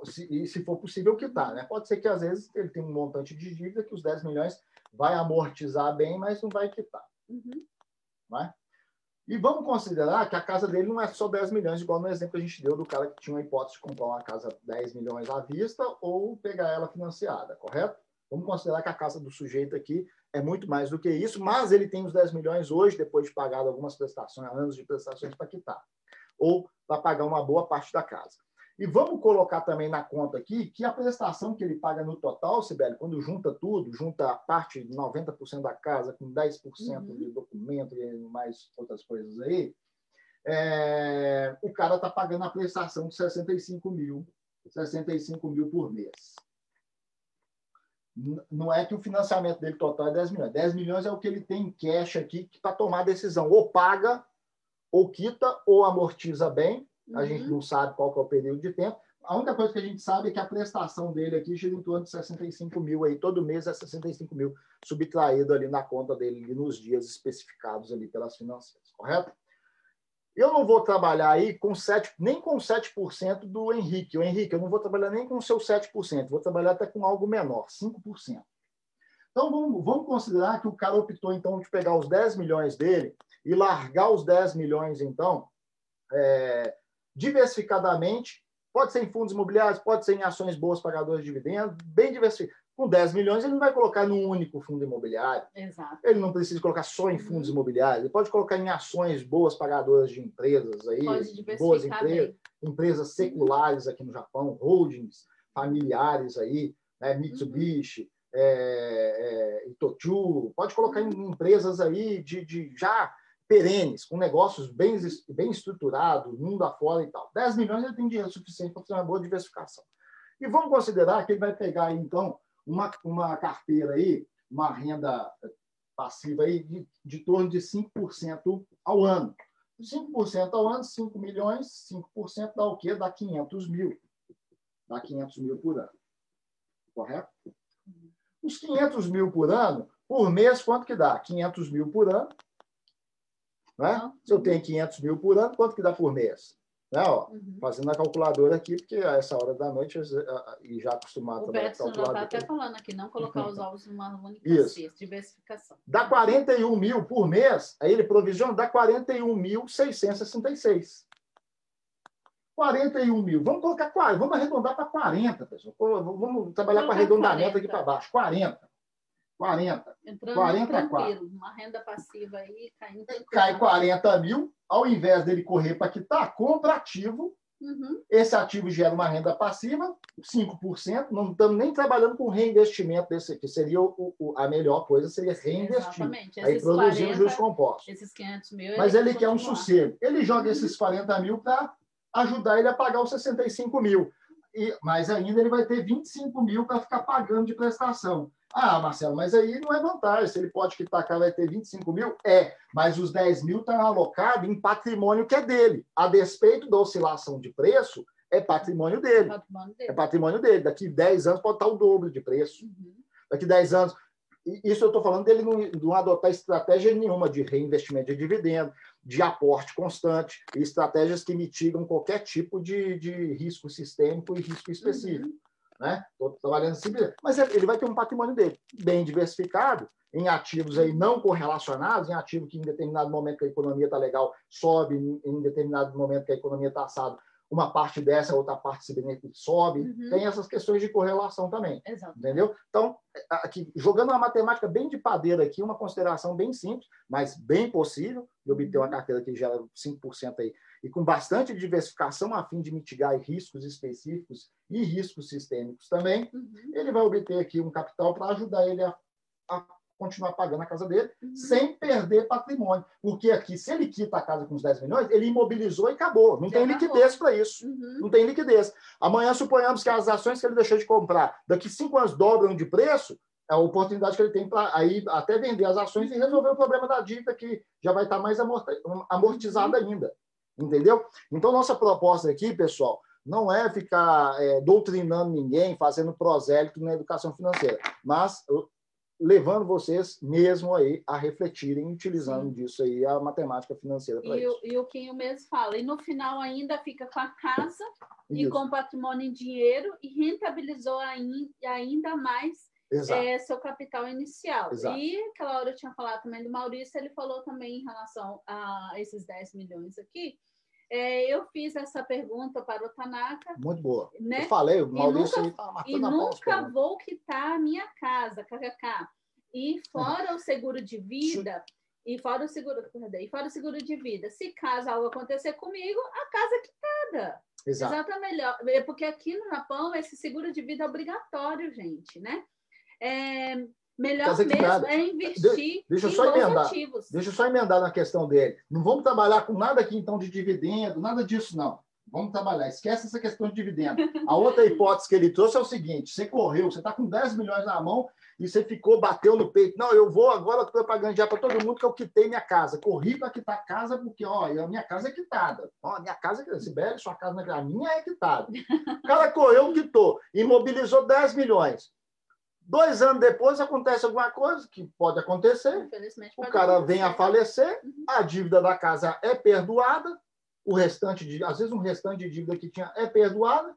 S1: Se, se for possível quitar, né? Pode ser que às vezes ele tem um montante de dívida que os 10 milhões vai amortizar bem, mas não vai quitar. Uhum. Não é? E vamos considerar que a casa dele não é só 10 milhões, igual no exemplo que a gente deu do cara que tinha uma hipótese de comprar uma casa 10 milhões à vista ou pegar ela financiada, correto? Vamos considerar que a casa do sujeito aqui é muito mais do que isso, mas ele tem os 10 milhões hoje, depois de pagar algumas prestações, anos de prestações para quitar. Ou para pagar uma boa parte da casa. E vamos colocar também na conta aqui que a prestação que ele paga no total, Sibeli, quando junta tudo, junta a parte de 90% da casa com 10% uhum. de documento e mais outras coisas aí, é, o cara está pagando a prestação de 65 mil, 65 mil por mês. Não é que o financiamento dele total é 10 milhões. 10 milhões é o que ele tem em cash aqui para tomar a decisão. Ou paga, ou quita, ou amortiza bem, a uhum. gente não sabe qual é o período de tempo. A única coisa que a gente sabe é que a prestação dele aqui gira em torno de 65 mil aí, todo mês é 65 mil subtraído ali na conta dele nos dias especificados ali pelas financeiras, correto? Eu não vou trabalhar aí com 7, nem com 7% do Henrique. O Henrique, eu não vou trabalhar nem com o seu 7%, vou trabalhar até com algo menor, 5%. Então vamos, vamos considerar que o cara optou então de pegar os 10 milhões dele e largar os 10 milhões então é, diversificadamente, pode ser em fundos imobiliários, pode ser em ações boas pagadoras de dividendos, bem diversificado. Com 10 milhões, ele não vai colocar num único fundo imobiliário.
S2: Exato.
S1: Ele não precisa colocar só em fundos uhum. imobiliários. Ele pode colocar em ações boas pagadoras de empresas aí, boas empresas, empresas uhum. seculares aqui no Japão, holdings familiares aí, né, Mitsubishi, uhum. é, é, Itochu. Pode colocar em uhum. empresas aí de, de já perenes, com negócios bem, bem estruturados, mundo afora e tal. 10 milhões ele tem dinheiro suficiente para fazer uma boa diversificação. E vamos considerar que ele vai pegar, então, uma, uma carteira aí, uma renda passiva aí de, de torno de 5% ao ano. 5% ao ano, 5 milhões, 5% dá o quê? Dá 500 mil. Dá 500 mil por ano. Correto? Os 500 mil por ano, por mês, quanto que dá? 500 mil por ano, né? Se eu tenho 500 mil por ano, quanto que dá por mês? Né? Ó, uhum. Fazendo a calculadora aqui, porque a essa hora da noite e já acostumado
S2: o Beto está até falando aqui, não colocar os [LAUGHS] ovos numa única
S1: Isso.
S2: cesta, diversificação.
S1: Dá 41 mil por mês, aí ele provisiona, dá 41.666. 41 mil. Vamos colocar 40, vamos arredondar para 40, pessoal. Vamos trabalhar com arredondamento 40. aqui para baixo. 40. 40.
S2: Entrando 44. Uma renda passiva aí caindo.
S1: Cai 40 mil, ao invés dele correr para quitar, compra ativo. Uhum. Esse ativo gera uma renda passiva, 5%. Não estamos nem trabalhando com reinvestimento desse aqui. Seria o, o, a melhor coisa, seria reinvestir. Exatamente. Aí produzindo juros compostos.
S2: Esses 500 mil.
S1: Mas ele, ele quer um sossego. Ele joga uhum. esses 40 mil para ajudar ele a pagar os 65 mil. E, mas ainda ele vai ter 25 mil para ficar pagando de prestação. Ah, Marcelo, mas aí não é vantagem. Se ele pode quitar cá, vai ter 25 mil? É, mas os 10 mil estão alocados em patrimônio que é dele. A despeito da oscilação de preço, é patrimônio dele. É patrimônio dele. É patrimônio dele. Daqui 10 anos pode estar o dobro de preço. Uhum. Daqui 10 anos, isso eu estou falando dele não, não, adotar estratégia nenhuma de reinvestimento de dividendo, de aporte constante, e estratégias que mitigam qualquer tipo de, de risco sistêmico e risco específico. Uhum. Né? Estou trabalhando assim, mas ele vai ter um patrimônio dele bem diversificado, em ativos aí não correlacionados, em ativos que em determinado momento que a economia está legal sobe, em determinado momento que a economia está assado, uma parte dessa, outra parte se sobe. Uhum. Tem essas questões de correlação também. Exato. Entendeu? Então, aqui, jogando uma matemática bem de padeira aqui, uma consideração bem simples, mas bem possível, de obter uma uhum. carteira que gera 5% aí, e com bastante diversificação a fim de mitigar riscos específicos e riscos sistêmicos também, uhum. ele vai obter aqui um capital para ajudar ele a, a continuar pagando a casa dele uhum. sem perder patrimônio. Porque aqui, se ele quita a casa com os 10 milhões, ele imobilizou e acabou. Não Já tem acabou. liquidez para isso. Uhum. Não tem liquidez. Amanhã, suponhamos que as ações que ele deixou de comprar, daqui cinco anos dobram de preço, é a oportunidade que ele tem para aí até vender as ações e resolver o problema da dívida, que já vai estar mais amortizada uhum. ainda. Entendeu? Então, nossa proposta aqui, pessoal, não é ficar é, doutrinando ninguém, fazendo prosélito na educação financeira, mas levando vocês mesmo aí a refletirem, utilizando Sim. disso aí a matemática financeira para isso.
S2: e o Quinho mesmo fala, e no final ainda fica com a casa isso. e com patrimônio em dinheiro e rentabilizou ainda mais é, seu capital inicial. Exato. E aquela hora eu tinha falado também do Maurício, ele falou também em relação a esses 10 milhões aqui, é, eu fiz essa pergunta para o Tanaka.
S1: Muito boa. Né? Eu falei, o Maurício
S2: está matando E nunca vou quitar a minha casa, kkk. E fora o seguro de [LAUGHS] vida, e fora o seguro, e fora o seguro de vida, se caso algo acontecer comigo, a casa é quitada. Exato. Exatamente. É porque aqui no Japão, esse seguro de vida é obrigatório, gente, né? É, Melhor mesmo é investir deixa, só emendar, ativos.
S1: Deixa eu só emendar na questão dele. Não vamos trabalhar com nada aqui, então, de dividendo, nada disso, não. Vamos trabalhar. Esquece essa questão de dividendo. A outra hipótese que ele trouxe é o seguinte: você correu, você está com 10 milhões na mão e você ficou, bateu no peito. Não, eu vou agora propagandear para todo mundo que eu quitei minha casa. Corri para quitar a casa, porque ó, a minha casa é quitada. Ó, minha casa é Sibeli, sua casa não é A minha é quitada. O cara correu, quitou, imobilizou 10 milhões. Dois anos depois acontece alguma coisa que pode acontecer. O cara vem a falecer, uhum. a dívida da casa é perdoada, o restante de, às vezes um restante de dívida que tinha é perdoada,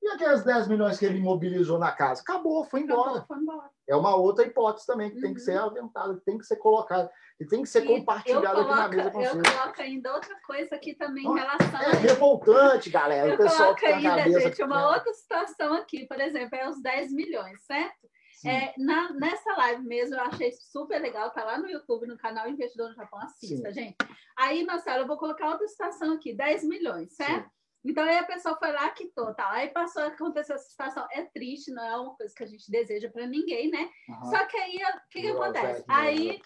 S1: e aqueles 10 milhões que ele imobilizou na casa, acabou, foi embora. Acabou, foi embora. É uma outra hipótese também que uhum. tem que ser uhum. aventada, que tem que ser colocada, que tem que ser e compartilhada aqui na mesa com
S2: Eu coloco ainda outra coisa aqui também em relação.
S1: É revoltante, galera. Eu o pessoal coloco
S2: ainda, cabeça, gente, uma outra situação aqui, por exemplo, é os 10 milhões, certo? É, na, nessa live mesmo, eu achei super legal, tá lá no YouTube, no canal Investidor no Japão, assista, Sim. gente. Aí, Marcelo, eu vou colocar outra situação aqui, 10 milhões, certo? Sim. Então aí a pessoa foi lá, quitou, tá? Aí passou, aconteceu essa situação. É triste, não é uma coisa que a gente deseja para ninguém, né? Uhum. Só que aí o que, que acontece? Aí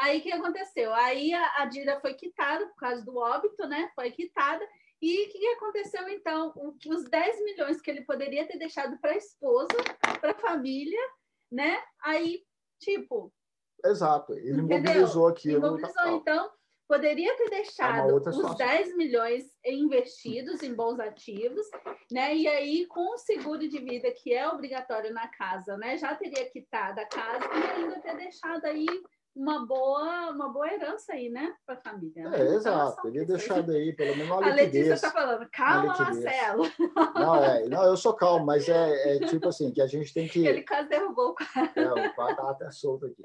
S2: aí que aconteceu? Aí a, a foi quitada por causa do óbito, né? Foi quitada. E o que aconteceu então? Os 10 milhões que ele poderia ter deixado para a esposa, para a família, né? Aí, tipo.
S1: Exato, ele entendeu? imobilizou aquilo.
S2: Imobilizou, então, poderia ter deixado é os 10 milhões investidos em bons ativos, né? E aí, com o seguro de vida, que é obrigatório na casa, né? Já teria quitado a casa e ainda ter deixado aí uma boa, uma boa herança aí, né, para a família. Né?
S1: É, exato. Ele deixado aí, pelo menos uma
S2: A Letícia está falando, calma, Marcelo.
S1: Não, é, não, eu sou calmo, mas é, é, tipo assim, que a gente tem que...
S2: Ele quase derrubou o quadro.
S1: É, o quadro estava até solto aqui.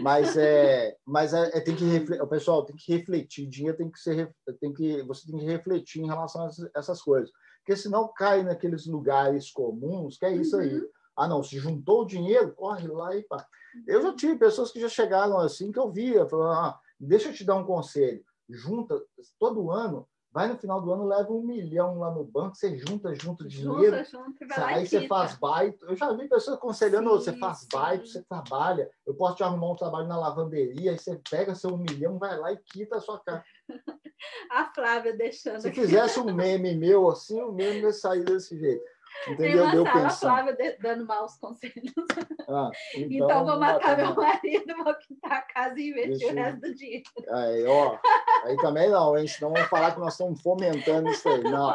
S1: Mas, é, mas é, é tem que refletir, o pessoal tem que refletir, dinheiro tem que ser, tem que, você tem que refletir em relação a essas coisas. Porque senão cai naqueles lugares comuns, que é isso uhum. aí. Ah, não, se juntou o dinheiro, corre lá e pá. Eu já tive pessoas que já chegaram assim, que eu via, falando, ah, deixa eu te dar um conselho. Junta, todo ano, vai no final do ano, leva um milhão lá no banco, você junta, junta dinheiro. Junta, aí você faz baito. Eu já vi pessoas aconselhando, sim, você faz sim. baito, você trabalha, eu posso te arrumar um trabalho na lavanderia, aí você pega seu um milhão, vai lá e quita a sua cara. [LAUGHS]
S2: A Flávia deixando.
S1: Se aqui. fizesse um meme meu assim, o meme ia sair desse jeito. Entendeu?
S2: Tem uma sala Flávia dando maus conselhos. Ah, [LAUGHS] então, então, vou matar meu marido, vou quitar a casa e investir o resto do dia.
S1: Aí, ó, aí também não, hein? Senão vão falar que nós estamos fomentando isso aí. Não,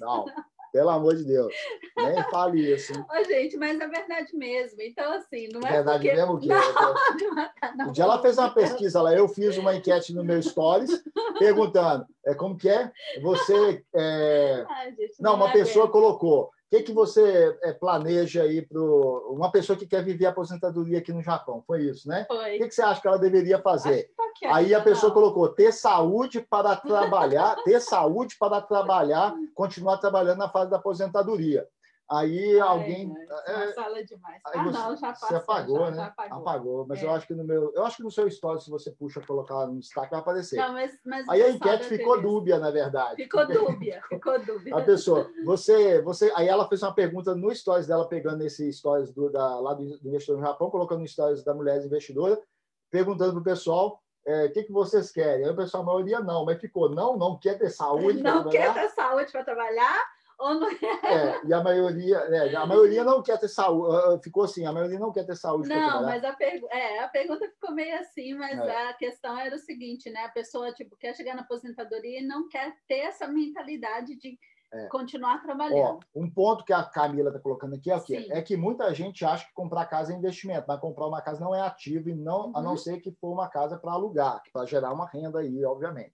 S1: não. Pelo amor de Deus. Nem fale isso.
S2: Ô, gente, mas é verdade mesmo. Então, assim, não é.
S1: Verdade
S2: porque...
S1: mesmo que. [LAUGHS] Não, não, não, um dia ela fez uma pesquisa lá, eu fiz uma enquete no meu Stories, perguntando é, como que é? Você. É... Ai, gente, não, uma pessoa colocou. O que, que você é, planeja aí para uma pessoa que quer viver a aposentadoria aqui no Japão? Foi isso, né?
S2: Foi.
S1: O que, que você acha que ela deveria fazer? Aí a pessoa colocou ter saúde para trabalhar, ter saúde para trabalhar, continuar trabalhando na fase da aposentadoria. Aí alguém.
S2: É, sala demais. Ah, você, não, já passou,
S1: Você apagou,
S2: já,
S1: né?
S2: Já apagou.
S1: apagou. Mas é. eu acho que no meu. Eu acho que no seu story, se você puxa colocar no destaque, vai aparecer.
S2: Não, mas, mas
S1: aí a enquete ficou dúbia, na verdade.
S2: Ficou dúbia, [LAUGHS] ficou dúbia.
S1: A pessoa, você, você. Aí ela fez uma pergunta no stories dela, pegando esse stories do, da, lá do, do investidor no Japão, colocando no stories da mulher investidora, perguntando para o pessoal é, o que, que vocês querem? Aí o pessoal, a maioria não, mas ficou, não, não quer ter saúde. [LAUGHS]
S2: Não quer ter saúde para trabalhar, não é?
S1: é e a maioria, é, a maioria não quer ter saúde, ah, ah, ficou assim, a maioria não quer ter saúde.
S2: Não, mas a, pergu é, a pergunta ficou meio assim, mas é. a questão era o seguinte, né? A pessoa tipo, quer chegar na aposentadoria e não quer ter essa mentalidade de é. continuar trabalhando.
S1: Ó, um ponto que a Camila está colocando aqui é o quê? É que muita gente acha que comprar casa é investimento, mas comprar uma casa não é ativo, e não, uhum. a não uhum. ser que for uma casa para alugar, para gerar uma renda aí, obviamente.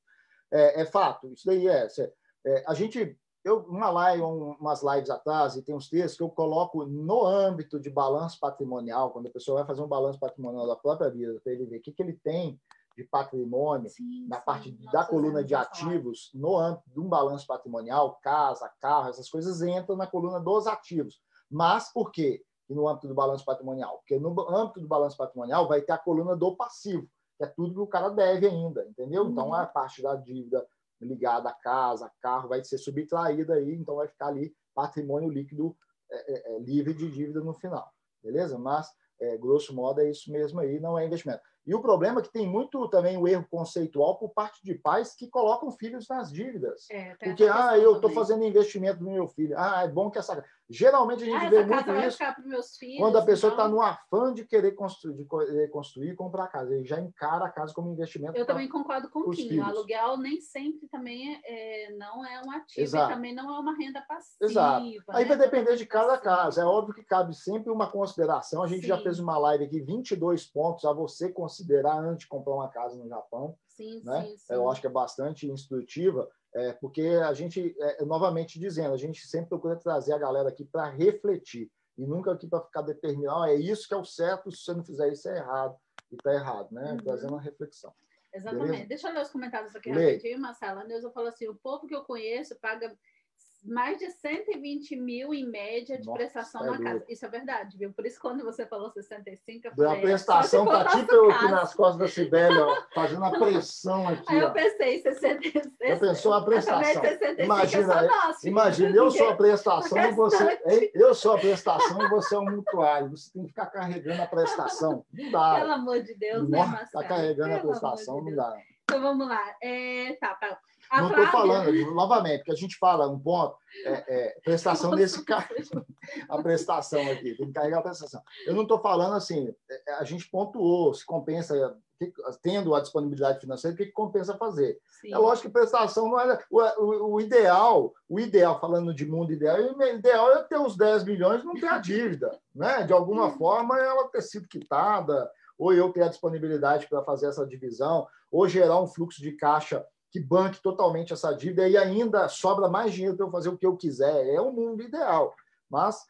S1: É, é fato, isso daí é, é. A gente eu uma live, umas lives atrás, e tem uns textos que eu coloco no âmbito de balanço patrimonial, quando a pessoa vai fazer um balanço patrimonial da própria vida, para ele ver o que, que ele tem de patrimônio sim, na sim, parte da coluna de ativos, no âmbito de um balanço patrimonial, casa, carro, essas coisas entram na coluna dos ativos. Mas por quê? E no âmbito do balanço patrimonial? Porque no âmbito do balanço patrimonial vai ter a coluna do passivo, que é tudo que o cara deve ainda, entendeu? Então, uhum. Então, a parte da dívida ligada à casa, carro, vai ser subtraída aí, então vai ficar ali patrimônio líquido é, é, é, livre de dívida no final, beleza? Mas, é, grosso modo, é isso mesmo aí, não é investimento. E o problema é que tem muito também o erro conceitual por parte de pais que colocam filhos nas dívidas. É, Porque, ah, eu estou fazendo investimento no meu filho. Ah, é bom que essa. Geralmente a gente ah, vê muito isso
S2: filhos,
S1: quando a pessoa está no afã de querer construir, de construir e comprar casa. Ele já encara a casa como investimento.
S2: Eu também concordo com o Kim. O aluguel nem sempre também é, é, não é um ativo Exato. e também não é uma renda passiva.
S1: Exato. Aí né? vai depender de cada casa. É óbvio que cabe sempre uma consideração. A gente Sim. já fez uma live aqui, 22 pontos a você considerar antes de comprar uma casa no Japão.
S2: Sim,
S1: né?
S2: sim, sim.
S1: Eu acho que é bastante instrutiva. É, porque a gente, é, novamente dizendo, a gente sempre procura trazer a galera aqui para refletir e nunca aqui para ficar determinado, é isso que é o certo, se você não fizer isso é errado, e está errado, né? Uhum. Trazendo uma reflexão.
S2: Exatamente. Beleza? Deixa eu ler os comentários aqui Lê. rapidinho, Marcela. A Neuza falou assim: o povo que eu conheço paga mais de 120 mil em média de Nossa, prestação é na casa. Isso é verdade, viu? Por isso, quando você falou 65, eu falei...
S1: A prestação tá tipo eu aqui nas costas da Sibeli, ó, [LAUGHS] fazendo a pressão aqui.
S2: Aí ó. eu pensei, 66.
S1: Já pensou a prestação? Imagina, imagina eu sou a prestação e você... [LAUGHS] Eu sou a prestação e você é um mutuário. Você tem que ficar carregando a prestação. Não dá.
S2: Pelo amor de Deus, né, Marcelo?
S1: Ficar carregando Pelo a prestação, de não dá.
S2: Então, vamos lá. É, tá, tá.
S1: A não estou falando, novamente, porque a gente fala um ponto, é, é, prestação desse caso, a prestação aqui, tem que carregar a prestação. Eu não estou falando assim, é, é, a gente pontuou, se compensa, tendo a disponibilidade financeira, o que, que compensa fazer? Sim. É lógico que prestação não é. O, o, o, ideal, o ideal, falando de mundo ideal, o ideal é ter uns 10 milhões e não ter a dívida. Né? De alguma uhum. forma, ela ter sido quitada, ou eu ter a disponibilidade para fazer essa divisão, ou gerar um fluxo de caixa que banque totalmente essa dívida e ainda sobra mais dinheiro para eu fazer o que eu quiser. É o mundo ideal. Mas,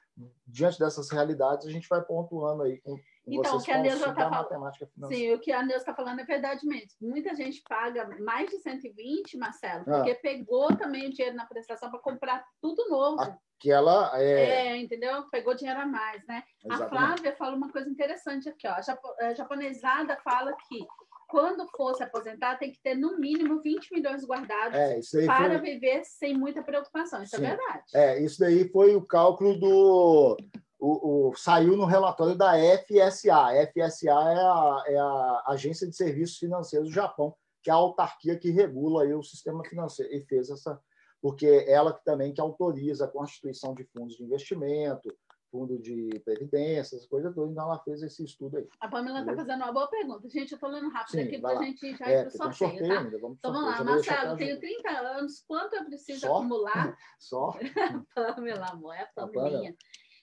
S1: diante dessas realidades, a gente vai pontuando aí com,
S2: então, o que a Neuza está falando. Sim, o que a Neuza está falando é verdade mesmo. Muita gente paga mais de 120, Marcelo, porque ah. pegou também o dinheiro na prestação para comprar tudo novo.
S1: Aquela
S2: é... é, entendeu? Pegou dinheiro a mais, né? Exatamente. A Flávia fala uma coisa interessante aqui, ó. A japonesada fala que quando for se aposentar, tem que ter no mínimo 20 milhões guardados é, para foi... viver sem muita preocupação. Isso é Sim. é verdade.
S1: É, isso daí foi o cálculo do. O, o, saiu no relatório da FSA. FSA é a, é a Agência de Serviços Financeiros do Japão, que é a autarquia que regula aí o sistema financeiro e fez essa, porque ela que também que autoriza a constituição de fundos de investimento, fundo de previdência, essas coisas todas, então ela fez esse estudo aí.
S2: A Pamela está fazendo uma boa pergunta. Gente, eu estou lendo rápido Sim, aqui para a gente já é, ir para o sorteio, sorteio, tá? Ainda, vamos então vamos lá, Marcelo, tenho 30 anos, quanto eu preciso Só? acumular? [LAUGHS]
S1: Só? [LAUGHS]
S2: Pamela, amor, é a Pamelinha.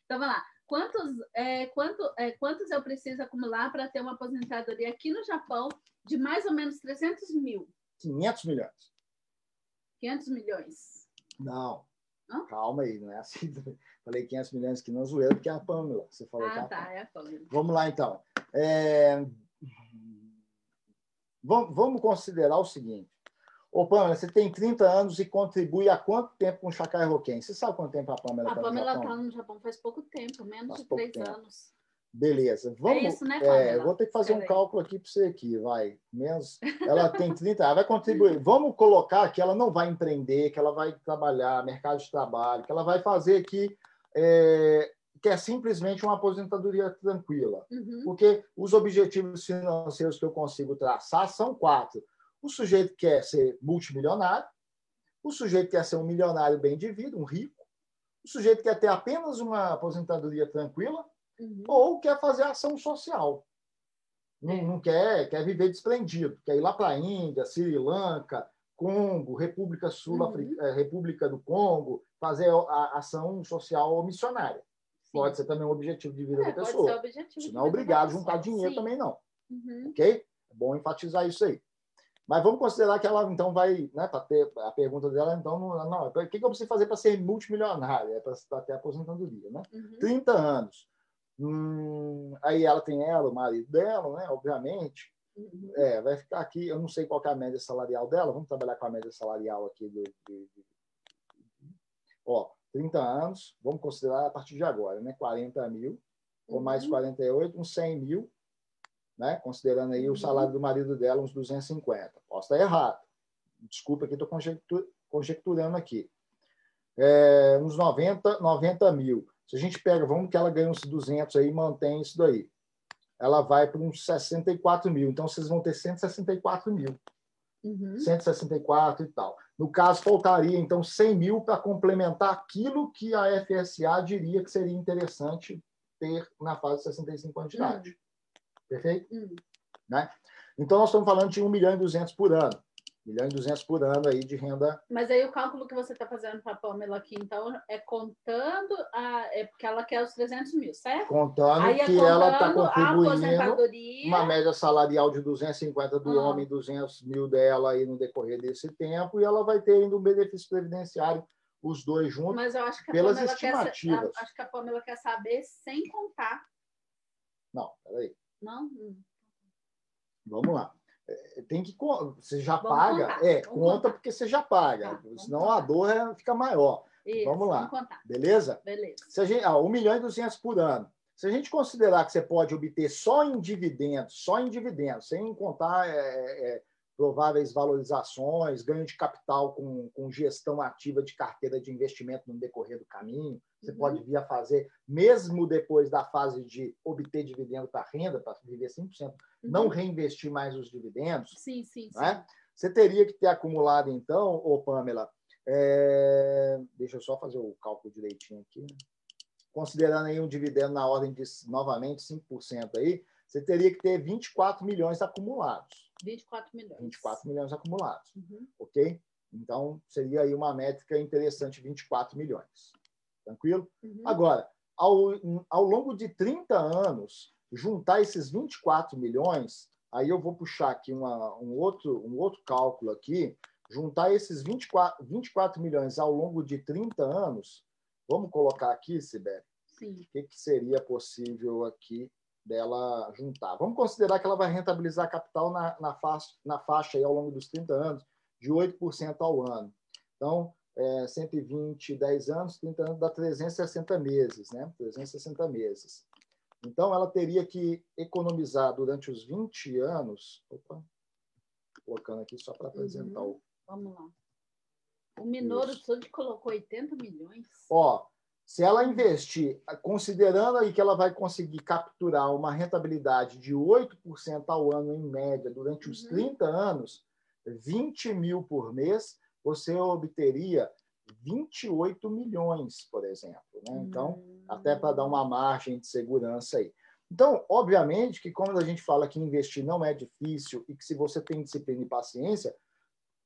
S2: Então vamos lá. Quantos, é, quanto, é, quantos eu preciso acumular para ter uma aposentadoria aqui no Japão de mais ou menos 300 mil?
S1: 500 milhões.
S2: 500 milhões.
S1: Não. Hã? Calma aí, não é assim. Falei 500 milhões que não zoeira, porque é a Pamela. Você falou
S2: ah,
S1: que é a
S2: tá, é a Pamela.
S1: Vamos lá, então. É... Vamos considerar o seguinte. Ô, Pamela, você tem 30 anos e contribui há quanto tempo com o Chacai Roquem? Você sabe quanto tempo a Pamela está
S2: no Japão? A Pamela está no Japão faz pouco tempo, menos faz de três tempo. anos.
S1: Beleza. Vamos, é isso, né, é, vou ter que fazer um cálculo aqui para você aqui, vai. Menos, ela tem 30, ela vai contribuir. Vamos colocar que ela não vai empreender, que ela vai trabalhar, mercado de trabalho, que ela vai fazer aqui, é, que é simplesmente uma aposentadoria tranquila. Uhum. Porque os objetivos financeiros que eu consigo traçar são quatro. O sujeito quer ser multimilionário, o sujeito quer ser um milionário bem de vida, um rico, o sujeito quer ter apenas uma aposentadoria tranquila, uhum. ou quer fazer ação social. Não, não, quer, quer viver desprendido, quer ir lá para a Índia, Sri Lanka, Congo, República Sul uhum. Eh, República do Congo, fazer a ação social ou missionária. Sim. Pode ser também um objetivo de vida é, da pessoa. Pode ser objetivo Você não é obrigado a juntar dinheiro Sim. também, não. Uhum. Ok? É bom enfatizar isso aí. Mas vamos considerar que ela então vai, né, para ter a pergunta dela, então, não, não o que, que eu preciso fazer para ser multimilionária? É para ter aposentadoria, né? Uhum. 30 anos. Hum, aí ela tem ela, o marido dela, né? Obviamente. Uhum. É, vai ficar aqui, eu não sei qual é a média salarial dela, vamos trabalhar com a média salarial aqui do. De, de, ó, 30 anos, vamos considerar a partir de agora, né? 40 mil, uhum. ou mais 48, uns 100 mil, né? Considerando aí uhum. o salário do marido dela, uns 250. Posso estar errado. Desculpa que estou conjecturando aqui. É, uns 90, 90 mil. Se a gente pega, vamos que ela ganha uns 200 aí e mantém isso daí. Ela vai para uns 64 mil. Então, vocês vão ter 164 mil. Uhum. 164 e tal. No caso, faltaria, então, 100 mil para complementar aquilo que a FSA diria que seria interessante ter na fase de 65 anos de idade. Uhum. Perfeito? Uhum. Né? Então, nós estamos falando de 1 milhão e 200 por ano milhão e duzentos por ano aí de renda.
S2: Mas aí o cálculo que você está fazendo para a Pamela aqui, então, é contando, a, é porque ela quer os 300 mil, certo?
S1: Contando aí é que ela está contribuindo uma média salarial de 250 do ah. homem, 200 mil dela aí no decorrer desse tempo, e ela vai ter ainda um benefício previdenciário os dois juntos,
S2: Mas eu acho que a
S1: pelas
S2: Pamela
S1: estimativas.
S2: Quer, acho que a Pamela quer saber sem contar.
S1: Não, peraí.
S2: Não?
S1: Vamos lá. É, tem que você já vamos paga, contar, é, conta contar. porque você já paga, tá, senão contar. a dor é, fica maior. Isso, vamos lá, vamos beleza?
S2: Beleza.
S1: Se a gente, ah, 1 milhão e 200 por ano. Se a gente considerar que você pode obter só em dividendos, só em dividendos, sem contar é, é, prováveis valorizações, ganho de capital com, com gestão ativa de carteira de investimento no decorrer do caminho, você uhum. pode vir a fazer, mesmo depois da fase de obter dividendo para renda, para viver 100%, uhum. não reinvestir mais os dividendos.
S2: Sim, sim,
S1: né? sim. Você teria que ter acumulado, então, ô Pamela, é... deixa eu só fazer o cálculo direitinho aqui. Considerando aí um dividendo na ordem de, novamente, 5% aí, você teria que ter 24 milhões acumulados.
S2: 24 milhões.
S1: 24 milhões acumulados. Uhum. Ok? Então, seria aí uma métrica interessante, 24 milhões. Tranquilo? Uhum. Agora, ao, ao longo de 30 anos, juntar esses 24 milhões, aí eu vou puxar aqui uma, um, outro, um outro cálculo aqui, juntar esses 24, 24 milhões ao longo de 30 anos, vamos colocar aqui, Sibeli, o que, que seria possível aqui dela juntar. Vamos considerar que ela vai rentabilizar capital na, na, faixa, na faixa aí, ao longo dos 30 anos de 8% ao ano. Então, é, 120, 10 anos, 30 anos dá 360 meses, né? 360 meses. Então, ela teria que economizar durante os 20 anos. Opa, colocando aqui só para apresentar uhum. o.
S2: Vamos lá. O Minoro Sud colocou 80 milhões.
S1: Ó, se ela investir, considerando aí que ela vai conseguir capturar uma rentabilidade de 8% ao ano em média durante os uhum. 30 anos, 20 mil por mês, você obteria 28 milhões, por exemplo. Né? Então, até para dar uma margem de segurança aí. Então, obviamente que quando a gente fala que investir não é difícil e que se você tem disciplina e paciência,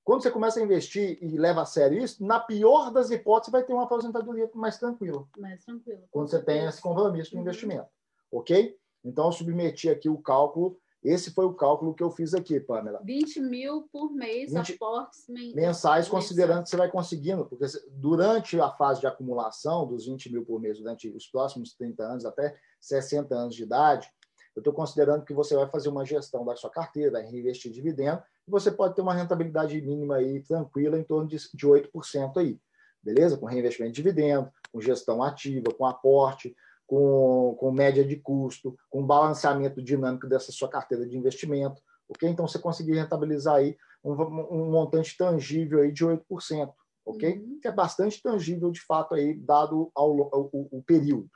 S1: quando você começa a investir e leva a sério isso, na pior das hipóteses, vai ter uma aposentadoria mais tranquila.
S2: Mais tranquila.
S1: Quando você tem esse compromisso do uhum. investimento. Ok? Então, eu submeti aqui o cálculo. Esse foi o cálculo que eu fiz aqui, Pamela.
S2: 20 mil por mês, 20 aportes
S1: mensais, considerando que você vai conseguindo, porque durante a fase de acumulação dos 20 mil por mês, durante os próximos 30 anos, até 60 anos de idade, eu estou considerando que você vai fazer uma gestão da sua carteira, vai reinvestir dividendo, e você pode ter uma rentabilidade mínima aí tranquila em torno de, de 8% aí, beleza? Com reinvestimento de dividendo, com gestão ativa, com aporte, com, com média de custo, com balanceamento dinâmico dessa sua carteira de investimento, ok? Então, você conseguir rentabilizar aí um, um montante tangível aí de 8%, ok? Uhum. Que é bastante tangível, de fato, aí, dado ao, ao, o período.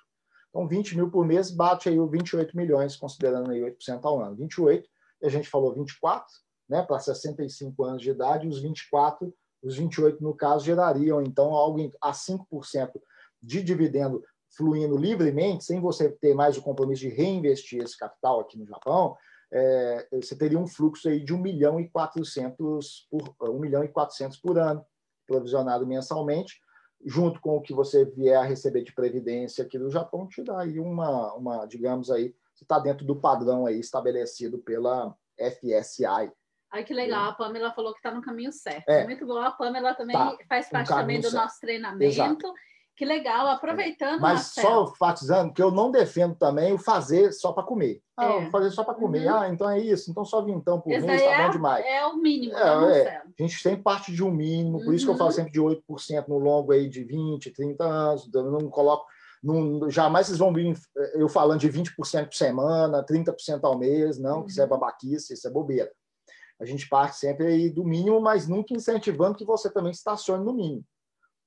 S1: Então, 20 mil por mês bate aí o 28 milhões, considerando aí 8% ao ano. 28, e a gente falou 24, né, para 65 anos de idade, os 24, os 28 no caso, gerariam então algo a 5% de dividendo fluindo livremente, sem você ter mais o compromisso de reinvestir esse capital aqui no Japão, é, você teria um fluxo aí de 1 milhão e 400 por 1 milhão e 400 por ano, provisionado mensalmente, junto com o que você vier a receber de previdência aqui no Japão, te dá aí uma, uma digamos aí, você está dentro do padrão aí estabelecido pela FSI.
S2: Ai, que legal, a Pamela falou que está no caminho certo. É. Muito bom, a Pamela também tá, faz parte também do certo. nosso treinamento. Exato. Que legal, aproveitando.
S1: Mas só enfatizando que eu não defendo também o fazer só para comer. Ah, é. fazer só para comer. Uhum. Ah, então é isso. Então só vintão por Esse mês está é, bom demais.
S2: É o mínimo. É,
S1: é. A gente tem parte de um mínimo, por uhum. isso que eu falo uhum. sempre de 8% no longo aí de 20, 30 anos. Eu não coloco. Não, jamais vocês vão vir eu falando de 20% por semana, 30% ao mês, não, uhum. que isso é uhum. babaquice, isso é bobeira. A gente parte sempre aí do mínimo, mas nunca incentivando que você também estacione no mínimo.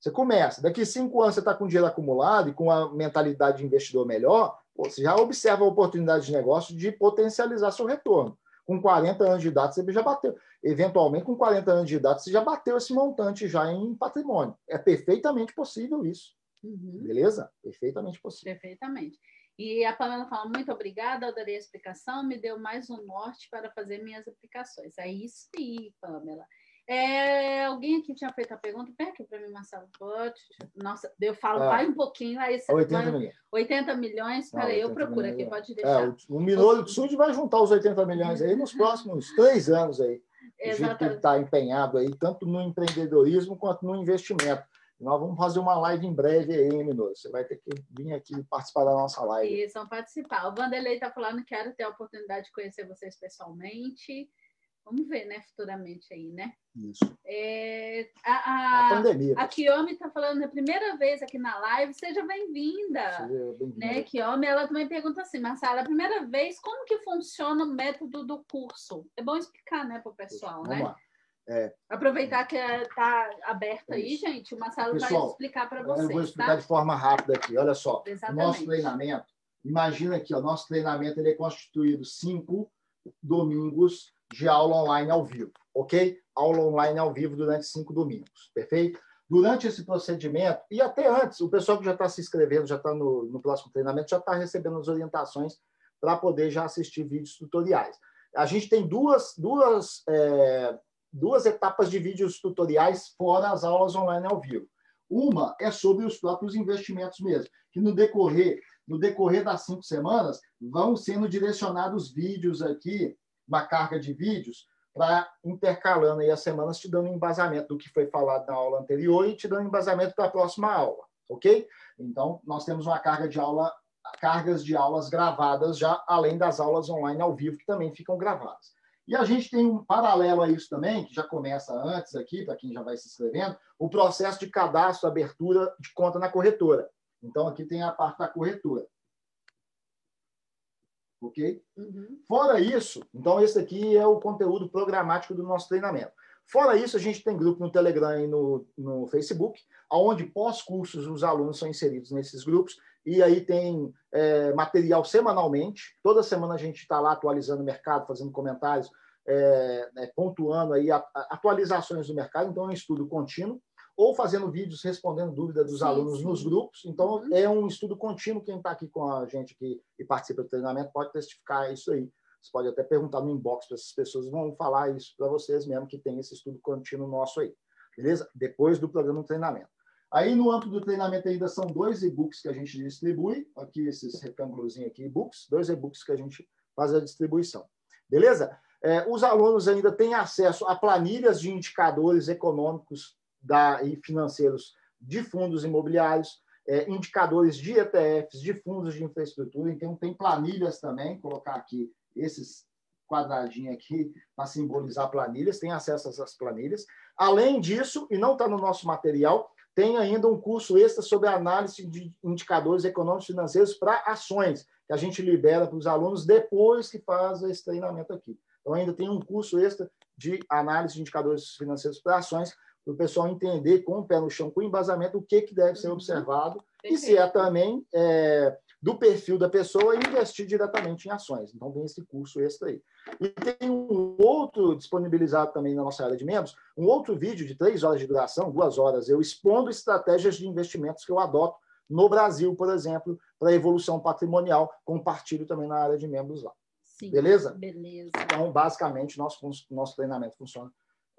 S1: Você começa, daqui cinco anos você está com dinheiro acumulado e com a mentalidade de investidor melhor, você já observa a oportunidade de negócio de potencializar seu retorno. Com 40 anos de idade, você já bateu. Eventualmente, com 40 anos de idade, você já bateu esse montante já em patrimônio. É perfeitamente possível isso. Uhum. Beleza? Perfeitamente possível.
S2: Perfeitamente. E a Pamela fala: muito obrigada, adorei a explicação, me deu mais um norte para fazer minhas aplicações. É isso aí, Pamela. É, alguém aqui tinha feito a pergunta, pega aqui para mim, Marcelo, pode. Nossa, eu falo, ah, vai um pouquinho, aí você
S1: 80 vai, milhões.
S2: 80 milhões, peraí, eu procuro aqui, pode é, deixar.
S1: É, o, Minoro do Sul vai juntar os 80 milhões aí nos próximos [LAUGHS] três anos aí. Exatamente. ele está empenhado aí, tanto no empreendedorismo quanto no investimento. Nós vamos fazer uma live em breve aí, Minoro. Você vai ter que vir aqui participar da nossa live.
S2: Isso, vão participar. O Vanderlei está falando que quero ter a oportunidade de conhecer vocês pessoalmente. Vamos ver, né, futuramente aí, né?
S1: Isso.
S2: É, a, a, a, pandemia. A Kiyomi está falando a primeira vez aqui na live. Seja bem-vinda. Bem né, Kiyomi, ela também pergunta assim, Marcela, a primeira vez, como que funciona o método do curso? É bom explicar, né, para o pessoal, Vamos né? Lá. É, Aproveitar que está aberto aí, gente, o Marcelo Pessoal, vai explicar para vocês.
S1: Eu vou explicar tá? de forma rápida aqui. Olha só, Exatamente. o nosso treinamento, imagina aqui, o nosso treinamento ele é constituído cinco domingos de aula online ao vivo, ok? Aula online ao vivo durante cinco domingos, perfeito? Durante esse procedimento, e até antes, o pessoal que já está se inscrevendo, já está no, no próximo treinamento, já está recebendo as orientações para poder já assistir vídeos tutoriais. A gente tem duas, duas, é, duas etapas de vídeos tutoriais fora as aulas online ao vivo. Uma é sobre os próprios investimentos mesmo, que no decorrer, no decorrer das cinco semanas vão sendo direcionados vídeos aqui uma carga de vídeos para intercalando aí as semanas, te dando embasamento do que foi falado na aula anterior e te dando embasamento para a próxima aula, ok? Então, nós temos uma carga de aula, cargas de aulas gravadas já, além das aulas online ao vivo, que também ficam gravadas. E a gente tem um paralelo a isso também, que já começa antes aqui, para quem já vai se inscrevendo, o processo de cadastro, abertura de conta na corretora. Então, aqui tem a parte da corretora ok? Uhum. Fora isso, então esse aqui é o conteúdo programático do nosso treinamento. Fora isso, a gente tem grupo no Telegram e no, no Facebook, onde pós-cursos os alunos são inseridos nesses grupos, e aí tem é, material semanalmente. Toda semana a gente está lá atualizando o mercado, fazendo comentários, é, é, pontuando aí a, a, atualizações do mercado, então é um estudo contínuo. Ou fazendo vídeos respondendo dúvidas dos sim, alunos sim. nos grupos. Então, uhum. é um estudo contínuo. Quem está aqui com a gente aqui e participa do treinamento pode testificar isso aí. Você pode até perguntar no inbox para essas pessoas, vão falar isso para vocês mesmo, que tem esse estudo contínuo nosso aí. Beleza? Depois do programa de treinamento. Aí, no âmbito do treinamento, ainda são dois e-books que a gente distribui. Aqui, esses retângulos aqui, e-books. Dois e-books que a gente faz a distribuição. Beleza? É, os alunos ainda têm acesso a planilhas de indicadores econômicos da, e financeiros de fundos imobiliários, é, indicadores de ETFs, de fundos de infraestrutura. Então, tem planilhas também, colocar aqui esses quadradinhos aqui para simbolizar planilhas, tem acesso a essas planilhas. Além disso, e não está no nosso material, tem ainda um curso extra sobre análise de indicadores econômicos e financeiros para ações, que a gente libera para os alunos depois que faz esse treinamento aqui. Então, ainda tem um curso extra de análise de indicadores financeiros para ações, para o pessoal entender com o pé no chão, com embasamento, o que, que deve ser uhum. observado e se é também é, do perfil da pessoa e investir diretamente em ações. Então, tem esse curso extra aí. E tem um outro disponibilizado também na nossa área de membros, um outro vídeo de três horas de duração, duas horas, eu expondo estratégias de investimentos que eu adoto no Brasil, por exemplo, para evolução patrimonial. Compartilho também na área de membros lá. Sim, beleza?
S2: Beleza.
S1: Então, basicamente, nosso, nosso treinamento funciona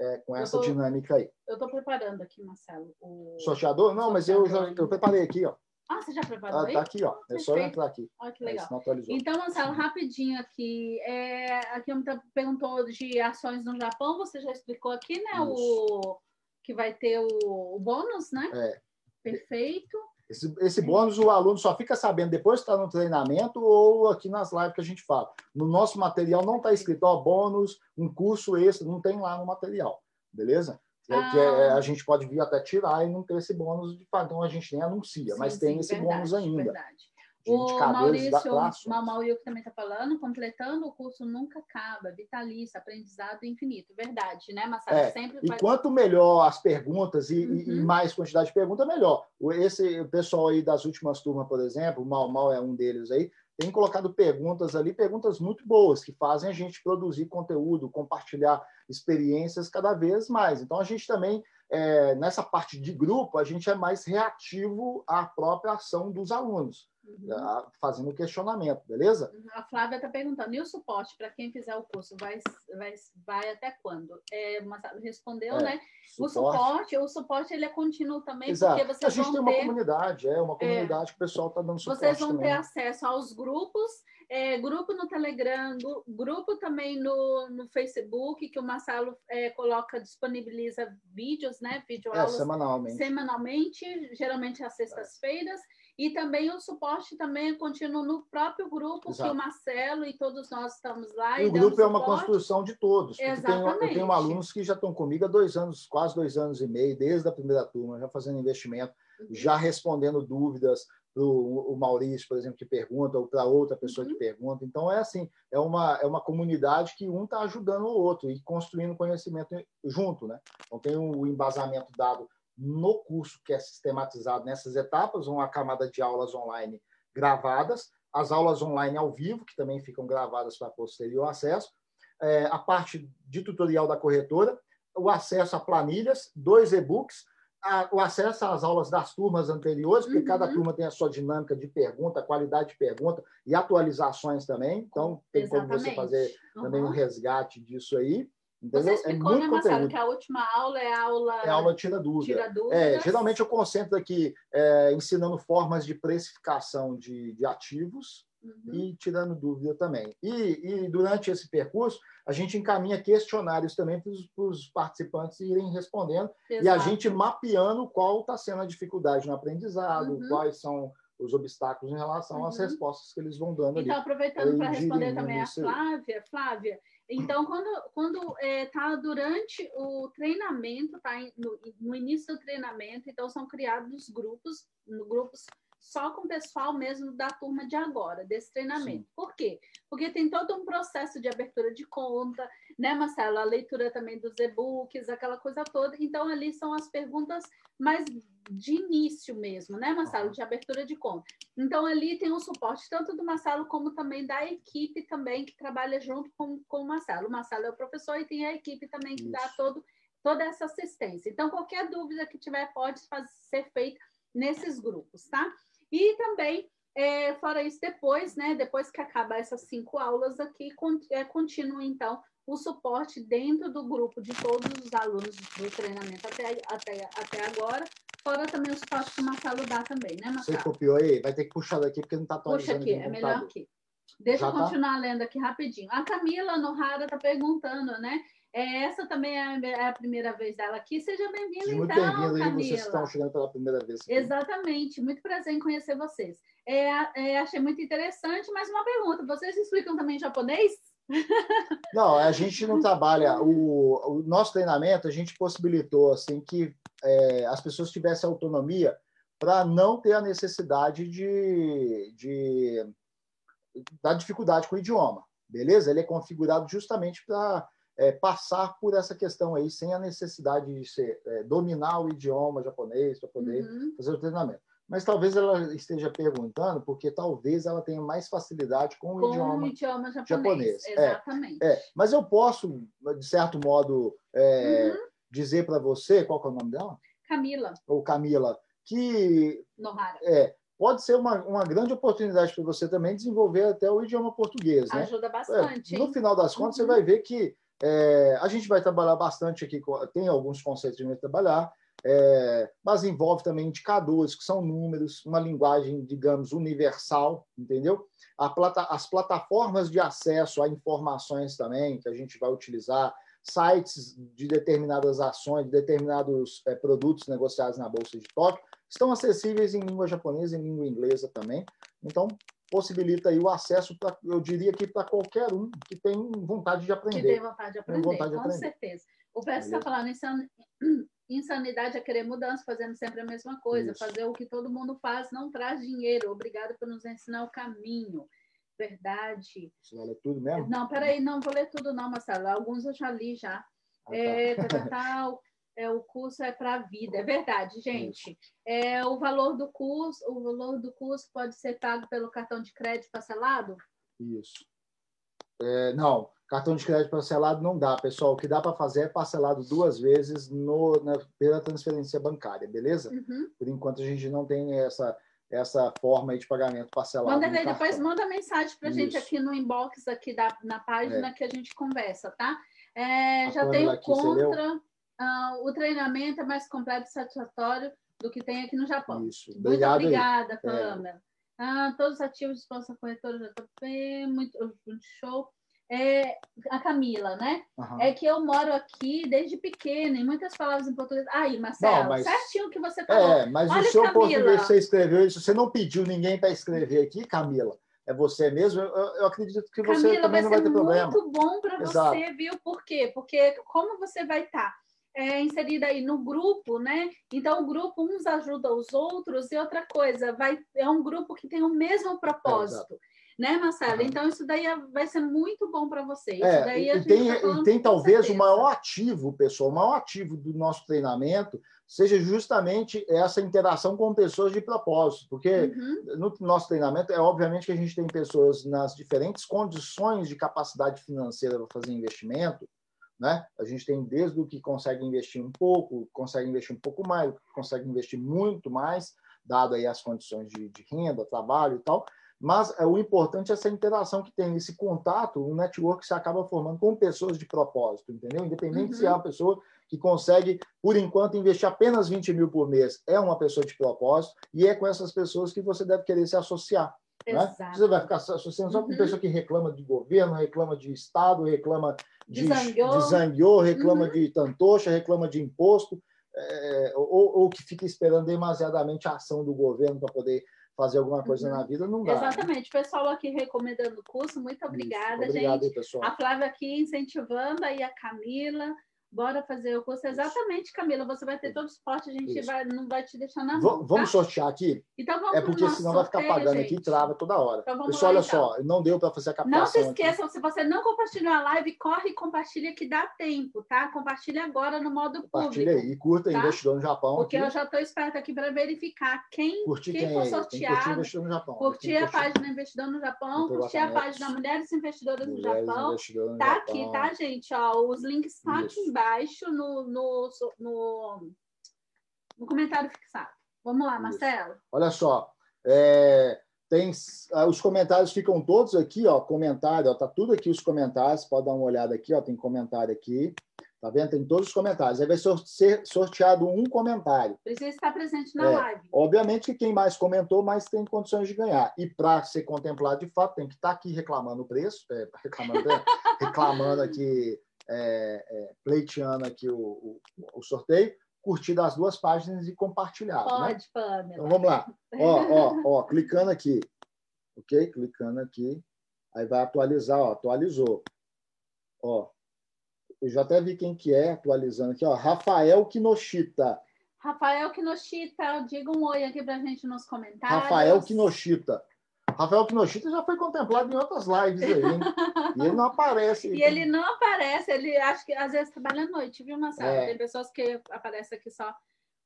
S1: é, com essa tô, dinâmica aí.
S2: Eu estou preparando aqui, Marcelo. O
S1: sorteador? Não, mas eu já eu preparei aqui, ó.
S2: Ah, você já preparou ah,
S1: aí? Tá aqui, ó. É só entrar aqui.
S2: Olha que legal. então, Marcelo, rapidinho aqui. É, aqui me perguntou de ações no Japão. Você já explicou aqui, né? O que vai ter o, o bônus, né?
S1: É.
S2: Perfeito.
S1: Esse, esse bônus o aluno só fica sabendo depois que está no treinamento ou aqui nas lives que a gente fala. No nosso material não está escrito, ó, bônus, um curso extra, não tem lá no material, beleza? É, ah. que é, a gente pode vir até tirar e não ter esse bônus de então a gente nem anuncia, sim, mas tem sim, esse verdade, bônus ainda.
S2: Verdade. O Maurício, o Maurício também está falando, completando o curso nunca acaba, vitalício, aprendizado infinito. Verdade, né, Marcelo?
S1: É, Sempre e quanto melhor as perguntas e, uhum. e, mais quantidade de perguntas, melhor. Esse pessoal aí das últimas turmas, por exemplo, o Mal Mal é um deles aí, tem colocado perguntas ali, perguntas muito boas, que fazem a gente produzir conteúdo, compartilhar experiências cada vez mais. Então, a gente também, é, nessa parte de grupo, a gente é mais reativo à própria ação dos alunos uhum. fazendo questionamento, beleza?
S2: Uhum. A Flávia está perguntando, e o suporte para quem fizer o curso vai, vai, vai até quando? É, respondeu, é, né? Suporte. O suporte, o suporte ele é contínuo também,
S1: Exato.
S2: porque vocês
S1: A gente
S2: vão
S1: tem
S2: ter...
S1: uma comunidade, é uma comunidade é, que o pessoal está dando suporte
S2: Vocês vão
S1: também.
S2: ter acesso aos grupos, é, grupo no Telegram, grupo também no, no Facebook, que o Marcelo é, coloca, disponibiliza vídeos, né? Vídeo
S1: é, semanalmente.
S2: Semanalmente, geralmente às sextas-feiras. E também o suporte também continua no próprio grupo, Exato. que o Marcelo e todos nós estamos lá.
S1: E, e o grupo é uma construção de todos. Exatamente. Tem, eu tenho alunos que já estão comigo há dois anos, quase dois anos e meio, desde a primeira turma, já fazendo investimento, uhum. já respondendo dúvidas para o Maurício, por exemplo, que pergunta, ou para outra pessoa uhum. que pergunta. Então, é assim, é uma, é uma comunidade que um está ajudando o outro e construindo conhecimento junto. Né? Então, tem o embasamento dado no curso que é sistematizado nessas etapas, uma camada de aulas online gravadas, as aulas online ao vivo, que também ficam gravadas para posterior acesso, é, a parte de tutorial da corretora, o acesso a planilhas, dois e-books, a, o acesso às aulas das turmas anteriores, porque uhum. cada turma tem a sua dinâmica de pergunta, qualidade de pergunta e atualizações também. Então, tem Exatamente. como você fazer também uhum. um resgate disso aí.
S2: Entendeu? Você é explicou, é muito né, Marcelo, que a última aula é aula...
S1: É aula tira dúvida.
S2: Tira dúvida. É,
S1: geralmente eu concentro aqui é, ensinando formas de precificação de, de ativos uhum. e tirando dúvida também. E, e, durante esse percurso, a gente encaminha questionários também para os participantes irem respondendo Exato. e a gente mapeando qual está sendo a dificuldade no aprendizado, uhum. quais são os obstáculos em relação uhum. às respostas que eles vão dando
S2: então, ali. Então, aproveitando para responder também a Flávia, Flávia, então, quando está quando, é, tá durante o treinamento, está no, no, início do treinamento, então são criados grupos, grupos só com o pessoal mesmo da turma de agora, desse treinamento. Sim. Por quê? Porque tem todo um processo de abertura de conta, né, Marcelo? A leitura também dos e-books, aquela coisa toda. Então, ali são as perguntas mais de início mesmo, né, Marcelo? De abertura de conta. Então, ali tem o suporte tanto do Marcelo como também da equipe também que trabalha junto com, com o Marcelo. O Marcelo é o professor e tem a equipe também que Isso. dá todo toda essa assistência. Então, qualquer dúvida que tiver pode fazer, ser feita nesses grupos, tá? E também, é, fora isso, depois, né? Depois que acabar essas cinco aulas aqui, é, continua, então, o suporte dentro do grupo de todos os alunos do treinamento até, até, até agora, fora também o suporte que o Marcelo dá também, né, Marcelo?
S1: Você copiou aí? Vai ter que puxar daqui, porque não está
S2: atualizando Puxa aqui, é melhor aqui. Deixa Já eu tá? continuar tá? lendo aqui rapidinho. A Camila Nohara está perguntando, né? É, essa também é, é a primeira vez dela aqui. Seja bem-vinda, então, bem Camila.
S1: Vocês estão chegando pela primeira vez.
S2: Aqui. Exatamente. Muito prazer em conhecer vocês. É, é, achei muito interessante, mas uma pergunta. Vocês explicam também japonês? [LAUGHS]
S1: Não, a gente não trabalha. O, o nosso treinamento, a gente possibilitou assim que é, as pessoas tivessem autonomia para não ter a necessidade de, de da dificuldade com o idioma, beleza? Ele é configurado justamente para é, passar por essa questão aí sem a necessidade de ser, é, dominar o idioma japonês para poder uhum. fazer o treinamento. Mas talvez ela esteja perguntando porque talvez ela tenha mais facilidade com, com o idioma,
S2: idioma japonês. japonês.
S1: É, Exatamente. É, é, mas eu posso, de certo modo, é, uhum. dizer para você, qual é o nome dela?
S2: Camila.
S1: Ou Camila, que
S2: Nohara.
S1: É, pode ser uma, uma grande oportunidade para você também desenvolver até o idioma português. Né?
S2: Ajuda bastante.
S1: É, no final das contas, uhum. você vai ver que é, a gente vai trabalhar bastante aqui, tem alguns conceitos de trabalhar, é, mas envolve também indicadores, que são números, uma linguagem, digamos, universal, entendeu? Plata, as plataformas de acesso a informações também, que a gente vai utilizar, sites de determinadas ações, de determinados é, produtos negociados na Bolsa de Tóquio, estão acessíveis em língua japonesa e em língua inglesa também. Então, possibilita aí o acesso, pra, eu diria que para qualquer um que tem vontade de aprender. Que
S2: tem vontade de aprender, vontade de com aprender. certeza. O Pérez está falando, [CLEARS THROAT] insanidade é querer mudança, fazendo sempre a mesma coisa. Isso. Fazer o que todo mundo faz não traz dinheiro. Obrigado por nos ensinar o caminho. Verdade.
S1: Você vai ler tudo mesmo?
S2: Não, peraí, não vou ler tudo não, Marcelo. Alguns eu já li já. Ah, tá. é, [LAUGHS] é, o curso é para a vida, é verdade, gente. É, o valor do curso, o valor do curso pode ser pago pelo cartão de crédito parcelado?
S1: Isso. É, não, cartão de crédito parcelado não dá, pessoal. O que dá para fazer é parcelado duas vezes no, na, pela transferência bancária, beleza? Uhum. Por enquanto a gente não tem essa essa forma de pagamento parcelado.
S2: Manda depois manda mensagem para a gente aqui no inbox aqui da, na página é. que a gente conversa, tá? É, já tem o contra uh, o treinamento é mais completo e satisfatório do que tem aqui no Japão.
S1: Isso. Obrigado
S2: muito obrigada, Pamela. É. Ah, todos ativos de expansão corretora JP, muito, muito show. É, a Camila, né? Uhum. É que eu moro aqui desde pequena, e muitas palavras em português. Aí, Marcelo, não, mas, certinho que você falou.
S1: É, mas Olha, o seu Camila. português você escreveu isso, você não pediu ninguém para escrever aqui, Camila. É você mesmo, eu, eu acredito que você Camila, também não vai ter problema.
S2: É muito bom para você, viu? Por quê? Porque como você vai estar tá é, inserida aí no grupo, né? Então o grupo uns ajuda os outros e outra coisa, vai é um grupo que tem o mesmo propósito. É, né, Marcelo? Uhum. Então, isso daí é, vai ser muito bom para vocês.
S1: É, e, tem, tá e tem talvez certeza. o maior ativo, pessoal, o maior ativo do nosso treinamento seja justamente essa interação com pessoas de propósito, porque uhum. no nosso treinamento é obviamente que a gente tem pessoas nas diferentes condições de capacidade financeira para fazer investimento, né? A gente tem desde o que consegue investir um pouco, consegue investir um pouco mais, consegue investir muito mais, dado aí as condições de, de renda, trabalho e tal. Mas é, o importante é essa interação que tem, esse contato, o um network que se acaba formando com pessoas de propósito, entendeu? Independente uhum. se é uma pessoa que consegue, por enquanto, investir apenas 20 mil por mês, é uma pessoa de propósito, e é com essas pessoas que você deve querer se associar. Né? Você vai ficar associando só com uhum. pessoa que reclama de governo, reclama de Estado, reclama de, reclama uhum. de tantocha, reclama de imposto, é, ou, ou, que fica esperando demasiadamente a ação do governo para poder fazer alguma coisa uhum. na vida, não dá.
S2: Né? Exatamente. Né? Pessoal aqui recomendando o curso, muito obrigada, Isso. Obrigado, gente. Aí, pessoal. A Flávia aqui incentivando, aí a Camila Bora fazer o curso. Exatamente, Camila. Você vai ter todo o suporte, a gente vai, não vai te deixar na mão.
S1: Vamos
S2: tá?
S1: sortear aqui?
S2: Então vamos
S1: É porque senão vai ficar pagando gente. aqui e trava toda hora. Então vamos Pessoal, lá, olha então. só, não deu para fazer a captação.
S2: Não se esqueçam, aqui. se você não compartilhou a live, corre e compartilha que dá tempo, tá? Compartilha agora no modo
S1: compartilha
S2: público.
S1: aí e curta tá? Investidor no Japão.
S2: Porque aqui. eu já estou esperta aqui para verificar quem,
S1: curtir
S2: quem, quem for sorteado.
S1: Curtir Investidor no Japão.
S2: Curtir a página Investidor no Japão, curtir a página Mulheres Investidoras no Japão. Tá aqui, tá, gente? Ó, os links estão aqui embaixo embaixo no, no, no, no comentário fixado. Vamos lá, Marcelo.
S1: Olha só, é, tem ah, os comentários ficam todos aqui, ó, comentário, ó, tá tudo aqui os comentários, pode dar uma olhada aqui, ó, tem comentário aqui. Tá vendo? Tem todos os comentários. Aí vai ser sorteado um comentário.
S2: Precisa estar presente na é, live.
S1: Obviamente que quem mais comentou, mais tem condições de ganhar. E para ser contemplado de fato, tem que estar tá aqui reclamando o preço, é, reclamando, [LAUGHS] reclamando aqui, é, é, pleiteando aqui o, o, o, sorteio, curtir as duas páginas e compartilhar.
S2: Né? Pode, né? Pamela.
S1: Então vamos lá. Ó, ó, ó, clicando aqui. Ok? Clicando aqui. Aí vai atualizar, ó, atualizou. Ó, eu já até vi quem que é, atualizando aqui, ó, Rafael Kinoshita.
S2: Rafael Kinoshita, diga um oi aqui pra gente nos comentários.
S1: Rafael Kinoshita. Rafael Kinoshita já foi contemplado em outras lives aí, hein? [LAUGHS] e ele não aparece.
S2: E ele não aparece, ele acho que às vezes trabalha à noite, viu, Marcelo? É. Tem pessoas que aparecem aqui só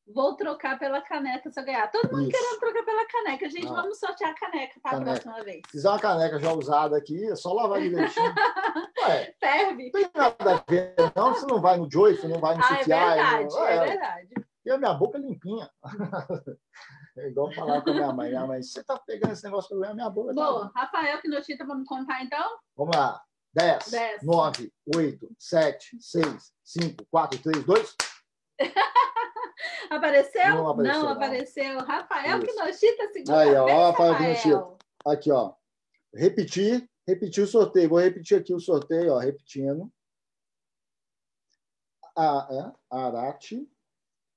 S2: Vou trocar pela caneca se eu ganhar. Todo mundo Isso. querendo trocar pela caneca. Gente, vamos sortear a caneca para a próxima vez.
S1: Se fizer uma caneca já usada aqui, é só lavar direitinho. [LAUGHS]
S2: Ué, Serve.
S1: Não tem nada a ver, não. Você não vai no Joyce, não vai no
S2: ah, É verdade, não, é, é verdade.
S1: E a minha boca é limpinha. [LAUGHS] É igual falar com a minha mãe. Minha mãe, você tá pegando esse negócio pra minha boca.
S2: Bom, tá... Rafael Quinotita, vamos contar então?
S1: Vamos lá. 10, 10, 9, 8, 7, 6, 5, 4, 3, 2.
S2: Apareceu? Não apareceu. Não apareceu. Rafael Isso. Kinoshita, segunda Aí, ó,
S1: vez, Rafael Kinoshita. Aqui, ó. Repetir, repetir o sorteio. Vou repetir aqui o sorteio, ó, repetindo. A, é, Arate.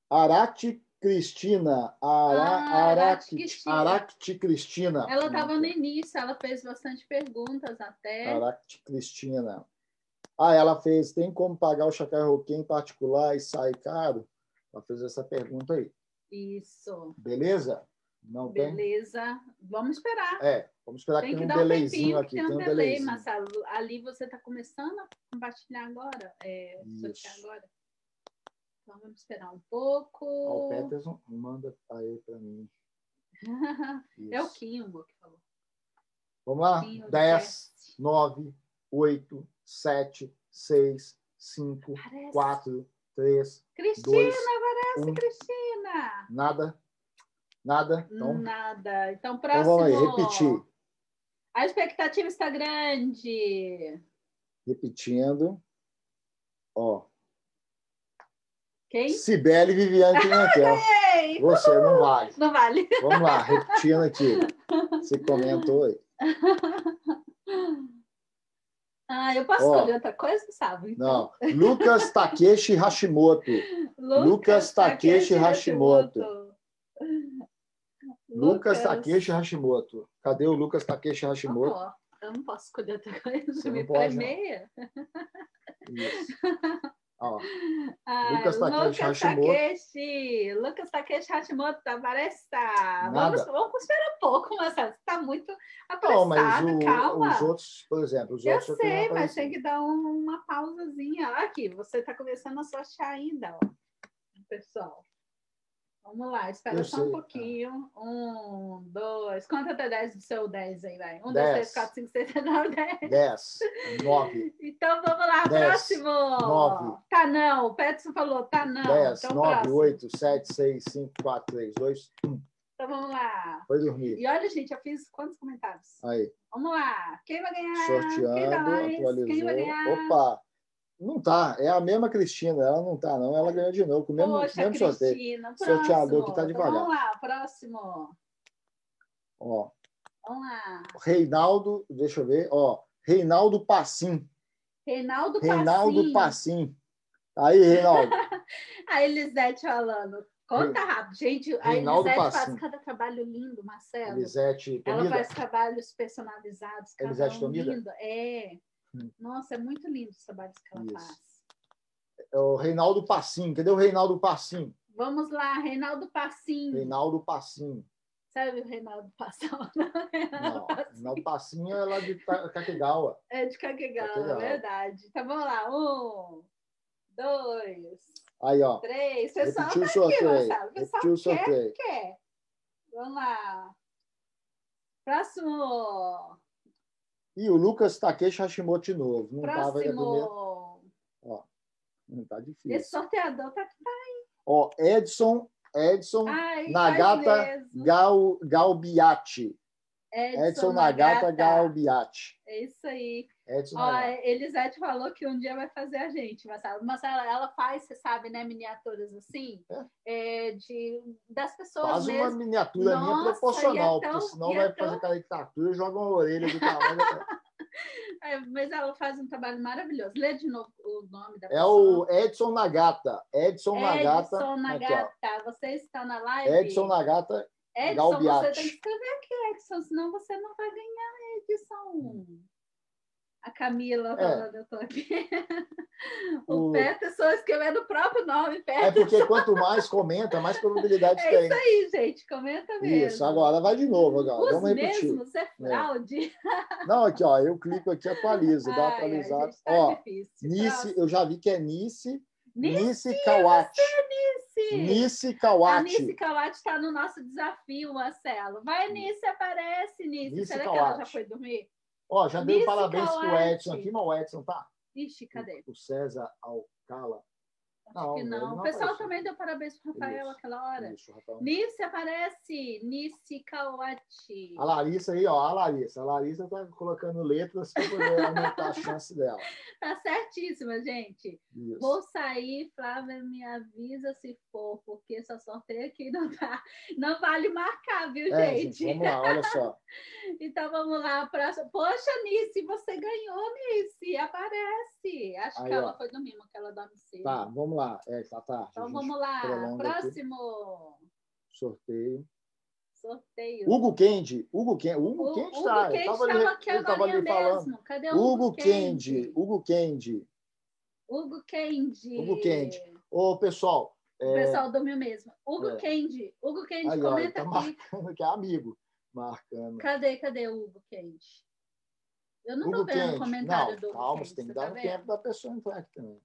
S1: Arate Cristina. Ara, ah, Aracti, Cristina.
S2: Ela estava no início, ela fez bastante perguntas até.
S1: Aracti Cristina. Ah, ela fez, tem como pagar o Chacai Roquem em particular e sai caro? Ela fez essa pergunta aí.
S2: Isso.
S1: Beleza?
S2: Não Beleza. Tem? Vamos esperar.
S1: É, vamos esperar tem que tem um delayzinho aqui.
S2: Tem um, tem um delay, Marcelo. Ali você está começando a compartilhar agora, é, agora. Então vamos esperar um pouco.
S1: o Peterson manda aí para mim. [LAUGHS]
S2: é o Kimbo que falou.
S1: Vamos lá? 10, 9, 8, 7, 6, 5, 4, Três.
S2: Cristina, dois, parece um. Cristina.
S1: Nada. Nada. Então,
S2: Nada. Então, próximo. Então,
S1: vamos aí, repetir.
S2: A expectativa está grande.
S1: Repetindo. Ó.
S2: Quem?
S1: Sibeli Viviane Pimentel. [LAUGHS] Você não vale.
S2: Não vale.
S1: Vamos lá, repetindo aqui. [LAUGHS] Você comentou [LAUGHS] aí.
S2: Ah, eu posso escolher outra coisa, sabe?
S1: Então. Não. Lucas Takeshi Hashimoto. Lucas Takeshi Hashimoto. Lucas Takeshi Hashimoto. Cadê o Lucas Takeshi Hashimoto? Oh,
S2: eu não posso escolher outra coisa. Você me meia. Isso.
S1: Ó, ah, Lucas Takeshi Hashimoto.
S2: Takeshi. Lucas Takeshi Hashimoto, aparece. Tá. Vamos, vamos esperar um pouco, mas está muito apressado, não, mas o, calma.
S1: Os outros, por exemplo, os
S2: eu
S1: outros...
S2: Eu sei, mas tem que dar um, uma pausazinha. Aqui, você está começando a sortear ainda, ó, pessoal. Vamos lá, espera eu só sei. um pouquinho. Um, dois. Conta até 10 do seu 10 aí, vai. Um, dois, três, quatro, cinco, seis, sete, [LAUGHS] nove, dez.
S1: Dez. Nove.
S2: Então vamos lá, dez, próximo. Nove. Tá não. O Petson falou, tá não.
S1: Dez,
S2: então,
S1: nove, próximo. oito, sete, seis, cinco, quatro, três, dois, um.
S2: Então vamos lá.
S1: Foi dormir.
S2: E olha, gente, eu fiz quantos comentários?
S1: Aí.
S2: Vamos lá. Quem vai ganhar?
S1: Sorteando,
S2: Quem
S1: atualizou.
S2: Quem vai ganhar?
S1: Opa! Não tá, é a mesma Cristina, ela não tá, não. Ela ganhou de novo, com o mesmo,
S2: Poxa,
S1: mesmo
S2: sorteio. Próximo.
S1: Sorteador que tá devagar.
S2: Vamos lá, próximo.
S1: Ó.
S2: Vamos lá.
S1: Reinaldo, deixa eu ver, ó. Reinaldo Passim.
S2: Reinaldo,
S1: Reinaldo Passim. Aí, Reinaldo. [LAUGHS]
S2: a Elisete falando. Conta rápido, gente. A Reinaldo Elisete Passim. faz cada trabalho lindo, Marcelo.
S1: Elisete
S2: Ela faz trabalhos personalizados. Cada
S1: Elisete
S2: um lindo. É. Nossa, é muito lindo os trabalhos que ela Isso. faz.
S1: É o Reinaldo Passim. Cadê o Reinaldo Passim?
S2: Vamos lá, Reinaldo Passim.
S1: Reinaldo Passim.
S2: Sabe o Reinaldo Passim? [LAUGHS]
S1: Não, Reinaldo Passim é lá de Caquegawa.
S2: É de Caquegawa, é verdade. Então vamos lá. Um, dois,
S1: Aí, ó.
S2: três. O pessoal Repetiu tá o sorteio. aqui, O pessoal Repetiu quer, sorteio. quer. Vamos lá. Próximo.
S1: E o Lucas Takeshi Hashimoto de novo. Não
S2: Próximo.
S1: tava ainda primeiro. Ó. tá difícil.
S2: Esse sorteador tá, tá aí.
S1: Ó, Edson, Edson Ai, Nagata Gal, Galbiati. Edson, Edson Nagata, Nagata Galbiati.
S2: É isso aí. Edson Ó, Elisete falou que um dia vai fazer a gente, Marcelo. Marcelo, ela faz, você sabe, né, miniaturas assim, é. É, de, das pessoas
S1: Faz
S2: mesmo.
S1: uma miniatura Nossa, minha proporcional, é tão, porque senão vai é tão... fazer caricatura e joga uma orelha do tamanho. [LAUGHS]
S2: É, mas ela faz um trabalho maravilhoso. Lê de novo o nome da
S1: é pessoa. É o Edson Nagata. Edson Nagata.
S2: Edson Nagata. Aqui, você está na live?
S1: Edson Nagata
S2: Edson, Galbiati. você tem que escrever aqui, Edson, senão você não vai ganhar a edição. Hum. A Camila falando, é. eu tô aqui. [LAUGHS] O, o Peterson escrevendo o próprio nome, Peterson.
S1: É porque quanto mais comenta, mais probabilidade
S2: é [LAUGHS]
S1: tem.
S2: É isso aí, gente, comenta mesmo. Isso,
S1: agora vai de novo, agora.
S2: Os
S1: Vamos repetir.
S2: mesmos, é fraude.
S1: É. [LAUGHS] Não, aqui, ó, eu clico aqui, atualizo, dá atualizado. Tá ó, difícil, Nice, eu já vi que é Nice, Nice, Kawati.
S2: É Nice.
S1: Nice Kawati. A
S2: Nice Kawati está no nosso desafio, Marcelo. Vai, Nice, aparece, Nice. Nice Será Kawati. que ela já foi dormir?
S1: Ó, já dei parabéns pro Edson aqui, mas o Edson tá.
S2: Ixi, cadê?
S1: O César Alcala
S2: não, que não. não. O pessoal apareceu. também deu parabéns para Rafael isso, aquela hora. Isso, Rafael. Nice aparece. Nice Kawati.
S1: A Larissa aí, ó. A Larissa. A Larissa tá colocando letras para poder [LAUGHS] aumentar a chance dela.
S2: Tá certíssima, gente. Isso. Vou sair, Flávia me avisa se for, porque essa sorteio aqui não tá. Não vale marcar, viu,
S1: é,
S2: gente?
S1: gente? Vamos lá, olha só. [LAUGHS]
S2: então vamos lá. Próxima. Poxa, Nice, você ganhou, Nice. Aparece. Acho aí, que ela foi domingo, que ela dorme cedo.
S1: Tá, vamos lá. É, tá tarde.
S2: Então vamos lá. Próximo.
S1: Aqui. Sorteio.
S2: Sorteio.
S1: Hugo Kendi. Hugo Kendi. Hugo Kendi está.
S2: Kendi estava aqui agora mesmo. Falando. Cadê o Hugo,
S1: Kendi? Hugo Kendi.
S2: Hugo Kendi.
S1: Hugo Kendi. Ô, pessoal.
S2: O é... pessoal dormiu mesmo. Hugo é. Kendi. Hugo Kendi, Aí, comenta
S1: ó, tá aqui. marcando que é amigo. Marcando.
S2: Cadê, cadê o Hugo Kendi? Eu não tô vendo o comentário não, do
S1: Hugo calma, você tem que dar tá um tempo da pessoa entrar aqui também.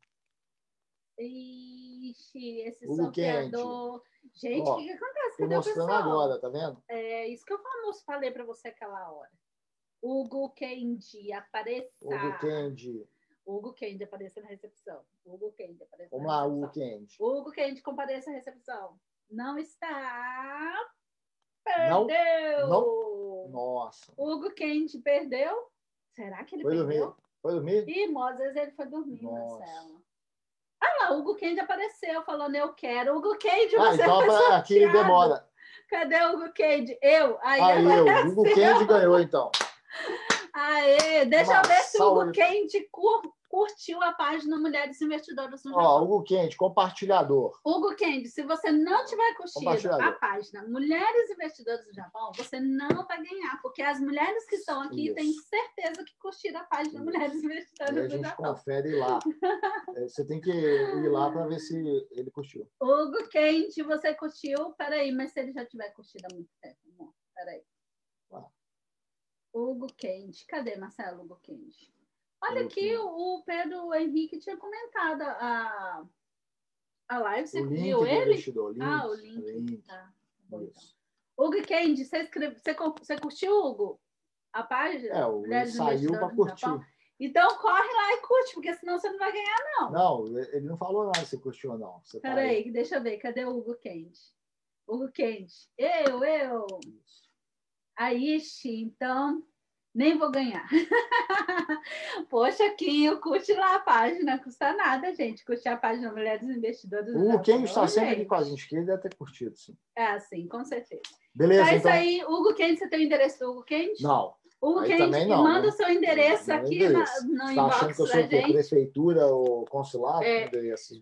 S2: Ixi, esse Hugo sorteador. Gente, o que, que acontece?
S1: Cadê mostrando agora, tá vendo?
S2: É isso que eu falei para você aquela hora. Hugo Kendi, apareça.
S1: Hugo Kendi.
S2: Hugo Kendi apareça na recepção. Hugo Kendi apareça
S1: Vamos lá, Hugo Kendi.
S2: Hugo Kendi compareça à recepção. Não está. Perdeu!
S1: Não. Não. Nossa.
S2: Hugo Kendi perdeu? Será que ele
S1: foi
S2: perdeu?
S1: Dormir. Foi dormir?
S2: Ih, Moses, ele foi dormir, Nossa. Marcelo. Ah lá, Hugo Kendi apareceu falando eu quero. Hugo Kendi,
S1: ah,
S2: você
S1: então
S2: tá
S1: aqui demora.
S2: Cadê o Hugo Kendi? Eu.
S1: Aí, Aí eu. O Hugo Kendi ganhou, então.
S2: Aê, deixa eu ver se o Hugo Kendi curtiu a página Mulheres Investidoras no Japão. Ó,
S1: Hugo Kendi, compartilhador.
S2: Hugo Kendi, se você não tiver curtido a página Mulheres Investidoras no Japão, você não vai ganhar, porque as mulheres que estão aqui Isso. têm certeza que curtiram a página Isso. Mulheres Investidoras no Japão. a gente
S1: confere lá. [LAUGHS] É, você tem que ir lá para ver se ele curtiu.
S2: Hugo Kendi, você curtiu? Peraí, mas se ele já tiver curtido há muito tempo, amor. Peraí. Ah. Hugo Kendi. Cadê Marcelo Hugo Kendi? Olha aqui, o Pedro Henrique tinha comentado a, a live. Você viu ele?
S1: Link,
S2: ah, o link. link. Tá. Bom, então. Hugo Kendi, você, escreve, você, você curtiu, Hugo? A página?
S1: É, o saiu para curtir.
S2: Então corre lá e curte, porque senão você não vai ganhar, não.
S1: Não, ele não falou nada se curtiu ou não. Você
S2: tá Peraí, tá deixa eu ver. Cadê o Hugo Kendi? Hugo Kendi. Eu, eu. Isso. Aí, então, nem vou ganhar. [LAUGHS] Poxa, Quinho, curte lá a página, custa nada, gente. Curte a página Mulheres Investidoras.
S1: O quem está sempre aqui com a gente, que ele deve ter curtido, sim.
S2: É, sim, com certeza.
S1: Beleza,
S2: então.
S1: É isso
S2: aí, Hugo Kendi, você tem o endereço do Hugo Kendi?
S1: Não.
S2: Hugo aí não, manda o seu endereço não, aqui endereço. Na, no
S1: tá
S2: inbox
S1: achando que eu sou
S2: gente.
S1: prefeitura ou consulado? É.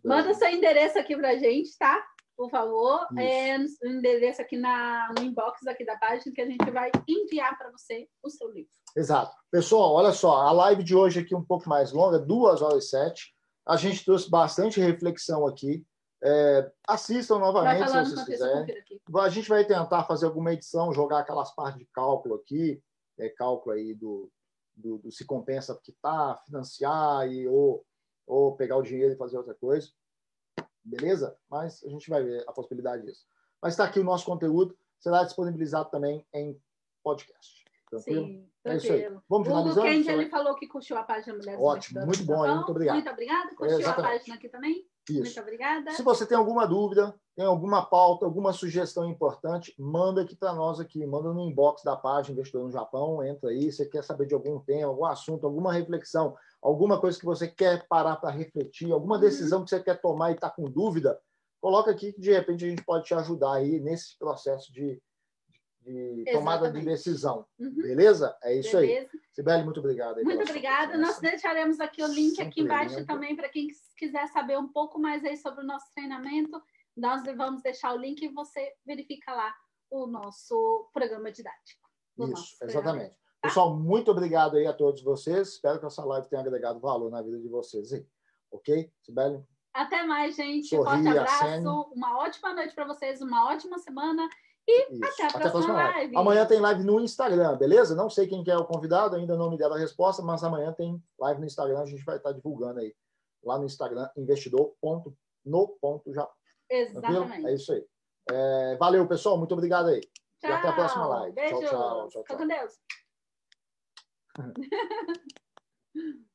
S2: Manda o seu endereço aqui pra gente, tá? Por favor, é, no endereço aqui na, no inbox aqui da página que a gente vai enviar para você o seu livro.
S1: Exato. Pessoal, olha só, a live de hoje aqui um pouco mais longa, duas horas e sete. A gente trouxe bastante reflexão aqui. É, assistam novamente se vocês quiserem. A gente vai tentar fazer alguma edição, jogar aquelas partes de cálculo aqui, é, cálculo aí do, do, do se compensa quitar, financiar e, ou, ou pegar o dinheiro e fazer outra coisa beleza? Mas a gente vai ver a possibilidade disso. Mas está aqui o nosso conteúdo, será disponibilizado também em podcast. Tranquilo?
S2: Sim, tranquilo. É isso aí.
S1: Vamos finalizando?
S2: O Kendi, ele falou que curtiu a página Mulheres
S1: Ótimo, muito bom, hein? muito obrigado.
S2: Muito obrigada. Curtiu a página aqui também? Isso. Muito obrigada.
S1: Se você tem alguma dúvida, tem alguma pauta, alguma sugestão importante, manda aqui para nós aqui, manda no inbox da página Investidor no Japão, entra aí, você quer saber de algum tema, algum assunto, alguma reflexão, alguma coisa que você quer parar para refletir, alguma uhum. decisão que você quer tomar e está com dúvida, coloca aqui que de repente a gente pode te ajudar aí nesse processo de, de tomada de decisão. Uhum. Beleza? É isso Beleza. aí. Sibeli, muito obrigado.
S2: Muito obrigada. Nós deixaremos aqui o link Sempre aqui embaixo lembra. também para quem quiser saber um pouco mais aí sobre o nosso treinamento. Nós vamos deixar o link e você verifica lá o nosso programa didático.
S1: Isso, exatamente. Pessoal, muito obrigado aí a todos vocês. Espero que essa live tenha agregado valor na vida de vocês aí. Ok? Sibeli?
S2: Até mais, gente. Sorri, Forte abraço. Acene. Uma ótima noite para vocês, uma ótima semana. E Isso. até a próxima, até a próxima live. live.
S1: Amanhã tem live no Instagram, beleza? Não sei quem que é o convidado, ainda não me deram a resposta, mas amanhã tem live no Instagram, a gente vai estar divulgando aí. Lá no Instagram, investidor.no.japão.
S2: Exatamente.
S1: É isso aí. É, valeu, pessoal. Muito obrigado aí. Tchau. E até a próxima live.
S2: Beijo.
S1: Tchau, tchau. tchau,
S2: tchau. Fica com Deus. ハハハハ。[LAUGHS]